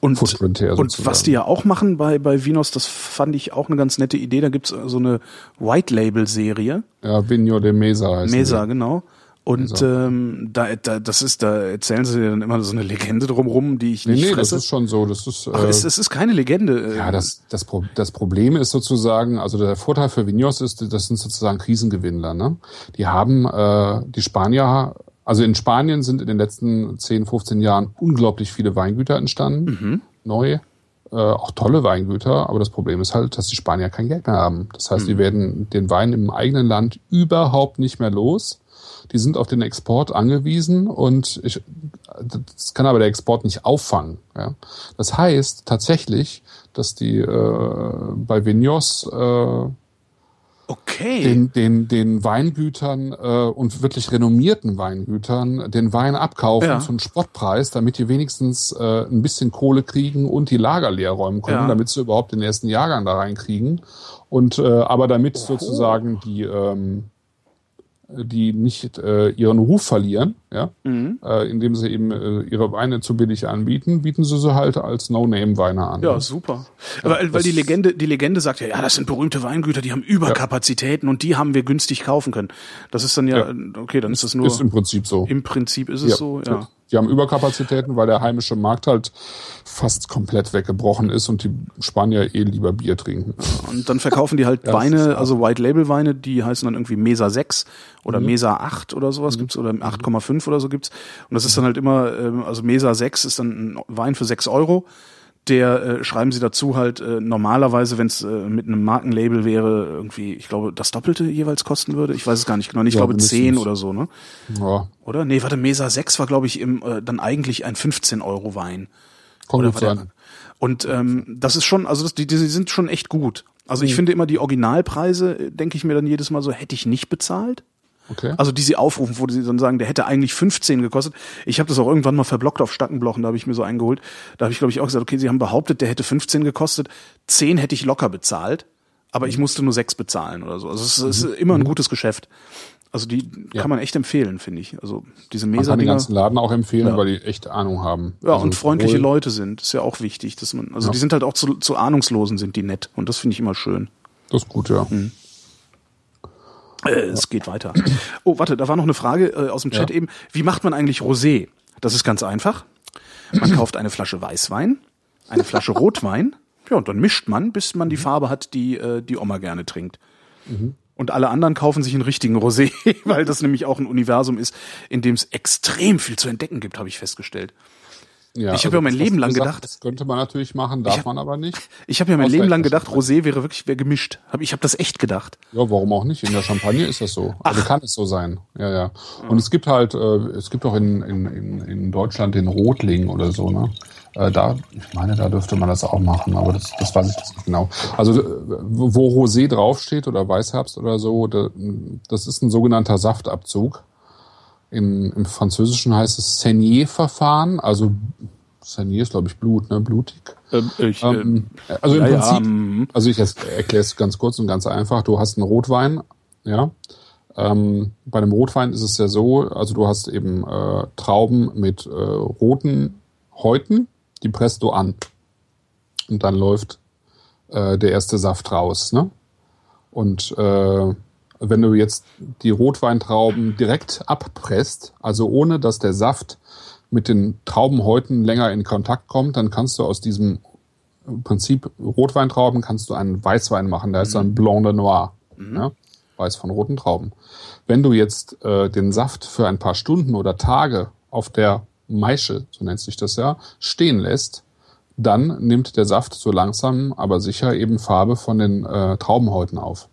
[SPEAKER 2] Und,
[SPEAKER 3] Footprint her
[SPEAKER 2] und was die ja auch machen bei, bei Vinos, das fand ich auch eine ganz nette Idee. Da gibt's so eine White-Label-Serie.
[SPEAKER 3] ja, Vigno de Mesa heißt
[SPEAKER 2] Mesa, genau. Und ähm, da, da, das ist, da erzählen sie dir dann immer so eine Legende drumrum, die ich
[SPEAKER 3] Nee,
[SPEAKER 2] nicht
[SPEAKER 3] nee, das
[SPEAKER 2] fresse.
[SPEAKER 3] ist schon so. Das ist,
[SPEAKER 2] Ach,
[SPEAKER 3] äh,
[SPEAKER 2] es, es ist keine Legende. äh,
[SPEAKER 3] Ja, das, das, Pro- das Problem ist sozusagen, also der Vorteil für Vinos ist, das sind sozusagen Krisengewinnler. Ne? Die haben, äh, die Spanier, also in Spanien sind in den letzten 10, 15 Jahren unglaublich viele Weingüter entstanden, neu, äh, auch tolle Weingüter, aber das Problem ist halt, dass die Spanier kein Geld mehr haben. Das heißt, die werden den Wein im eigenen Land überhaupt nicht mehr los. Die sind auf den Export angewiesen und ich, das kann aber der Export nicht auffangen. Ja? Das heißt tatsächlich, dass die äh, bei Vinos äh,
[SPEAKER 2] okay.
[SPEAKER 3] den, den, den Weingütern äh, und wirklich renommierten Weingütern den Wein abkaufen
[SPEAKER 2] Ja.
[SPEAKER 3] zu einem Spottpreis, damit die wenigstens äh, ein bisschen Kohle kriegen und die Lager leer räumen können,
[SPEAKER 2] Ja.
[SPEAKER 3] damit sie überhaupt den ersten Jahrgang da reinkriegen. Und äh, aber damit sozusagen die ähm, die nicht äh, ihren Ruf verlieren, ja,
[SPEAKER 2] Mhm.
[SPEAKER 3] äh, indem sie eben äh, ihre Weine zu billig anbieten, bieten sie sie halt als No-Name-Weine an.
[SPEAKER 2] ja,
[SPEAKER 3] ne?
[SPEAKER 2] super. weil, weil
[SPEAKER 3] das-
[SPEAKER 2] die Legende, die Legende sagt ja, ja, das sind berühmte Weingüter, die haben Überkapazitäten und die haben wir günstig kaufen können. Das ist dann ja,
[SPEAKER 3] Ja.
[SPEAKER 2] okay, dann ist das nur,
[SPEAKER 3] ist im Prinzip so.
[SPEAKER 2] im Prinzip ist es
[SPEAKER 3] Ja.
[SPEAKER 2] so, ja.
[SPEAKER 3] Die haben Überkapazitäten, weil der heimische Markt halt fast komplett weggebrochen ist und die Spanier eh lieber Bier trinken.
[SPEAKER 2] Und dann verkaufen die halt Weine, also White Label Weine, die heißen dann irgendwie Mesa 6 oder Mesa 8 oder sowas gibt's oder 8,5 oder so gibt's. Und das ist dann halt immer, ähm, also Mesa 6 ist dann ein Wein für 6 Euro. Der äh, schreiben sie dazu halt äh, normalerweise, wenn es äh, mit einem Markenlabel wäre, irgendwie, ich glaube, das Doppelte jeweils kosten würde. Ich weiß es gar nicht genau. Ich
[SPEAKER 3] Ja,
[SPEAKER 2] glaube. 10 oder so, ne?
[SPEAKER 3] Ja,
[SPEAKER 2] Oder? Nee, warte, Mesa 6 war, glaube ich, im, äh, dann eigentlich ein 15 Euro Wein.
[SPEAKER 3] kann
[SPEAKER 2] Oder war der-. Und ähm, das ist schon, also das, die, die sind schon echt gut. Also ich finde immer die Originalpreise, äh, denke ich mir dann jedes Mal so, hätte ich nicht bezahlt.
[SPEAKER 3] Okay.
[SPEAKER 2] Also die sie aufrufen, wo sie dann sagen, der hätte eigentlich 15 gekostet. Ich habe das auch irgendwann mal verblockt auf Stackenblochen, da habe ich mir so eingeholt. Da habe ich, glaube ich, auch gesagt, okay, sie haben behauptet, der hätte 15 gekostet. 10 hätte ich locker bezahlt, aber ich musste nur 6 bezahlen oder so. Also es ist, ist immer ein gutes Geschäft. Also die
[SPEAKER 3] Mhm. Ja.
[SPEAKER 2] kann man echt empfehlen, finde ich. Also diese
[SPEAKER 3] Man kann den ganzen Laden auch empfehlen,
[SPEAKER 2] Ja.
[SPEAKER 3] weil die echt Ahnung haben.
[SPEAKER 2] Ja,
[SPEAKER 3] Also
[SPEAKER 2] und freundliche
[SPEAKER 3] sowohl-
[SPEAKER 2] Leute sind. Ist ja auch wichtig, dass man, also
[SPEAKER 3] Ja.
[SPEAKER 2] die sind halt auch zu, zu Ahnungslosen sind die nett. Und das finde ich immer schön.
[SPEAKER 3] Das ist gut, ja.
[SPEAKER 2] Mhm. Äh, es geht weiter. Oh, warte, da war noch eine Frage äh, aus dem Chat
[SPEAKER 3] Ja.
[SPEAKER 2] eben. Wie macht man eigentlich Rosé? Das ist ganz einfach. Man kauft eine Flasche Weißwein, eine Flasche Rotwein, ja, und dann mischt man, bis man
[SPEAKER 3] Mhm.
[SPEAKER 2] die Farbe hat, die äh, die Oma gerne trinkt. Und alle anderen kaufen sich einen richtigen Rosé, weil das nämlich auch ein Universum ist, in dem es extrem viel zu entdecken gibt, habe ich festgestellt.
[SPEAKER 3] Ja
[SPEAKER 2] Ich hab ja mein
[SPEAKER 3] das,
[SPEAKER 2] Leben lang
[SPEAKER 3] gesagt
[SPEAKER 2] gedacht-
[SPEAKER 3] Das könnte man natürlich machen, darf
[SPEAKER 2] hab-
[SPEAKER 3] man aber nicht.
[SPEAKER 2] Ich habe ja mein Leben lang gedacht, Rosé wäre wirklich wäre gemischt. Hab, ich habe das echt gedacht.
[SPEAKER 3] Ja, warum auch nicht? In der Champagne ist das so. Also kann es so sein. Ja, ja. Und es gibt halt, äh, es gibt auch in, in, in, in Deutschland den Rotling oder so, ne? Äh, da, ich meine, da dürfte man das auch machen, aber das, das weiß ich jetzt nicht genau. Also äh, wo Rosé draufsteht oder Weißherbst oder so, da, das ist ein sogenannter Saftabzug. In, Im Französischen heißt es Saignée-Verfahren, also Saignée ist, glaube ich, Blut, ne? Blutig.
[SPEAKER 2] Ähm, ich,
[SPEAKER 3] Ähm, also im
[SPEAKER 2] ja, ja,
[SPEAKER 3] Prinzip,
[SPEAKER 2] mhm.
[SPEAKER 3] also ich erkläre es ganz kurz und ganz einfach. Du hast einen Rotwein, ja. Ähm, bei einem Rotwein ist es ja so, also du hast eben äh, Trauben mit äh, roten Häuten, die presst du an. Und dann läuft äh, der erste Saft raus, ne? Und äh, wenn du jetzt die Rotweintrauben direkt abpresst, also ohne dass der Saft mit den Traubenhäuten länger in Kontakt kommt, dann kannst du aus diesem Prinzip Rotweintrauben kannst du einen Weißwein machen, da ist dann Blanc de Noir, ja? Weiß von roten Trauben. Wenn du jetzt äh, den Saft für ein paar Stunden oder Tage auf der Maische, so nennt sich das ja, stehen lässt, dann nimmt der Saft so langsam, aber sicher eben Farbe von den äh, Traubenhäuten auf.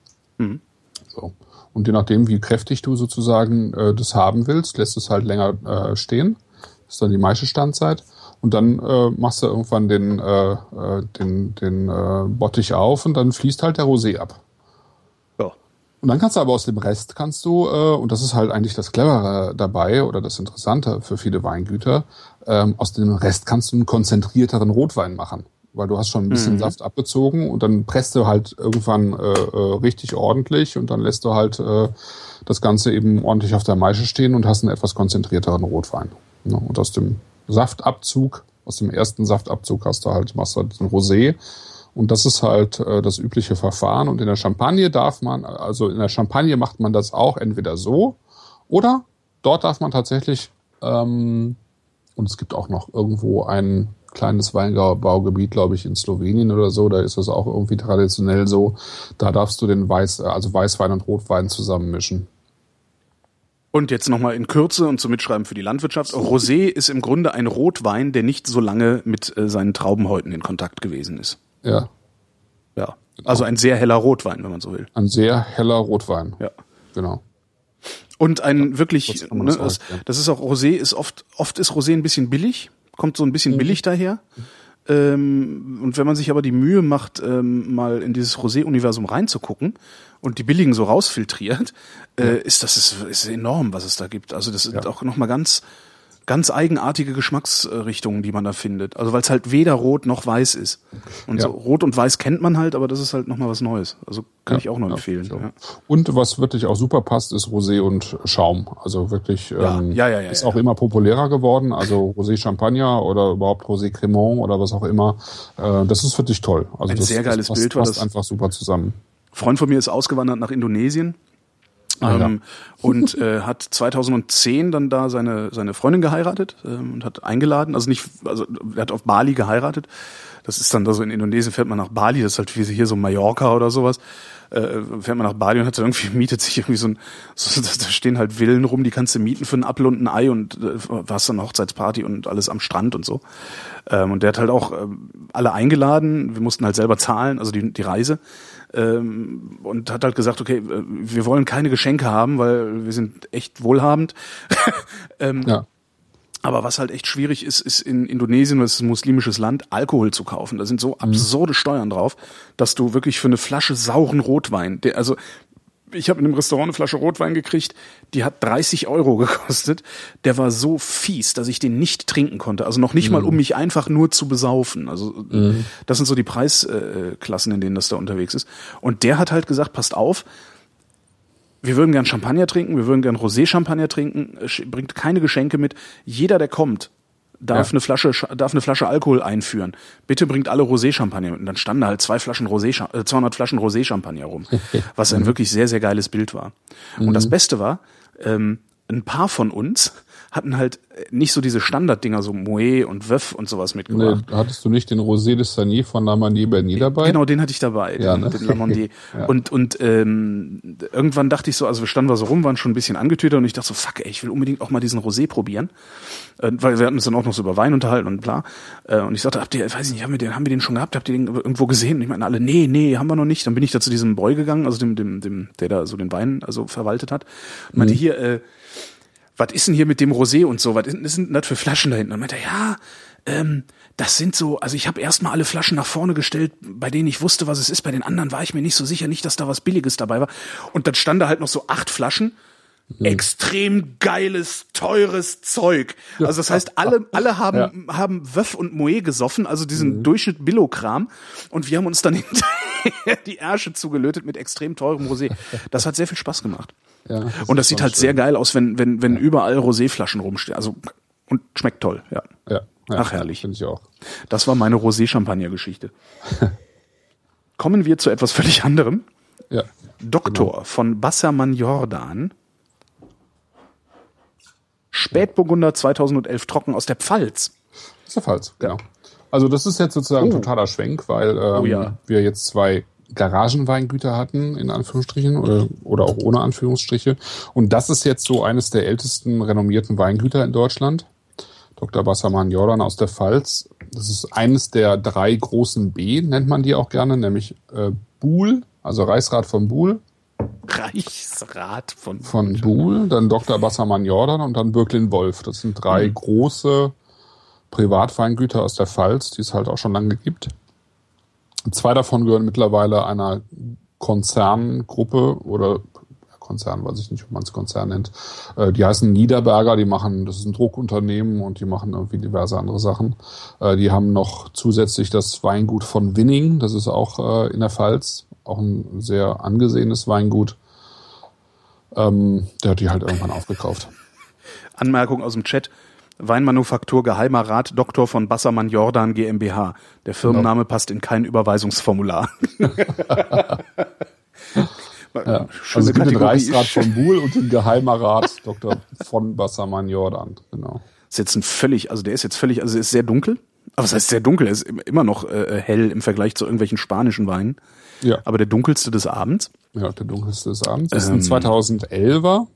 [SPEAKER 3] So. Und je nachdem, wie kräftig du sozusagen äh, das haben willst, lässt es halt länger äh, stehen. Das ist dann die meiste Standzeit. Und dann äh, machst du irgendwann den, äh, äh, den, den äh, Bottich auf und dann fließt halt der Rosé ab.
[SPEAKER 2] ja.
[SPEAKER 3] Und dann kannst du aber aus dem Rest kannst du, äh, und das ist halt eigentlich das Clevere dabei oder das Interessante für viele Weingüter, ähm, aus dem Rest kannst du einen konzentrierteren Rotwein machen. Weil du hast schon ein bisschen Saft abgezogen und dann presst du halt irgendwann äh, äh, richtig ordentlich und dann lässt du halt äh, das Ganze eben ordentlich auf der Maische stehen und hast einen etwas konzentrierteren Rotwein. Ne? Und aus dem Saftabzug, aus dem ersten Saftabzug hast du halt, machst du halt ein Rosé. Und das ist halt äh, das übliche Verfahren. Und in der Champagne darf man, also in der Champagne macht man das auch entweder so oder dort darf man tatsächlich, ähm, und es gibt auch noch irgendwo ein kleines Weinbaugebiet, glaube ich, in Slowenien oder so, da ist das auch irgendwie traditionell so. Da darfst du den Weiß, also Weißwein und Rotwein zusammenmischen.
[SPEAKER 2] Und jetzt nochmal in Kürze und zum Mitschreiben für die Landwirtschaft. Rosé ist im Grunde ein Rotwein, der nicht so lange mit äh, seinen Traubenhäuten in Kontakt gewesen ist.
[SPEAKER 3] Ja,
[SPEAKER 2] Ja. Also ein sehr heller Rotwein, wenn man so will.
[SPEAKER 3] ein sehr heller Rotwein.
[SPEAKER 2] Ja.
[SPEAKER 3] Genau.
[SPEAKER 2] Und ein wirklich,
[SPEAKER 3] Kurz kann man
[SPEAKER 2] ne,
[SPEAKER 3] das
[SPEAKER 2] das,
[SPEAKER 3] ja.
[SPEAKER 2] das ist auch Rosé, ist oft, oft ist Rosé ein bisschen billig, kommt so ein
[SPEAKER 3] Mhm.
[SPEAKER 2] bisschen billig daher. Ähm, und wenn man sich aber die Mühe macht, ähm, mal in dieses Rosé-Universum reinzugucken und die billigen so rausfiltriert, äh, ist das ist, ist enorm, was es da gibt. Also das sind auch nochmal ganz, ganz eigenartige Geschmacksrichtungen, die man da findet. Also weil es halt weder rot noch weiß ist. Und
[SPEAKER 3] Ja.
[SPEAKER 2] so rot und weiß kennt man halt, aber das ist halt nochmal was Neues. Also kann
[SPEAKER 3] Ja,
[SPEAKER 2] ich auch nur
[SPEAKER 3] ja,
[SPEAKER 2] empfehlen. Ja.
[SPEAKER 3] Und was wirklich auch super passt, ist Rosé und Schaum. Also wirklich ähm,
[SPEAKER 2] ja, ja, ja,
[SPEAKER 3] ist auch immer populärer geworden. Also Rosé Champagner oder überhaupt Rosé Cremant oder was auch immer. Äh, das ist wirklich toll. Also
[SPEAKER 2] Ein
[SPEAKER 3] das,
[SPEAKER 2] sehr geiles
[SPEAKER 3] das passt,
[SPEAKER 2] Bild war
[SPEAKER 3] passt
[SPEAKER 2] das.
[SPEAKER 3] einfach super zusammen.
[SPEAKER 2] Freund von mir ist ausgewandert nach Indonesien. Ähm, ja. Und äh, hat 2010 dann da seine, seine Freundin geheiratet ähm, und hat eingeladen, also nicht, also er hat auf Bali geheiratet. Das ist dann da so in Indonesien fährt man nach Bali, das ist halt wie hier so Mallorca oder sowas äh, fährt man nach Bali und hat dann irgendwie, mietet sich irgendwie so ein, so, da stehen halt Villen rum, die kannst du mieten für einen Apfel und ein Ei und äh, hast dann eine Hochzeitsparty und alles am Strand und so. Ähm, und der hat halt auch äh, alle eingeladen, wir mussten halt selber zahlen, also die, die Reise. Ähm, und hat halt gesagt, okay, äh, wir wollen keine Geschenke haben, weil wir sind echt wohlhabend. ähm, ja. Aber was halt echt schwierig ist, ist in Indonesien, das ist ein muslimisches Land, Alkohol zu kaufen. Da sind so mhm. absurde Steuern drauf, dass du wirklich für eine Flasche sauren Rotwein, der, also ich habe in einem Restaurant eine Flasche Rotwein gekriegt, die hat 30 Euro gekostet. Der war so fies, dass ich den nicht trinken konnte. Also noch nicht mhm. mal, um mich einfach nur zu besaufen. Also mhm. das sind so die Preisklassen, in denen das da unterwegs ist. Und der hat halt gesagt, passt auf, wir würden gern Champagner trinken, wir würden gern Rosé-Champagner trinken, bringt keine Geschenke mit. Jeder, der kommt, darf ja. eine Flasche darf eine Flasche Alkohol einführen. Bitte bringt alle Rosé-Champagner mit. Und dann standen da halt zwei Flaschen Rosé, äh, 200 Flaschen Rosé-Champagner rum, was ein mhm. wirklich sehr sehr geiles Bild war. Und mhm. das Beste war, ähm, ein paar von uns hatten halt nicht so diese Standarddinger, so Moe und Wöff und sowas mitgebracht.
[SPEAKER 3] Nee, hattest du nicht den Rosé de Sanier von Lamandier Bernier dabei?
[SPEAKER 2] Genau, den hatte ich dabei, ja, den, ne? den Lamandier. ja. Und, und ähm, irgendwann dachte ich so, also wir standen wir so rum, waren schon ein bisschen angetütert und ich dachte so, fuck ey, ich will unbedingt auch mal diesen Rosé probieren. Äh, weil wir hatten uns dann auch noch so über Wein unterhalten und bla. Äh, und ich sagte, habt ihr, weiß ich nicht, haben wir den, haben wir den schon gehabt? Habt ihr den irgendwo gesehen? Und ich meine alle, nee, nee, haben wir noch nicht. Dann bin ich da zu diesem Boy gegangen, also dem, dem, dem, der da so den Wein also verwaltet hat. Und meinte, mhm. hier, äh, was ist denn hier mit dem Rosé und so, was sind denn das für Flaschen da hinten? Und meinte, ja, ähm, das sind so, also ich habe erstmal alle Flaschen nach vorne gestellt, bei denen ich wusste, was es ist. Bei den anderen war ich mir nicht so sicher, nicht, dass da was Billiges dabei war. Und dann stand da halt noch so acht Flaschen. Mhm. Extrem geiles, teures Zeug. Also das heißt, alle, alle haben, ja. haben Wöff und Moe gesoffen, also diesen mhm. Durchschnitt Billo-Kram. Und wir haben uns dann hinterher die Ärsche zugelötet mit extrem teurem Rosé. Das hat sehr viel Spaß gemacht. Ja, das und das sieht halt schön. sehr geil aus, wenn, wenn, wenn ja. überall Roséflaschen rumstehen. Also, und schmeckt toll, ja.
[SPEAKER 3] Ja. ja
[SPEAKER 2] Ach, herrlich.
[SPEAKER 3] Finde ich auch.
[SPEAKER 2] Das war meine Rosé-Champagner-Geschichte. Kommen wir zu etwas völlig anderem.
[SPEAKER 3] Ja.
[SPEAKER 2] Doktor genau. von Bassermann Jordan. Spätburgunder 2011 trocken aus der Pfalz.
[SPEAKER 3] Aus der Pfalz, genau. Also das ist jetzt sozusagen oh. totaler Schwenk, weil ähm, oh, ja. wir jetzt zwei Garagenweingüter hatten, in Anführungsstrichen, oder, oder auch ohne Anführungsstriche. Und das ist jetzt so eines der ältesten renommierten Weingüter in Deutschland. Dr. Bassermann Jordan aus der Pfalz. Das ist eines der drei großen B, nennt man die auch gerne, nämlich äh, Buhl, also Reichsrat von Buhl.
[SPEAKER 2] Reichsrat von
[SPEAKER 3] Buhl. Von Buhl, dann Dr. Bassermann Jordan und dann Birklin Wolf. Das sind drei mhm. große Privatweingüter aus der Pfalz, die es halt auch schon lange gibt. Zwei davon gehören mittlerweile einer Konzerngruppe oder Konzern, weiß ich nicht, ob man es Konzern nennt. Äh, die heißen Niederberger, die machen, das ist ein Druckunternehmen und die machen irgendwie diverse andere Sachen. Äh, die haben noch zusätzlich das Weingut von Winning, das ist auch äh, in der Pfalz, auch ein sehr angesehenes Weingut. Ähm, der hat die halt irgendwann aufgekauft.
[SPEAKER 2] Anmerkung aus dem Chat. Weinmanufaktur Geheimer Rat Doktor von Bassermann Jordan GmbH. Der Firmenname genau. passt in kein Überweisungsformular.
[SPEAKER 3] Ja. Also es gibt den Reichsrat von Buhl und den Geheimer Rat Dr. von Bassermann Jordan, genau.
[SPEAKER 2] Ist jetzt ein völlig, also der ist jetzt völlig, also ist sehr dunkel. Aber was heißt sehr dunkel? Er ist immer noch äh, hell im Vergleich zu irgendwelchen spanischen Weinen. Ja. Aber der dunkelste des Abends.
[SPEAKER 3] Ja, der dunkelste des Abends. Das ähm, ist ein 2011er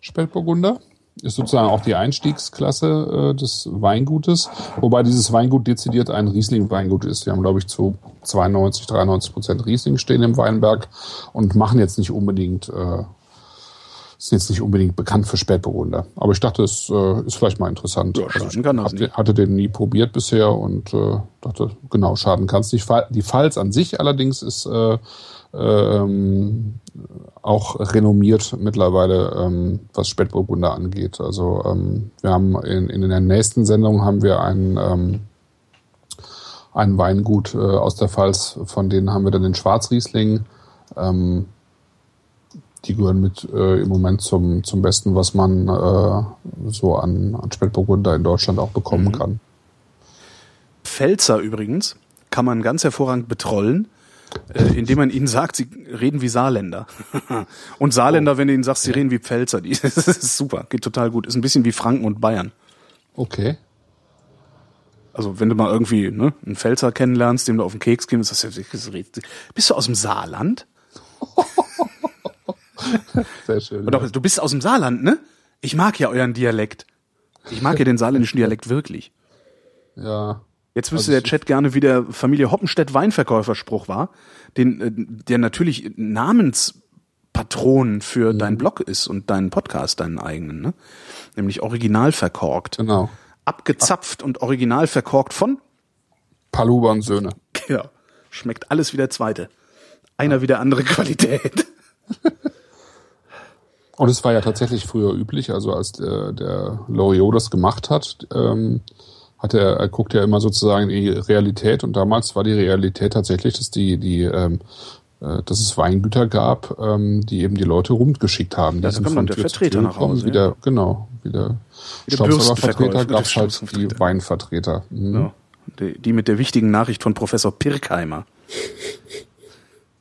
[SPEAKER 3] Spätburgunder ist sozusagen auch die Einstiegsklasse äh, des Weingutes, wobei dieses Weingut dezidiert ein Riesling-Weingut ist. Wir haben, glaube ich, zu 92, 93 Prozent Riesling stehen im Weinberg und machen jetzt nicht unbedingt, äh, sind jetzt nicht unbedingt bekannt für Spätburgunder. Aber ich dachte, es äh, ist vielleicht mal interessant. Ja, also ich kann das hatte, hatte den nie probiert bisher und äh, dachte, genau, schaden kann es nicht. Die Pfalz an sich allerdings ist äh, ähm, auch renommiert mittlerweile, ähm, was Spätburgunder angeht. Also ähm, wir haben in, in der nächsten Sendung haben wir einen, ähm, ein Weingut äh, aus der Pfalz, von denen haben wir dann den Schwarzriesling. Ähm, die gehören mit äh, im Moment zum, zum Besten, was man äh, so an, an Spätburgunder in Deutschland auch bekommen mhm. kann.
[SPEAKER 2] Pfälzer übrigens kann man ganz hervorragend betrollen äh, indem man ihnen sagt, sie reden wie Saarländer. und Saarländer, wenn du ihnen sagst, sie reden wie Pfälzer, die, das ist super, geht total gut. Ist ein bisschen wie Franken und Bayern.
[SPEAKER 3] Okay.
[SPEAKER 2] Also wenn du mal irgendwie ne, einen Pfälzer kennenlernst, dem du auf den Keks gehst, bist du aus dem Saarland?
[SPEAKER 3] Sehr schön.
[SPEAKER 2] Oder, du bist aus dem Saarland, ne? Ich mag ja euren Dialekt. Ich mag ja den saarländischen Dialekt wirklich.
[SPEAKER 3] Ja.
[SPEAKER 2] Jetzt wüsste
[SPEAKER 3] Also
[SPEAKER 2] der Chat gerne, wie der Familie Hoppenstedt Weinverkäuferspruch war, den, äh, der natürlich Namenspatron für
[SPEAKER 3] Mhm.
[SPEAKER 2] dein Blog ist und deinen Podcast, deinen eigenen, ne? Nämlich original verkorkt.
[SPEAKER 3] Genau.
[SPEAKER 2] Abgezapft und original verkorkt von,
[SPEAKER 3] Paluba und Söhne.
[SPEAKER 2] ja, schmeckt alles wie der zweite. Einer wie der andere Qualität.
[SPEAKER 3] Und es war ja tatsächlich früher üblich, also als der, der Loriot das gemacht hat, ähm, hat er, er guckt ja immer sozusagen in die Realität und damals war die Realität tatsächlich, dass die, die, ähm, äh, dass es Weingüter gab, ähm, die eben die Leute rumgeschickt haben. Die
[SPEAKER 2] Ja, da
[SPEAKER 3] sind von
[SPEAKER 2] der
[SPEAKER 3] Tür
[SPEAKER 2] Vertreter nach Hause,
[SPEAKER 3] Wieder, genau, wieder
[SPEAKER 2] der
[SPEAKER 3] Staubsaugervertreter
[SPEAKER 2] Bürstenverkäufer,
[SPEAKER 3] gab es halt die. Weinvertreter. Mhm.
[SPEAKER 2] Ja. Die, die mit der wichtigen Nachricht von Professor Pirkheimer.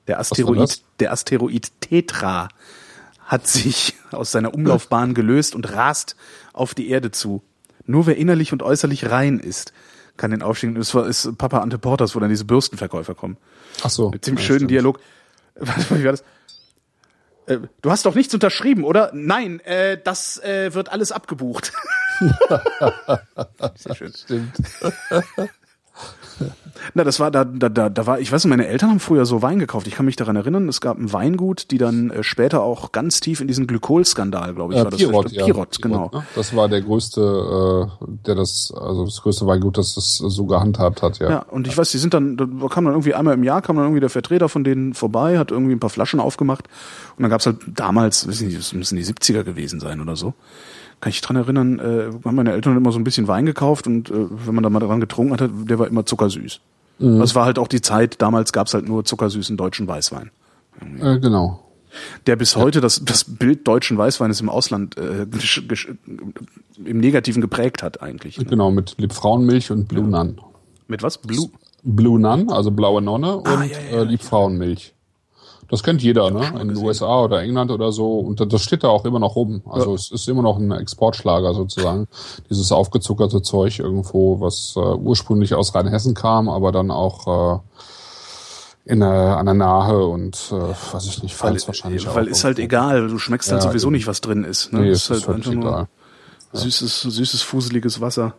[SPEAKER 2] Der Asteroid, der Asteroid Tetra hat sich aus seiner Umlaufbahn gelöst und rast auf die Erde zu. Nur wer innerlich und äußerlich rein ist, kann den Aufstieg. Das war ist Papa Ante Porters, wo dann diese Bürstenverkäufer kommen.
[SPEAKER 3] Ach so.
[SPEAKER 2] Mit dem schönen
[SPEAKER 3] stimmt.
[SPEAKER 2] Dialog. Warte mal, wie war das? Äh, Du hast doch nichts unterschrieben, oder? Nein, äh, das äh, wird alles abgebucht. Sehr schön.
[SPEAKER 3] Stimmt.
[SPEAKER 2] Na, das war da, da, da, da war, ich weiß nicht, meine Eltern haben früher so Wein gekauft. Ich kann mich daran erinnern, es gab ein Weingut, die dann äh, später auch ganz tief in diesen Glykolskandal, glaube ich,
[SPEAKER 3] Äh,
[SPEAKER 2] war das.
[SPEAKER 3] Pirot, ja.
[SPEAKER 2] Pirot, genau.
[SPEAKER 3] ne? Das war der größte, äh, der das, also das größte Weingut, das das so gehandhabt hat, ja.
[SPEAKER 2] Ja, und ich weiß, die sind dann, da kam dann irgendwie einmal im Jahr, kam dann irgendwie der Vertreter von denen vorbei, hat irgendwie ein paar Flaschen aufgemacht. Und dann gab's halt damals, weiß nicht, das müssen die 70er gewesen sein oder so. Kann ich dran erinnern, äh, haben meine Eltern immer so ein bisschen Wein gekauft und äh, wenn man da mal dran getrunken hat, der war immer zuckersüß. Das war halt auch die Zeit, damals gab's halt nur zuckersüßen deutschen Weißwein.
[SPEAKER 3] Äh, genau.
[SPEAKER 2] der bis heute das, das Bild deutschen Weißweines im Ausland äh, im Negativen geprägt hat eigentlich. Ne?
[SPEAKER 3] Genau, mit Liebfrauenmilch und Blue Nun.
[SPEAKER 2] Mit was? Blue?
[SPEAKER 3] Blue Nun, also blaue Nonne und
[SPEAKER 2] Ah, ja, ja,
[SPEAKER 3] äh, Liebfrauenmilch. Das kennt jeder, ne? In den USA oder England oder so. Und das steht da auch immer noch rum. Also
[SPEAKER 2] Ja.
[SPEAKER 3] es ist immer noch ein Exportschlager sozusagen. Dieses aufgezuckerte Zeug irgendwo, was äh, ursprünglich aus Rheinhessen kam, aber dann auch äh, in, äh, an der Nahe und äh, weiß ich nicht, Pfalz wahrscheinlich auch.
[SPEAKER 2] weil ist halt egal, du schmeckst halt
[SPEAKER 3] Ja,
[SPEAKER 2] sowieso
[SPEAKER 3] eben.
[SPEAKER 2] nicht, was drin ist. Ne?
[SPEAKER 3] Nee, es ist völlig
[SPEAKER 2] einfach nur
[SPEAKER 3] egal.
[SPEAKER 2] süßes, süßes, fuseliges Wasser.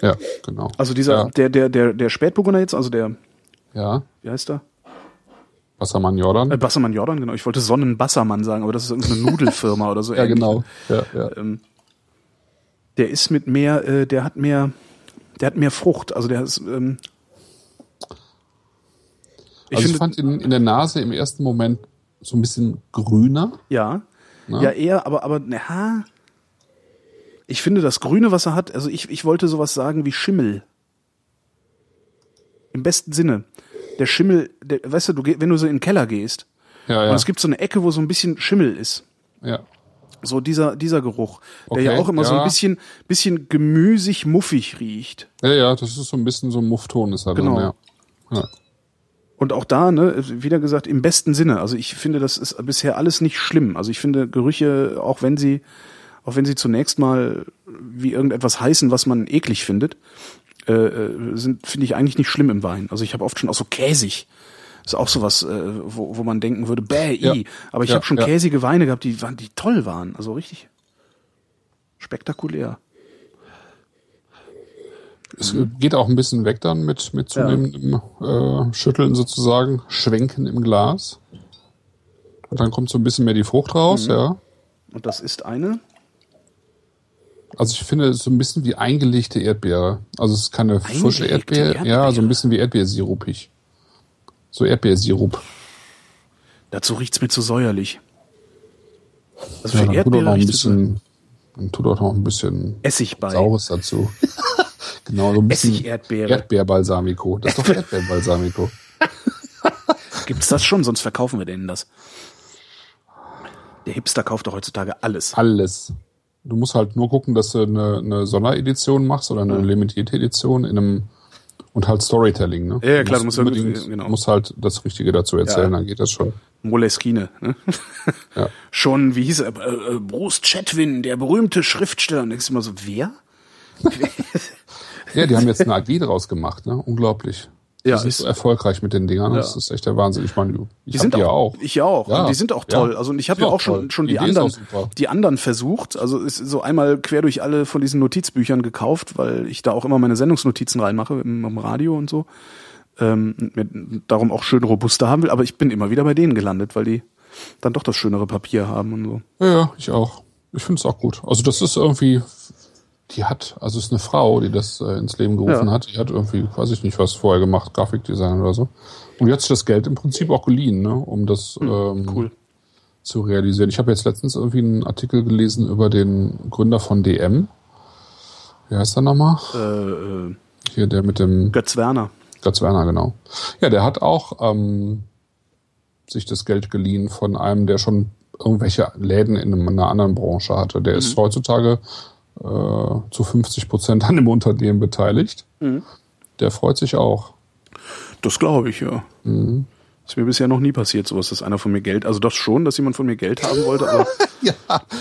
[SPEAKER 3] Ja, genau.
[SPEAKER 2] Also dieser,
[SPEAKER 3] ja,
[SPEAKER 2] der, der, der, der Spätburgunder jetzt, also der,
[SPEAKER 3] ja.
[SPEAKER 2] wie heißt der?
[SPEAKER 3] Wassermann Jordan.
[SPEAKER 2] Äh, Bassermann Jordan, genau. Ich wollte Sonnenbassermann sagen, aber das ist irgendeine Nudelfirma oder so.
[SPEAKER 3] ja,
[SPEAKER 2] ähnlich.
[SPEAKER 3] genau. Ja, ja.
[SPEAKER 2] Ähm, der ist mit mehr, äh, der hat mehr, der hat mehr Frucht. Also der ist, ähm, ich
[SPEAKER 3] also ich
[SPEAKER 2] finde,
[SPEAKER 3] fand ihn in der Nase im ersten Moment so ein bisschen grüner.
[SPEAKER 2] ja,
[SPEAKER 3] Na?
[SPEAKER 2] ja eher, aber, aber, na, ich finde das Grüne, was er hat, also ich, ich wollte sowas sagen wie Schimmel. Im besten Sinne. Der Schimmel, der, weißt du, du, wenn du so in den Keller gehst,
[SPEAKER 3] Ja,
[SPEAKER 2] und
[SPEAKER 3] ja.
[SPEAKER 2] es gibt so eine Ecke, wo so ein bisschen Schimmel ist.
[SPEAKER 3] ja.
[SPEAKER 2] So dieser, dieser Geruch, der
[SPEAKER 3] Okay,
[SPEAKER 2] ja auch immer so ein
[SPEAKER 3] ja.
[SPEAKER 2] bisschen, bisschen gemüsig, muffig riecht.
[SPEAKER 3] Ja, ja, das ist so ein bisschen so ein Muffton ist da
[SPEAKER 2] Genau.
[SPEAKER 3] drin, ja. ja.
[SPEAKER 2] Und auch da, ne, wieder gesagt, im besten Sinne. Also ich finde, das ist bisher alles nicht schlimm. Also ich finde Gerüche, auch wenn sie, auch wenn sie zunächst mal wie irgendetwas heißen, was man eklig findet, äh, äh, sind, finde ich eigentlich nicht schlimm im Wein. Also ich habe oft schon auch so käsig. Ist auch sowas, äh, wo, wo man denken würde, bäh, i.
[SPEAKER 3] Ja.
[SPEAKER 2] Aber ich
[SPEAKER 3] Ja,
[SPEAKER 2] habe schon
[SPEAKER 3] ja.
[SPEAKER 2] käsige Weine gehabt, die waren, die toll waren. Also richtig spektakulär.
[SPEAKER 3] Es geht auch ein bisschen weg dann mit, mit zunehmendem äh, Schütteln sozusagen, Schwenken im Glas. Und dann kommt so ein bisschen mehr die Frucht raus,
[SPEAKER 2] Mhm.
[SPEAKER 3] ja.
[SPEAKER 2] Und das ist eine.
[SPEAKER 3] Also ich finde, es ist so ein bisschen wie eingelegte Erdbeere. Also es ist keine frische
[SPEAKER 2] Eingelegte
[SPEAKER 3] Erdbeere, ja,
[SPEAKER 2] Erdbeere.
[SPEAKER 3] so ein bisschen wie Erdbeersirupig. So Erdbeersirup.
[SPEAKER 2] Dazu riecht's mir zu säuerlich. Also
[SPEAKER 3] Ja,
[SPEAKER 2] für Erdbeere
[SPEAKER 3] noch ein bisschen, dann tut auch noch ein bisschen
[SPEAKER 2] Essig bei.
[SPEAKER 3] Saures dazu. genau, so ein bisschen
[SPEAKER 2] Essig-Erdbeere.
[SPEAKER 3] Erdbeerbalsamico. Das ist doch Erdbeerbalsamico.
[SPEAKER 2] Gibt's das schon? Sonst verkaufen wir denen das. Der Hipster kauft doch heutzutage alles.
[SPEAKER 3] Alles. Du musst halt nur gucken, dass du eine, eine Sonderedition machst oder eine limitierte Edition in einem Und halt Storytelling, ne?
[SPEAKER 2] Ja, ja, klar, du musst ja gut-
[SPEAKER 3] unbedingt,
[SPEAKER 2] genau.
[SPEAKER 3] musst halt das Richtige dazu erzählen,
[SPEAKER 2] Ja.
[SPEAKER 3] dann geht das schon.
[SPEAKER 2] Moleskine. Ne?
[SPEAKER 3] Ja.
[SPEAKER 2] Schon, wie hieß er? Äh, äh, Bruce Chatwin, der berühmte Schriftsteller. Und denkst du immer so, wer?
[SPEAKER 3] Ja, die haben jetzt eine AG draus gemacht, ne? Unglaublich.
[SPEAKER 2] Ja,
[SPEAKER 3] die
[SPEAKER 2] ist-
[SPEAKER 3] so erfolgreich mit den Dingern. Das ist echt der Wahnsinn. Ich meine, ich
[SPEAKER 2] Die sind auch,
[SPEAKER 3] ja auch.
[SPEAKER 2] Ich auch.
[SPEAKER 3] Ja.
[SPEAKER 2] Und die sind auch
[SPEAKER 3] Ja.
[SPEAKER 2] toll. Also und ich habe
[SPEAKER 3] Ja,
[SPEAKER 2] ja auch
[SPEAKER 3] toll.
[SPEAKER 2] schon schon
[SPEAKER 3] Die
[SPEAKER 2] die, anderen, die anderen versucht. Also ist so einmal quer durch alle von diesen Notizbüchern gekauft, weil ich da auch immer meine Sendungsnotizen reinmache im, im Radio und so. Ähm, und mir darum auch schön robuster haben will. Aber ich bin immer wieder bei denen gelandet, weil die dann doch das schönere Papier haben und so.
[SPEAKER 3] Ja, ja, ich auch. Ich finde es auch gut. Also das ist irgendwie, die hat, also es ist eine Frau, die das äh, ins Leben gerufen
[SPEAKER 2] Ja.
[SPEAKER 3] hat. Die hat irgendwie, weiß ich nicht, was vorher gemacht, Grafikdesign oder so. Und die hat sich das Geld im Prinzip auch geliehen, ne, um das ähm,
[SPEAKER 2] Hm, Cool.
[SPEAKER 3] zu realisieren. Ich habe jetzt letztens irgendwie einen Artikel gelesen über den Gründer von DM. Wie heißt er nochmal?
[SPEAKER 2] Äh, äh,
[SPEAKER 3] Hier der mit dem
[SPEAKER 2] Götz Werner.
[SPEAKER 3] Götz Werner, genau. Ja, der hat auch ähm, sich das Geld geliehen von einem, der schon irgendwelche Läden in einer anderen Branche hatte. Der ist heutzutage äh, zu 50 Prozent an dem Unternehmen beteiligt. Der freut sich auch.
[SPEAKER 2] Das glaube ich, ja.
[SPEAKER 3] Mhm.
[SPEAKER 2] Ist mir bisher noch nie passiert, sowas, dass einer von mir Geld, also das schon, dass jemand von mir Geld haben wollte, aber
[SPEAKER 3] Ja,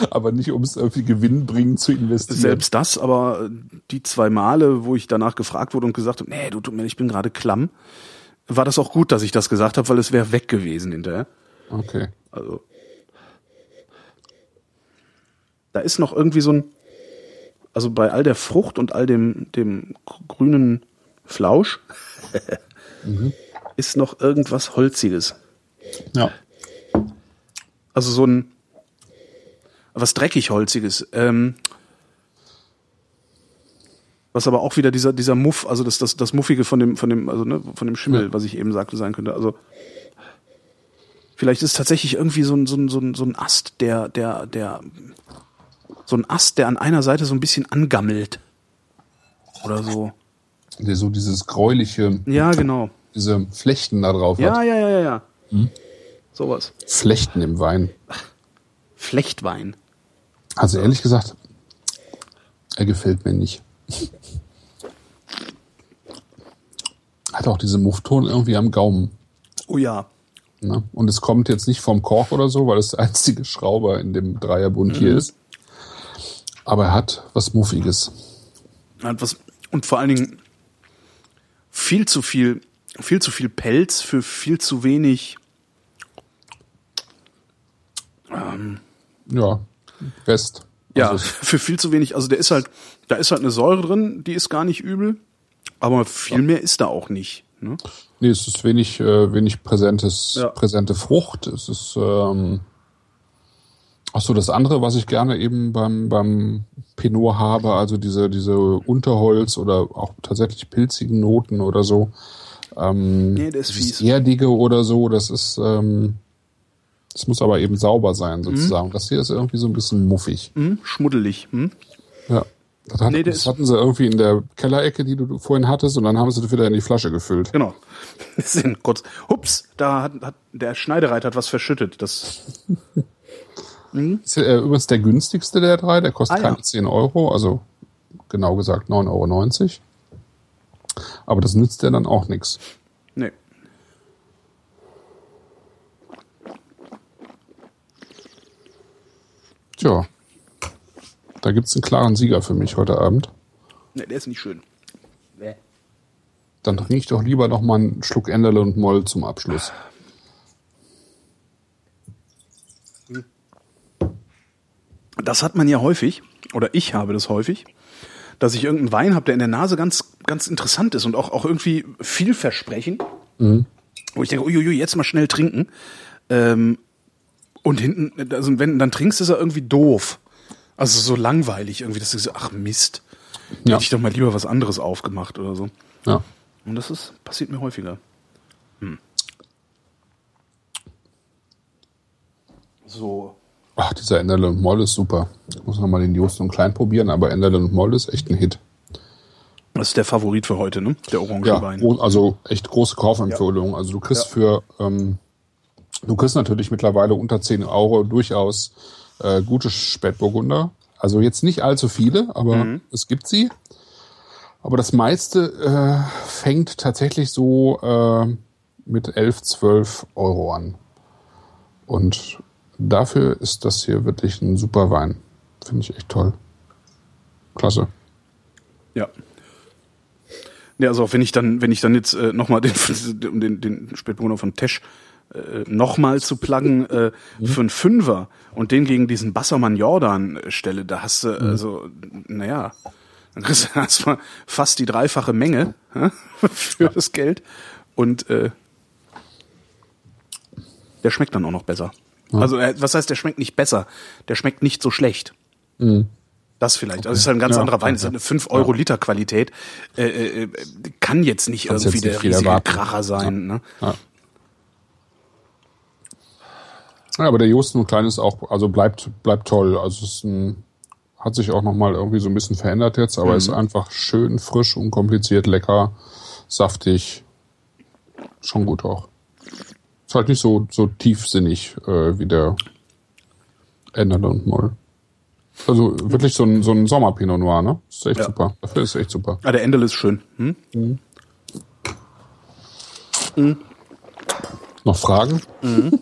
[SPEAKER 3] aber nicht, um es irgendwie gewinnbringend zu investieren.
[SPEAKER 2] selbst das, aber die zwei Male, wo ich danach gefragt wurde und gesagt habe, nee, du tut mir, ich bin gerade klamm, war das auch gut, dass ich das gesagt habe, weil es wäre weg gewesen hinterher.
[SPEAKER 3] Okay.
[SPEAKER 2] Also da ist noch irgendwie so ein, also bei all der Frucht und all dem, dem grünen Flausch ist noch irgendwas Holziges.
[SPEAKER 3] Ja.
[SPEAKER 2] Also so ein was dreckig holziges. Ähm, was aber auch wieder dieser dieser Muff, also das das das muffige von dem von dem also ne, von dem Schimmel,
[SPEAKER 3] Ja.
[SPEAKER 2] was ich eben sagte sein könnte. Also vielleicht ist es tatsächlich irgendwie so ein so ein so ein, so ein Ast, der der der so ein Ast, der an einer Seite so ein bisschen angammelt oder so.
[SPEAKER 3] Der so dieses gräuliche,
[SPEAKER 2] Ja, genau.
[SPEAKER 3] diese Flechten da drauf
[SPEAKER 2] Ja,
[SPEAKER 3] hat.
[SPEAKER 2] ja, ja, ja, ja. Sowas.
[SPEAKER 3] Flechten im Wein.
[SPEAKER 2] Flechtwein.
[SPEAKER 3] Also ehrlich gesagt, er gefällt mir nicht. Hat auch diese Muffton irgendwie am Gaumen.
[SPEAKER 2] Oh ja.
[SPEAKER 3] Ne? Und es kommt jetzt nicht vom Kork oder so, weil es der einzige Schrauber in dem Dreierbund hier ist. Aber er hat was Muffiges.
[SPEAKER 2] Hat was, und vor allen Dingen viel zu viel, viel zu viel Pelz für viel zu wenig.
[SPEAKER 3] Ja, Rest.
[SPEAKER 2] Ja,
[SPEAKER 3] Also,
[SPEAKER 2] für viel zu wenig. Also der ist halt, da ist halt eine Säure drin, die ist gar nicht übel. Aber viel mehr ist da auch nicht. Ne?
[SPEAKER 3] nee, es ist wenig, äh, wenig präsentes,
[SPEAKER 2] Ja.
[SPEAKER 3] präsente Frucht. Es ist, ähm, ach so, das andere, was ich gerne eben beim, beim Pinot habe, also diese, diese Unterholz oder auch tatsächlich pilzigen Noten oder so. Ähm,
[SPEAKER 2] Nee, der ist fies.
[SPEAKER 3] Erdige oder so, das ist, ähm, das muss aber eben sauber sein sozusagen. Das hier ist irgendwie so ein bisschen muffig.
[SPEAKER 2] Hm? Schmuddelig. Hm?
[SPEAKER 3] Ja. Das, hat,
[SPEAKER 2] Nee,
[SPEAKER 3] das
[SPEAKER 2] ist-
[SPEAKER 3] hatten sie irgendwie in der Kellerecke, die du vorhin hattest, und dann haben sie das wieder in die Flasche gefüllt.
[SPEAKER 2] Genau. Das sind kurz. Hups, da hat, hat der Schneidereit hat was verschüttet. Das
[SPEAKER 3] Ist äh, übrigens der günstigste der drei, der kostet
[SPEAKER 2] Ah, ja.
[SPEAKER 3] keine 10 Euro, also genau gesagt 9,90 Euro. Aber das nützt ja dann auch nichts.
[SPEAKER 2] nee.
[SPEAKER 3] Tja, da gibt's einen klaren Sieger für mich heute Abend.
[SPEAKER 2] Nee, der ist nicht schön.
[SPEAKER 3] Dann trinke ich doch lieber noch mal einen Schluck Enderle und Moll zum Abschluss.
[SPEAKER 2] Das hat man ja häufig, oder ich habe das häufig, dass ich irgendeinen Wein habe, der in der Nase ganz, ganz interessant ist und auch, auch irgendwie vielversprechend. Wo ich denke, uiuiui, jetzt mal schnell trinken. Ähm, und hinten, also wenn du dann trinkst, ist er irgendwie doof. Also so langweilig irgendwie, dass du so, ach Mist.
[SPEAKER 3] Ja.
[SPEAKER 2] Hätte ich doch mal lieber was anderes aufgemacht oder so.
[SPEAKER 3] Ja.
[SPEAKER 2] Und das ist, passiert mir häufiger. Hm. So.
[SPEAKER 3] Ach, dieser Enderle und Moll ist super. Ich muss noch mal den Jost und Klein probieren, aber Enderle und Moll ist echt ein Hit.
[SPEAKER 2] Das ist der Favorit für heute, ne? Der
[SPEAKER 3] Ja,
[SPEAKER 2] Orangenwein.
[SPEAKER 3] gro- also echt große Kaufempfehlung. Also du kriegst
[SPEAKER 2] Ja.
[SPEAKER 3] für, ähm, du kriegst natürlich mittlerweile unter 10 Euro durchaus äh, gute Spätburgunder. Also jetzt nicht allzu viele, aber
[SPEAKER 2] Mhm.
[SPEAKER 3] es gibt sie. Aber das meiste äh, fängt tatsächlich so äh, mit 11, 12 Euro an. Und dafür ist das hier wirklich ein super Wein. Finde ich echt toll. Klasse.
[SPEAKER 2] Ja. Ja, also auch wenn ich dann, wenn ich dann jetzt äh, nochmal den, den, den Spätburgunder von Tesch äh, nochmal zu pluggen äh, mhm. für einen Fünfer und den gegen diesen Bassermann Jordan stelle, da hast du, mhm. also, naja, dann kriegst du erstmal fast die dreifache Menge äh, für ja. das Geld. Und äh, der schmeckt dann auch noch besser. Ja. Also, äh, was heißt, der schmeckt nicht besser? Der schmeckt nicht so schlecht. Mhm. Das vielleicht. Okay. Also es ist halt ein ganz ja, anderer Wein. Es ist eine 5 Euro Liter Qualität. Äh, äh, kann jetzt nicht Kannst irgendwie jetzt nicht der riesige erwarten. Kracher sein. Ne? Ja.
[SPEAKER 3] aber der Josten Klein ist auch, also bleibt, bleibt toll. Also es ein, hat sich auch nochmal irgendwie so ein bisschen verändert jetzt, aber mhm. ist einfach schön, frisch, unkompliziert, lecker, saftig. Schon gut auch. Ist halt nicht so, so tiefsinnig äh, wie der Ender und Moll. Also wirklich so ein, so ein Sommer-Pinot Noir, ne? Ist echt ja. super. Dafür ist echt super.
[SPEAKER 2] Ah, der Endel ist schön. Hm? Mhm.
[SPEAKER 3] Mhm. Noch Fragen? Mhm.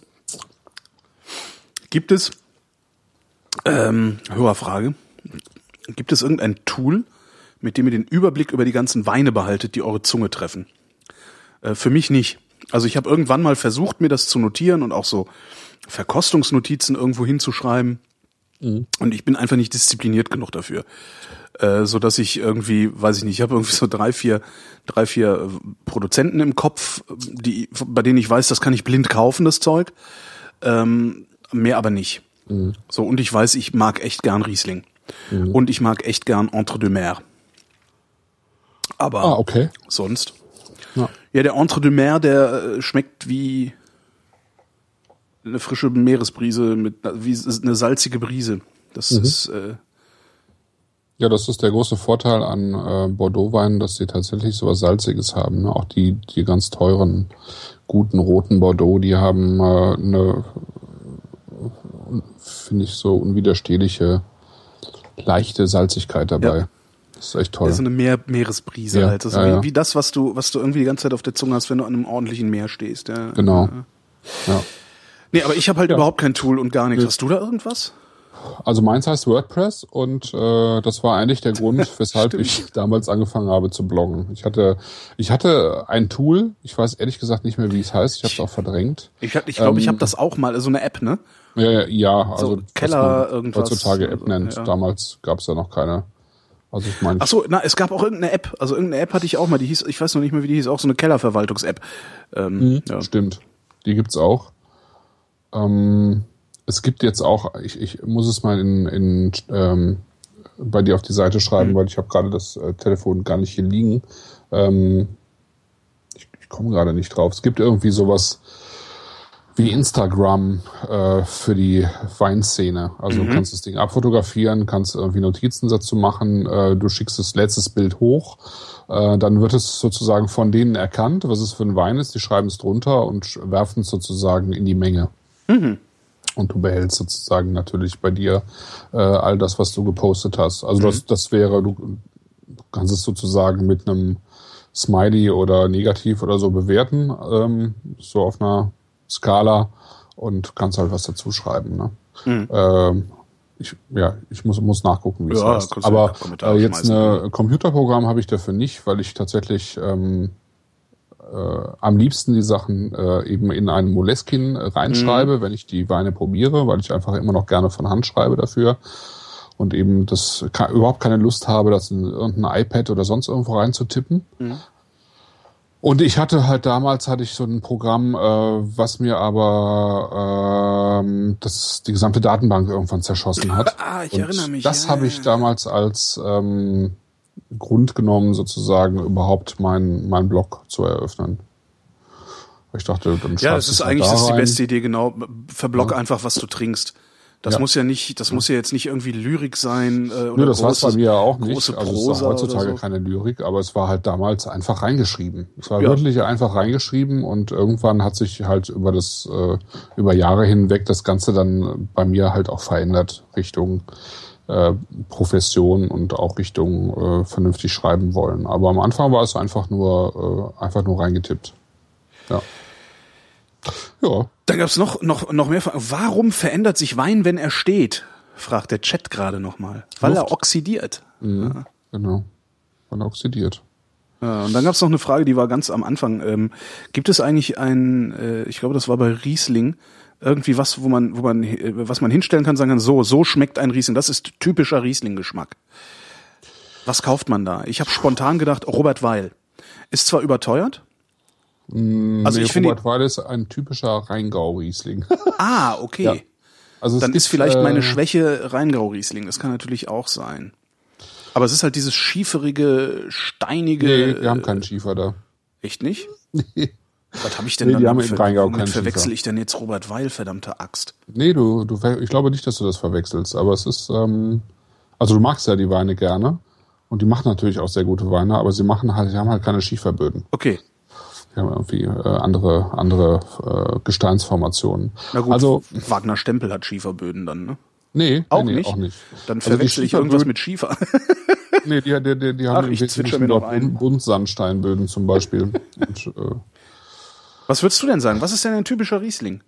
[SPEAKER 2] Gibt es, ähm, Hörerfrage, gibt es irgendein Tool, mit dem ihr den Überblick über die ganzen Weine behaltet, die eure Zunge treffen? Äh, für mich nicht. Also ich habe irgendwann mal versucht, mir das zu notieren und auch so Verkostungsnotizen irgendwo hinzuschreiben. Mhm. Und ich bin einfach nicht diszipliniert genug dafür. Äh, so dass ich irgendwie, weiß ich nicht, ich habe irgendwie so drei, vier, drei, vier äh, Produzenten im Kopf, die, bei denen ich weiß, das kann ich blind kaufen, das Zeug. Ähm, mehr aber nicht. Mhm. So, und ich weiß, ich mag echt gern Riesling. Mhm. Und ich mag echt gern Entre deux Mer. Aber
[SPEAKER 3] ah, okay.
[SPEAKER 2] sonst. Ja. ja, der Entre deux Mer, der äh, schmeckt wie eine frische Meeresbrise mit wie eine salzige Brise. Das mhm. ist äh,
[SPEAKER 3] ja, das ist der große Vorteil an äh, Bordeaux-Weinen, dass sie tatsächlich so was Salziges haben. Ne? Auch die, die ganz teuren, guten roten Bordeaux, die haben äh, eine, finde ich, so unwiderstehliche, leichte Salzigkeit dabei. Ja. Das ist echt toll. Das
[SPEAKER 2] ist eine Meer Meeresbrise ja, halt. Das ja, wie, wie, das, was du, was du irgendwie die ganze Zeit auf der Zunge hast, wenn du an einem ordentlichen Meer stehst. Ja.
[SPEAKER 3] Genau. Ja.
[SPEAKER 2] Nee, aber ich habe halt ja. überhaupt kein Tool und gar nichts. Hast du da irgendwas?
[SPEAKER 3] Also meins heißt WordPress und äh, das war eigentlich der Grund, weshalb ich damals angefangen habe zu bloggen. Ich hatte, ich hatte ein Tool, ich weiß ehrlich gesagt nicht mehr, wie es heißt, ich habe es auch verdrängt.
[SPEAKER 2] Ich glaube, ich, glaub, ähm, ich habe das auch mal, so eine App, ne?
[SPEAKER 3] Ja, ja, also
[SPEAKER 2] so Keller irgendwas.
[SPEAKER 3] Heutzutage App nennt. Ja. Damals gab es ja noch keine. Also ich meine.
[SPEAKER 2] Ach so, na, es gab auch irgendeine App. Also irgendeine App hatte ich auch mal. Die hieß, ich weiß noch nicht mehr, wie die hieß, auch so eine Kellerverwaltungs-App.
[SPEAKER 3] Ähm, mhm, ja. Stimmt. Die gibt's auch. Ähm, es gibt jetzt auch, ich, ich muss es mal in, in ähm, bei dir auf die Seite schreiben, mhm. weil ich habe gerade das äh, Telefon gar nicht hier liegen. Ähm, ich ich komme gerade nicht drauf. Es gibt irgendwie sowas wie Instagram äh, für die Weinszene. Also mhm. du kannst das Ding abfotografieren, kannst irgendwie Notizen dazu machen, äh, du schickst das letztes Bild hoch, äh, dann wird es sozusagen von denen erkannt, was es für ein Wein ist, die schreiben es drunter und werfen es sozusagen in die Menge. Mhm. Und du behältst sozusagen natürlich bei dir äh, all das, was du gepostet hast. Also mhm. das, das wäre, du kannst es sozusagen mit einem Smiley oder negativ oder so bewerten, ähm, so auf einer Skala und kannst halt was dazu schreiben. Ne? Mhm. Ähm, ich, ja, ich muss, muss nachgucken, wie es ja, heißt. Aber äh, jetzt ein Computerprogramm habe ich dafür nicht, weil ich tatsächlich ähm, äh, am liebsten die Sachen äh, eben in einen Moleskin reinschreibe, mhm. wenn ich die Weine probiere, weil ich einfach immer noch gerne von Hand schreibe dafür und eben das kann, überhaupt keine Lust habe, das in irgendein iPad oder sonst irgendwo reinzutippen. Mhm. Und ich hatte halt damals hatte ich so ein Programm, äh, was mir aber äh, das die gesamte Datenbank irgendwann zerschossen hat.
[SPEAKER 2] Ah, ich und erinnere mich.
[SPEAKER 3] Das ja, habe ich damals als ähm, Grund genommen, sozusagen überhaupt meinen mein Blog zu eröffnen. Ich dachte, dann
[SPEAKER 2] Ja, das ist eigentlich da das ist die beste Idee, genau. Verblog ja. einfach, was du trinkst. Das ja. muss ja nicht, das muss ja jetzt nicht irgendwie Lyrik sein. Äh, oder
[SPEAKER 3] Nö, das war es bei mir ja auch nicht. Also es war heutzutage so. keine Lyrik, aber es war halt damals einfach reingeschrieben. Es war ja. wirklich einfach reingeschrieben und irgendwann hat sich halt über das, äh, über Jahre hinweg das Ganze dann bei mir halt auch verändert Richtung äh, Profession und auch Richtung äh, vernünftig schreiben wollen. Aber am Anfang war es einfach nur äh, einfach nur reingetippt. Ja.
[SPEAKER 2] Ja. Dann gab es noch, noch, noch mehr Fragen. Warum verändert sich Wein, wenn er steht? Fragt der Chat gerade nochmal. Weil Luft. er oxidiert.
[SPEAKER 3] Mhm, ja. Genau. Weil er oxidiert.
[SPEAKER 2] Ja, und dann gab es noch eine Frage, die war ganz am Anfang. Ähm, gibt es eigentlich ein, äh, ich glaube, das war bei Riesling, irgendwie was, wo man, wo man, äh, was man hinstellen kann, sagen kann, so, so schmeckt ein Riesling. Das ist typischer Riesling-Geschmack. Was kauft man da? Ich habe spontan gedacht, Robert Weil. Ist zwar überteuert.
[SPEAKER 3] Mm, also nee, ich finde, Robert Weil ist ein typischer Rheingau-Riesling.
[SPEAKER 2] Ah, okay. Ja. Also Dann ist vielleicht äh, meine Schwäche Rheingau-Riesling. Das kann natürlich auch sein. Aber es ist halt dieses schieferige, steinige.
[SPEAKER 3] Nee, wir haben keinen Schiefer da.
[SPEAKER 2] Echt nicht?
[SPEAKER 3] Nee.
[SPEAKER 2] Was habe ich denn
[SPEAKER 3] nee,
[SPEAKER 2] dann?
[SPEAKER 3] Rheingau
[SPEAKER 2] womit verwechsel ich denn jetzt Robert Weil, verdammte Axt?
[SPEAKER 3] Nee, du, du, ich glaube nicht, dass du das verwechselst, aber es ist, ähm, also du magst ja die Weine gerne und die machen natürlich auch sehr gute Weine, aber sie machen halt, sie haben halt keine Schieferböden.
[SPEAKER 2] Okay.
[SPEAKER 3] Die haben irgendwie äh, andere, andere äh, Gesteinsformationen.
[SPEAKER 2] Na gut, also Wagner Stempel hat Schieferböden dann, ne?
[SPEAKER 3] Nee,
[SPEAKER 2] auch,
[SPEAKER 3] nee,
[SPEAKER 2] nicht?
[SPEAKER 3] auch nicht.
[SPEAKER 2] Dann also verwechsel ich irgendwas mit Schiefer.
[SPEAKER 3] nee, die, die, die, die haben
[SPEAKER 2] Ach, ich zwitscher mir noch ein.
[SPEAKER 3] Buntsandsteinböden zum Beispiel. und, äh,
[SPEAKER 2] was würdest du denn sagen? Was ist denn ein typischer Riesling?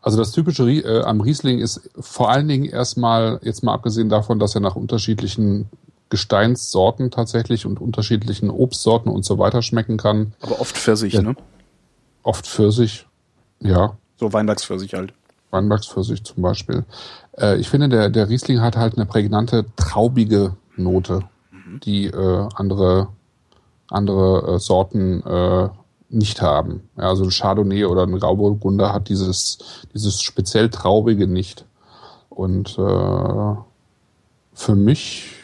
[SPEAKER 3] Also das typische äh, am Riesling ist vor allen Dingen erstmal, jetzt mal abgesehen davon, dass er nach unterschiedlichen Gesteinssorten tatsächlich und unterschiedlichen Obstsorten und so weiter schmecken kann.
[SPEAKER 2] Aber oft Pfirsich, ja, ne?
[SPEAKER 3] Oft Pfirsich, ja.
[SPEAKER 2] So Weinbergspfirsich halt.
[SPEAKER 3] Weinbergspfirsich zum Beispiel. Äh, ich finde, der, der Riesling hat halt eine prägnante, traubige Note, mhm. die äh, andere, andere äh, Sorten äh, nicht haben. Ja, also ein Chardonnay oder ein Grauburgunder hat dieses, dieses speziell Traubige nicht. Und äh, für mich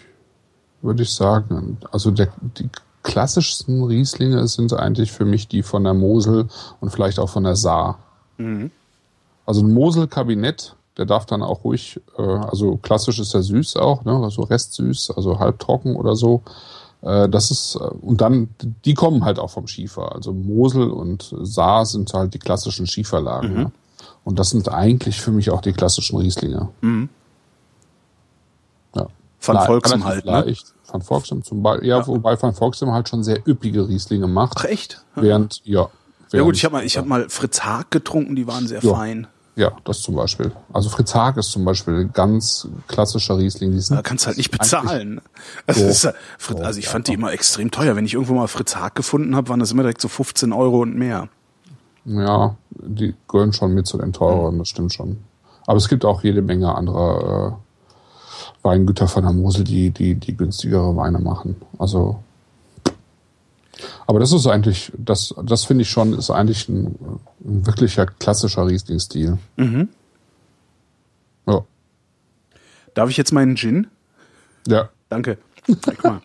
[SPEAKER 3] würde ich sagen, also der, die klassischsten Rieslinge sind eigentlich für mich die von der Mosel und vielleicht auch von der Saar. Mhm. Also ein Mosel-Kabinett, der darf dann auch ruhig, äh, also klassisch ist er süß auch, ne? also restsüß, also halbtrocken oder so. Äh, das ist, äh, und dann, die kommen halt auch vom Schiefer. Also Mosel und Saar sind halt die klassischen Schieferlagen. Mhm. Ne? Und das sind eigentlich für mich auch die klassischen Rieslinge.
[SPEAKER 2] Mhm.
[SPEAKER 3] Ja.
[SPEAKER 2] Van Volksem halt,
[SPEAKER 3] ne? Van Volksem zum Beispiel, ja, ja, wobei Van Volksem halt schon sehr üppige Rieslinge macht.
[SPEAKER 2] Ach echt?
[SPEAKER 3] Während, ja.
[SPEAKER 2] Während, ja gut, ich habe mal, ich habe mal Fritz Haag getrunken, die waren sehr ja. fein.
[SPEAKER 3] Ja, das zum Beispiel. Also Fritz Haag ist zum Beispiel ein ganz klassischer Riesling. Die
[SPEAKER 2] sind da kannst du halt nicht bezahlen. Also, ist, Fritz, also ich fand die immer extrem teuer. Wenn ich irgendwo mal Fritz Haag gefunden habe, waren das immer direkt so 15 Euro und mehr.
[SPEAKER 3] Ja, die gehören schon mit zu den teureren, das stimmt schon. Aber es gibt auch jede Menge anderer äh, Weingüter von der Mosel, die, die, die günstigere Weine machen. Also aber das ist eigentlich, das, das finde ich schon, ist eigentlich ein, ein wirklicher klassischer Riesling-Stil.
[SPEAKER 2] Mhm.
[SPEAKER 3] Ja.
[SPEAKER 2] Darf ich jetzt meinen Gin?
[SPEAKER 3] Ja.
[SPEAKER 2] Danke. Guck mal.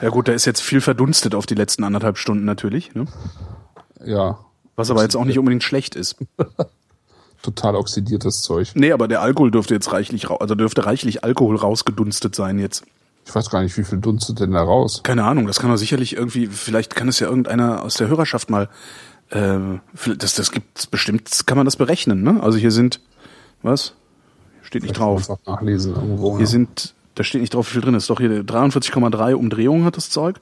[SPEAKER 2] Ja gut, der ist jetzt viel verdunstet auf die letzten anderthalb Stunden natürlich. Ne?
[SPEAKER 3] Ja.
[SPEAKER 2] Was aber jetzt auch nicht unbedingt schlecht ist.
[SPEAKER 3] Total oxidiertes Zeug.
[SPEAKER 2] Nee, aber der Alkohol dürfte jetzt reichlich, also dürfte reichlich Alkohol rausgedunstet sein jetzt.
[SPEAKER 3] Ich weiß gar nicht, wie viel dunstet denn da raus?
[SPEAKER 2] Keine Ahnung, das kann man sicherlich irgendwie, vielleicht kann es ja irgendeiner aus der Hörerschaft mal, äh, das, das gibt bestimmt, kann man das berechnen, ne? Also hier sind, was? Steht nicht drauf.
[SPEAKER 3] Einfach nachlesen irgendwo.
[SPEAKER 2] Hier ja. sind, da steht nicht drauf, wie viel drin ist. Doch hier 43,3 Umdrehungen hat das Zeug.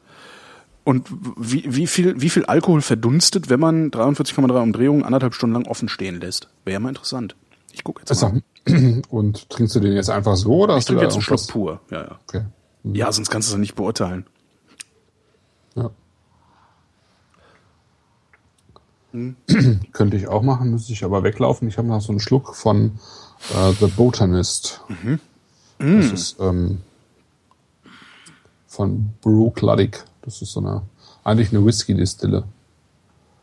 [SPEAKER 2] Und wie, wie viel, wie viel Alkohol verdunstet, wenn man 43,3 Umdrehungen anderthalb Stunden lang offen stehen lässt? Wäre ja mal interessant. Ich gucke jetzt mal.
[SPEAKER 3] Und trinkst du den jetzt einfach so oder?
[SPEAKER 2] Ich trinke jetzt einen Schluck pur. Ja, ja.
[SPEAKER 3] Okay.
[SPEAKER 2] Ja, sonst kannst du es nicht beurteilen.
[SPEAKER 3] Ja. Hm. Könnte ich auch machen, müsste ich aber weglaufen. Ich habe noch so einen Schluck von äh, The Botanist.
[SPEAKER 2] Mhm.
[SPEAKER 3] Das ist ähm, von Brew Cludic. Das ist so eine, eigentlich eine Whisky-Distille.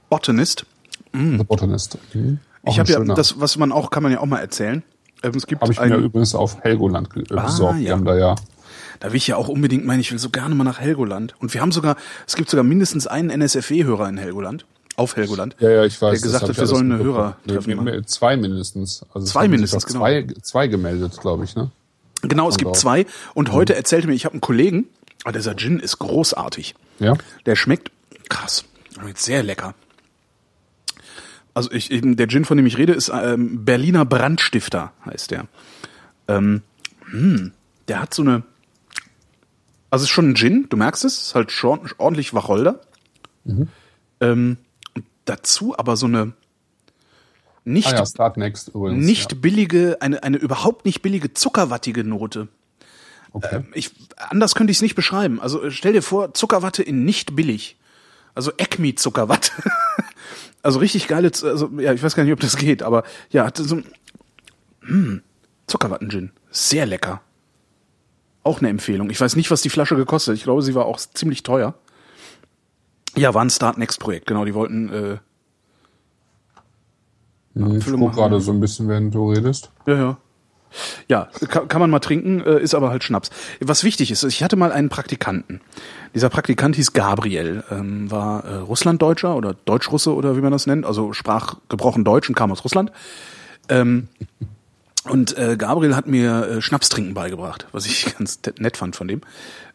[SPEAKER 2] Botanist?
[SPEAKER 3] Mhm. The Botanist. Mhm.
[SPEAKER 2] Ich habe ja, das, was man auch, kann man ja auch mal erzählen.
[SPEAKER 3] Ähm, es gibt Habe ich mir übrigens auf Helgoland ah, besorgt. Ah, ja. Wir haben da ja
[SPEAKER 2] da will ich ja auch unbedingt meinen, ich will so gerne mal nach Helgoland. Und wir haben sogar, es gibt sogar mindestens einen NSFE-Hörer in Helgoland. Auf Helgoland.
[SPEAKER 3] Ja, ja, ich weiß.
[SPEAKER 2] Der gesagt hat, wir sollen eine Hörer
[SPEAKER 3] treffen. Nee, zwei mindestens.
[SPEAKER 2] Also zwei mindestens, genau.
[SPEAKER 3] Zwei, zwei gemeldet, glaube ich, ne?
[SPEAKER 2] Genau, es gibt zwei. Und mhm. heute erzählte mir, ich habe einen Kollegen, ah, dieser Gin ist großartig.
[SPEAKER 3] Ja.
[SPEAKER 2] Der schmeckt krass. Sehr lecker. Also ich, der Gin, von dem ich rede, ist ähm, Berliner Brandstifter, heißt der. Ähm, hm, der hat so eine. Also es ist schon ein Gin, du merkst es, ist halt schon ordentlich Wacholder. Ähm, und dazu aber so eine nicht,
[SPEAKER 3] Ah ja, Start Next übrigens.
[SPEAKER 2] nicht billige, eine, eine überhaupt nicht billige zuckerwattige Note.
[SPEAKER 3] Okay.
[SPEAKER 2] Ich, anders könnte ich es nicht beschreiben. Also äh, stell dir vor, Zuckerwatte in nicht billig. Also Acme Zuckerwatte. also richtig geile, also ja, ich weiß gar nicht, ob das geht, aber ja, hatte so hm, Zuckerwatten-Gin. Sehr lecker. Auch eine Empfehlung. Ich weiß nicht, was die Flasche gekostet. Ich glaube, sie war auch ziemlich teuer. Ja, war ein Start Next Projekt. Genau, die wollten äh,
[SPEAKER 3] Hm, ich guck gerade so ein bisschen, während du redest.
[SPEAKER 2] Ja, ja. Ja, kann, kann man mal trinken, äh, ist aber halt Schnaps. Was wichtig ist, ich hatte mal einen Praktikanten. Dieser Praktikant hieß Gabriel, ähm, war äh, Russlanddeutscher oder Deutschrusse oder wie man das nennt, also sprach gebrochen Deutsch und kam aus Russland. Ähm, und äh, Gabriel hat mir äh, Schnapstrinken beigebracht, was ich ganz nett fand von dem.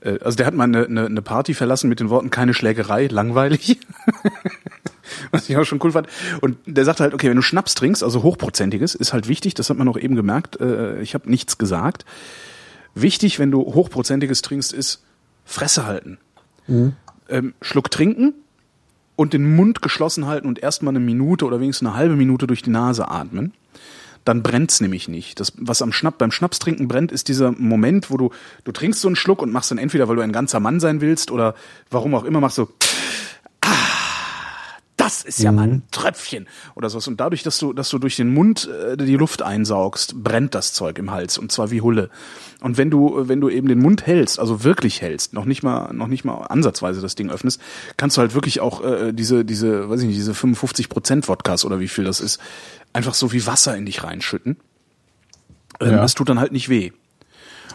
[SPEAKER 2] Äh, also der hat mal eine, eine, eine Party verlassen mit den Worten keine Schlägerei, langweilig. was ich auch schon cool fand. Und der sagte halt, okay, wenn du Schnaps trinkst, also hochprozentiges, ist halt wichtig, das hat man auch eben gemerkt, äh, ich habe nichts gesagt. Wichtig, wenn du hochprozentiges trinkst, ist Fresse halten. Ähm, Schluck trinken und den Mund geschlossen halten und erstmal eine Minute oder wenigstens eine halbe Minute durch die Nase atmen. Dann brennt's nämlich nicht. Das, was am Schnapp, beim Schnapstrinken brennt, ist dieser Moment, wo du, du trinkst so einen Schluck und machst dann entweder, weil du ein ganzer Mann sein willst oder warum auch immer, machst du, das ist ja mal ein Tröpfchen oder sowas. Und dadurch, dass du, dass du durch den Mund äh, die Luft einsaugst, brennt das Zeug im Hals und zwar wie Hulle. Und wenn du, wenn du eben den Mund hältst, also wirklich hältst, noch nicht mal, noch nicht mal ansatzweise das Ding öffnest, kannst du halt wirklich auch äh, diese, diese, weiß ich nicht, diese 55 Prozent Wodkas oder wie viel das ist, einfach so wie Wasser in dich reinschütten. Ähm,
[SPEAKER 3] Ja.
[SPEAKER 2] Das tut dann halt nicht weh.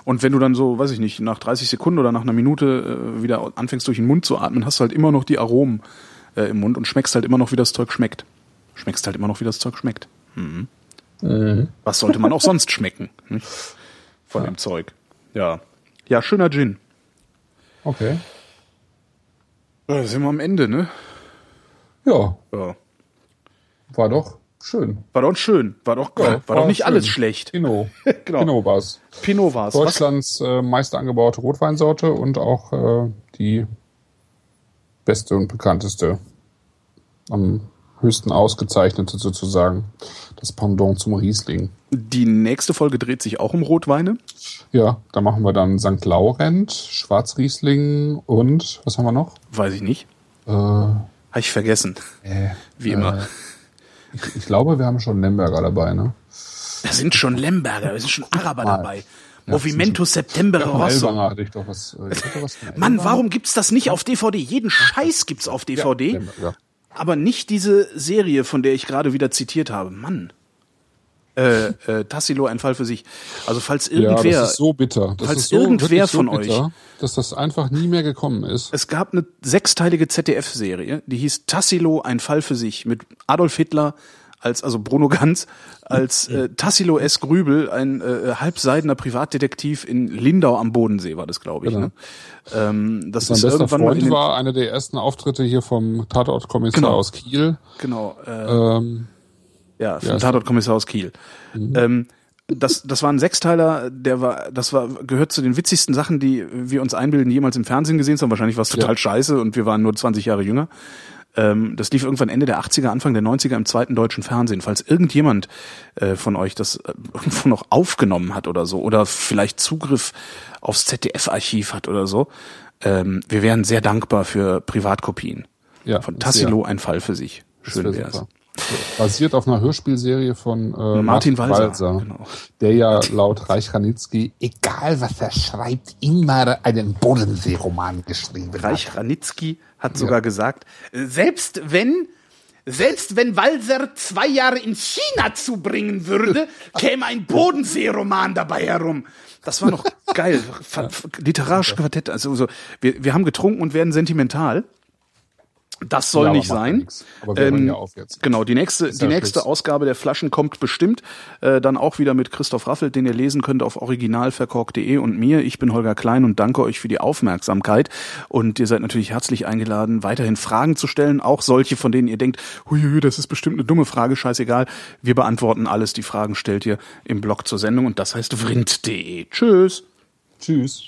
[SPEAKER 2] Und wenn du dann so, weiß ich nicht, nach 30 Sekunden oder nach einer Minute äh, wieder anfängst durch den Mund zu atmen, hast du halt immer noch die Aromen äh, im Mund und schmeckst halt immer noch, wie das Zeug schmeckt. Schmeckst halt immer noch, wie das Zeug schmeckt. Mhm. Was sollte man auch sonst schmecken? Nicht? Von dem Zeug. Ja. Ja, schöner Gin.
[SPEAKER 3] Okay.
[SPEAKER 2] Da sind wir am Ende, ne?
[SPEAKER 3] Ja,
[SPEAKER 2] Ja.
[SPEAKER 3] war doch schön.
[SPEAKER 2] War doch schön. War doch,
[SPEAKER 3] Ja,
[SPEAKER 2] war, doch nicht
[SPEAKER 3] schön.
[SPEAKER 2] alles schlecht.
[SPEAKER 3] Pinot.
[SPEAKER 2] Genau.
[SPEAKER 3] Pinot war's.
[SPEAKER 2] Pinot war's. Was?
[SPEAKER 3] Deutschlands äh, meist angebaute Rotweinsorte und auch äh, die beste und bekannteste, am höchsten ausgezeichnete sozusagen, das Pendant zum Riesling.
[SPEAKER 2] Die nächste Folge dreht sich auch um Rotweine.
[SPEAKER 3] Ja, da machen wir dann St. Laurent, Schwarzriesling und was haben wir noch?
[SPEAKER 2] Weiß ich nicht.
[SPEAKER 3] Äh,
[SPEAKER 2] Habe ich vergessen.
[SPEAKER 3] äh,
[SPEAKER 2] Wie immer.
[SPEAKER 3] ich, ich glaube, wir haben schon Lemberger dabei, ne?
[SPEAKER 2] Da sind schon Lemberger, da sind schon Araber
[SPEAKER 3] Mal.
[SPEAKER 2] dabei. Movimento September Rosso.
[SPEAKER 3] Hatte ich doch was. äh, Ich hatte was
[SPEAKER 2] Mann, warum gibt's das nicht auf DVD? Jeden Scheiß gibt's auf DVD,
[SPEAKER 3] Lemberger.
[SPEAKER 2] aber nicht diese Serie, von der ich gerade wieder zitiert habe. Mann. Äh, äh, Tassilo, ein Fall für sich. Also falls
[SPEAKER 3] Ja,
[SPEAKER 2] irgendwer,
[SPEAKER 3] das ist so bitter. Das
[SPEAKER 2] falls
[SPEAKER 3] ist so,
[SPEAKER 2] irgendwer
[SPEAKER 3] so
[SPEAKER 2] von
[SPEAKER 3] bitter,
[SPEAKER 2] euch-
[SPEAKER 3] dass das einfach nie mehr gekommen ist.
[SPEAKER 2] es gab eine sechsteilige ZDF-Serie, die hieß Tassilo, ein Fall für sich, mit Adolf Hitler als, also Bruno Ganz, als äh, Tassilo S. Grübel, ein äh, halbseidener Privatdetektiv in Lindau am Bodensee, war das, glaube ich.
[SPEAKER 3] Genau.
[SPEAKER 2] Ne? Ähm, das
[SPEAKER 3] Sein
[SPEAKER 2] ist
[SPEAKER 3] bester
[SPEAKER 2] irgendwann mal in
[SPEAKER 3] Freund
[SPEAKER 2] den,
[SPEAKER 3] war einer der ersten Auftritte hier vom Tatortkommissar
[SPEAKER 2] Genau.
[SPEAKER 3] aus Kiel.
[SPEAKER 2] genau, äh,
[SPEAKER 3] Ähm,
[SPEAKER 2] Ja, vom
[SPEAKER 3] Ja,
[SPEAKER 2] Tatortkommissar aus Kiel. Ähm, das, das war ein Sechsteiler, der war, das war, gehört zu den witzigsten Sachen, die wir uns einbilden, jemals im Fernsehen gesehen zu haben. Wahrscheinlich war es total
[SPEAKER 3] Ja.
[SPEAKER 2] scheiße und wir waren nur 20 Jahre jünger. Ähm, das lief irgendwann Ende der 80er, Anfang der 90er im zweiten deutschen Fernsehen. Falls irgendjemand äh, von euch das äh, irgendwo noch aufgenommen hat oder so, oder vielleicht Zugriff aufs ZDF-Archiv hat oder so, ähm, wir wären sehr dankbar für Privatkopien.
[SPEAKER 3] Ja,
[SPEAKER 2] Von. Tassilo ein Fall für sich. Schön
[SPEAKER 3] wär
[SPEAKER 2] wär's.
[SPEAKER 3] super. Basiert auf einer Hörspielserie von äh,
[SPEAKER 2] Martin Walser, genau.
[SPEAKER 3] der ja laut Reich Ranitzky
[SPEAKER 4] egal was er schreibt, immer einen Bodenseeroman geschrieben hat.
[SPEAKER 2] Reich Ranitzky hat sogar gesagt, selbst wenn selbst wenn Walser zwei Jahre in China zubringen würde, käme ein Bodenseeroman dabei herum. Das war noch geil. Literarische Quartett. Also so, wir, wir haben getrunken und werden sentimental. Das soll
[SPEAKER 3] Ja,
[SPEAKER 2] nicht sein.
[SPEAKER 3] Aber wir
[SPEAKER 2] Ähm,
[SPEAKER 3] ja auf jetzt.
[SPEAKER 2] Genau, die nächste, die nächste
[SPEAKER 3] Schluss.
[SPEAKER 2] Ausgabe der Flaschen kommt bestimmt. Äh, dann auch wieder mit Christoph Raffelt, den ihr lesen könnt auf originalverkork.de und mir. Ich bin Holger Klein und danke euch für die Aufmerksamkeit. Und ihr seid natürlich herzlich eingeladen, weiterhin Fragen zu stellen, auch solche, von denen ihr denkt, huiui, das ist bestimmt eine dumme Frage, scheißegal. Wir beantworten alles. Die Fragen stellt ihr im Blog zur Sendung und das heißt vrind.de. Tschüss.
[SPEAKER 3] Tschüss.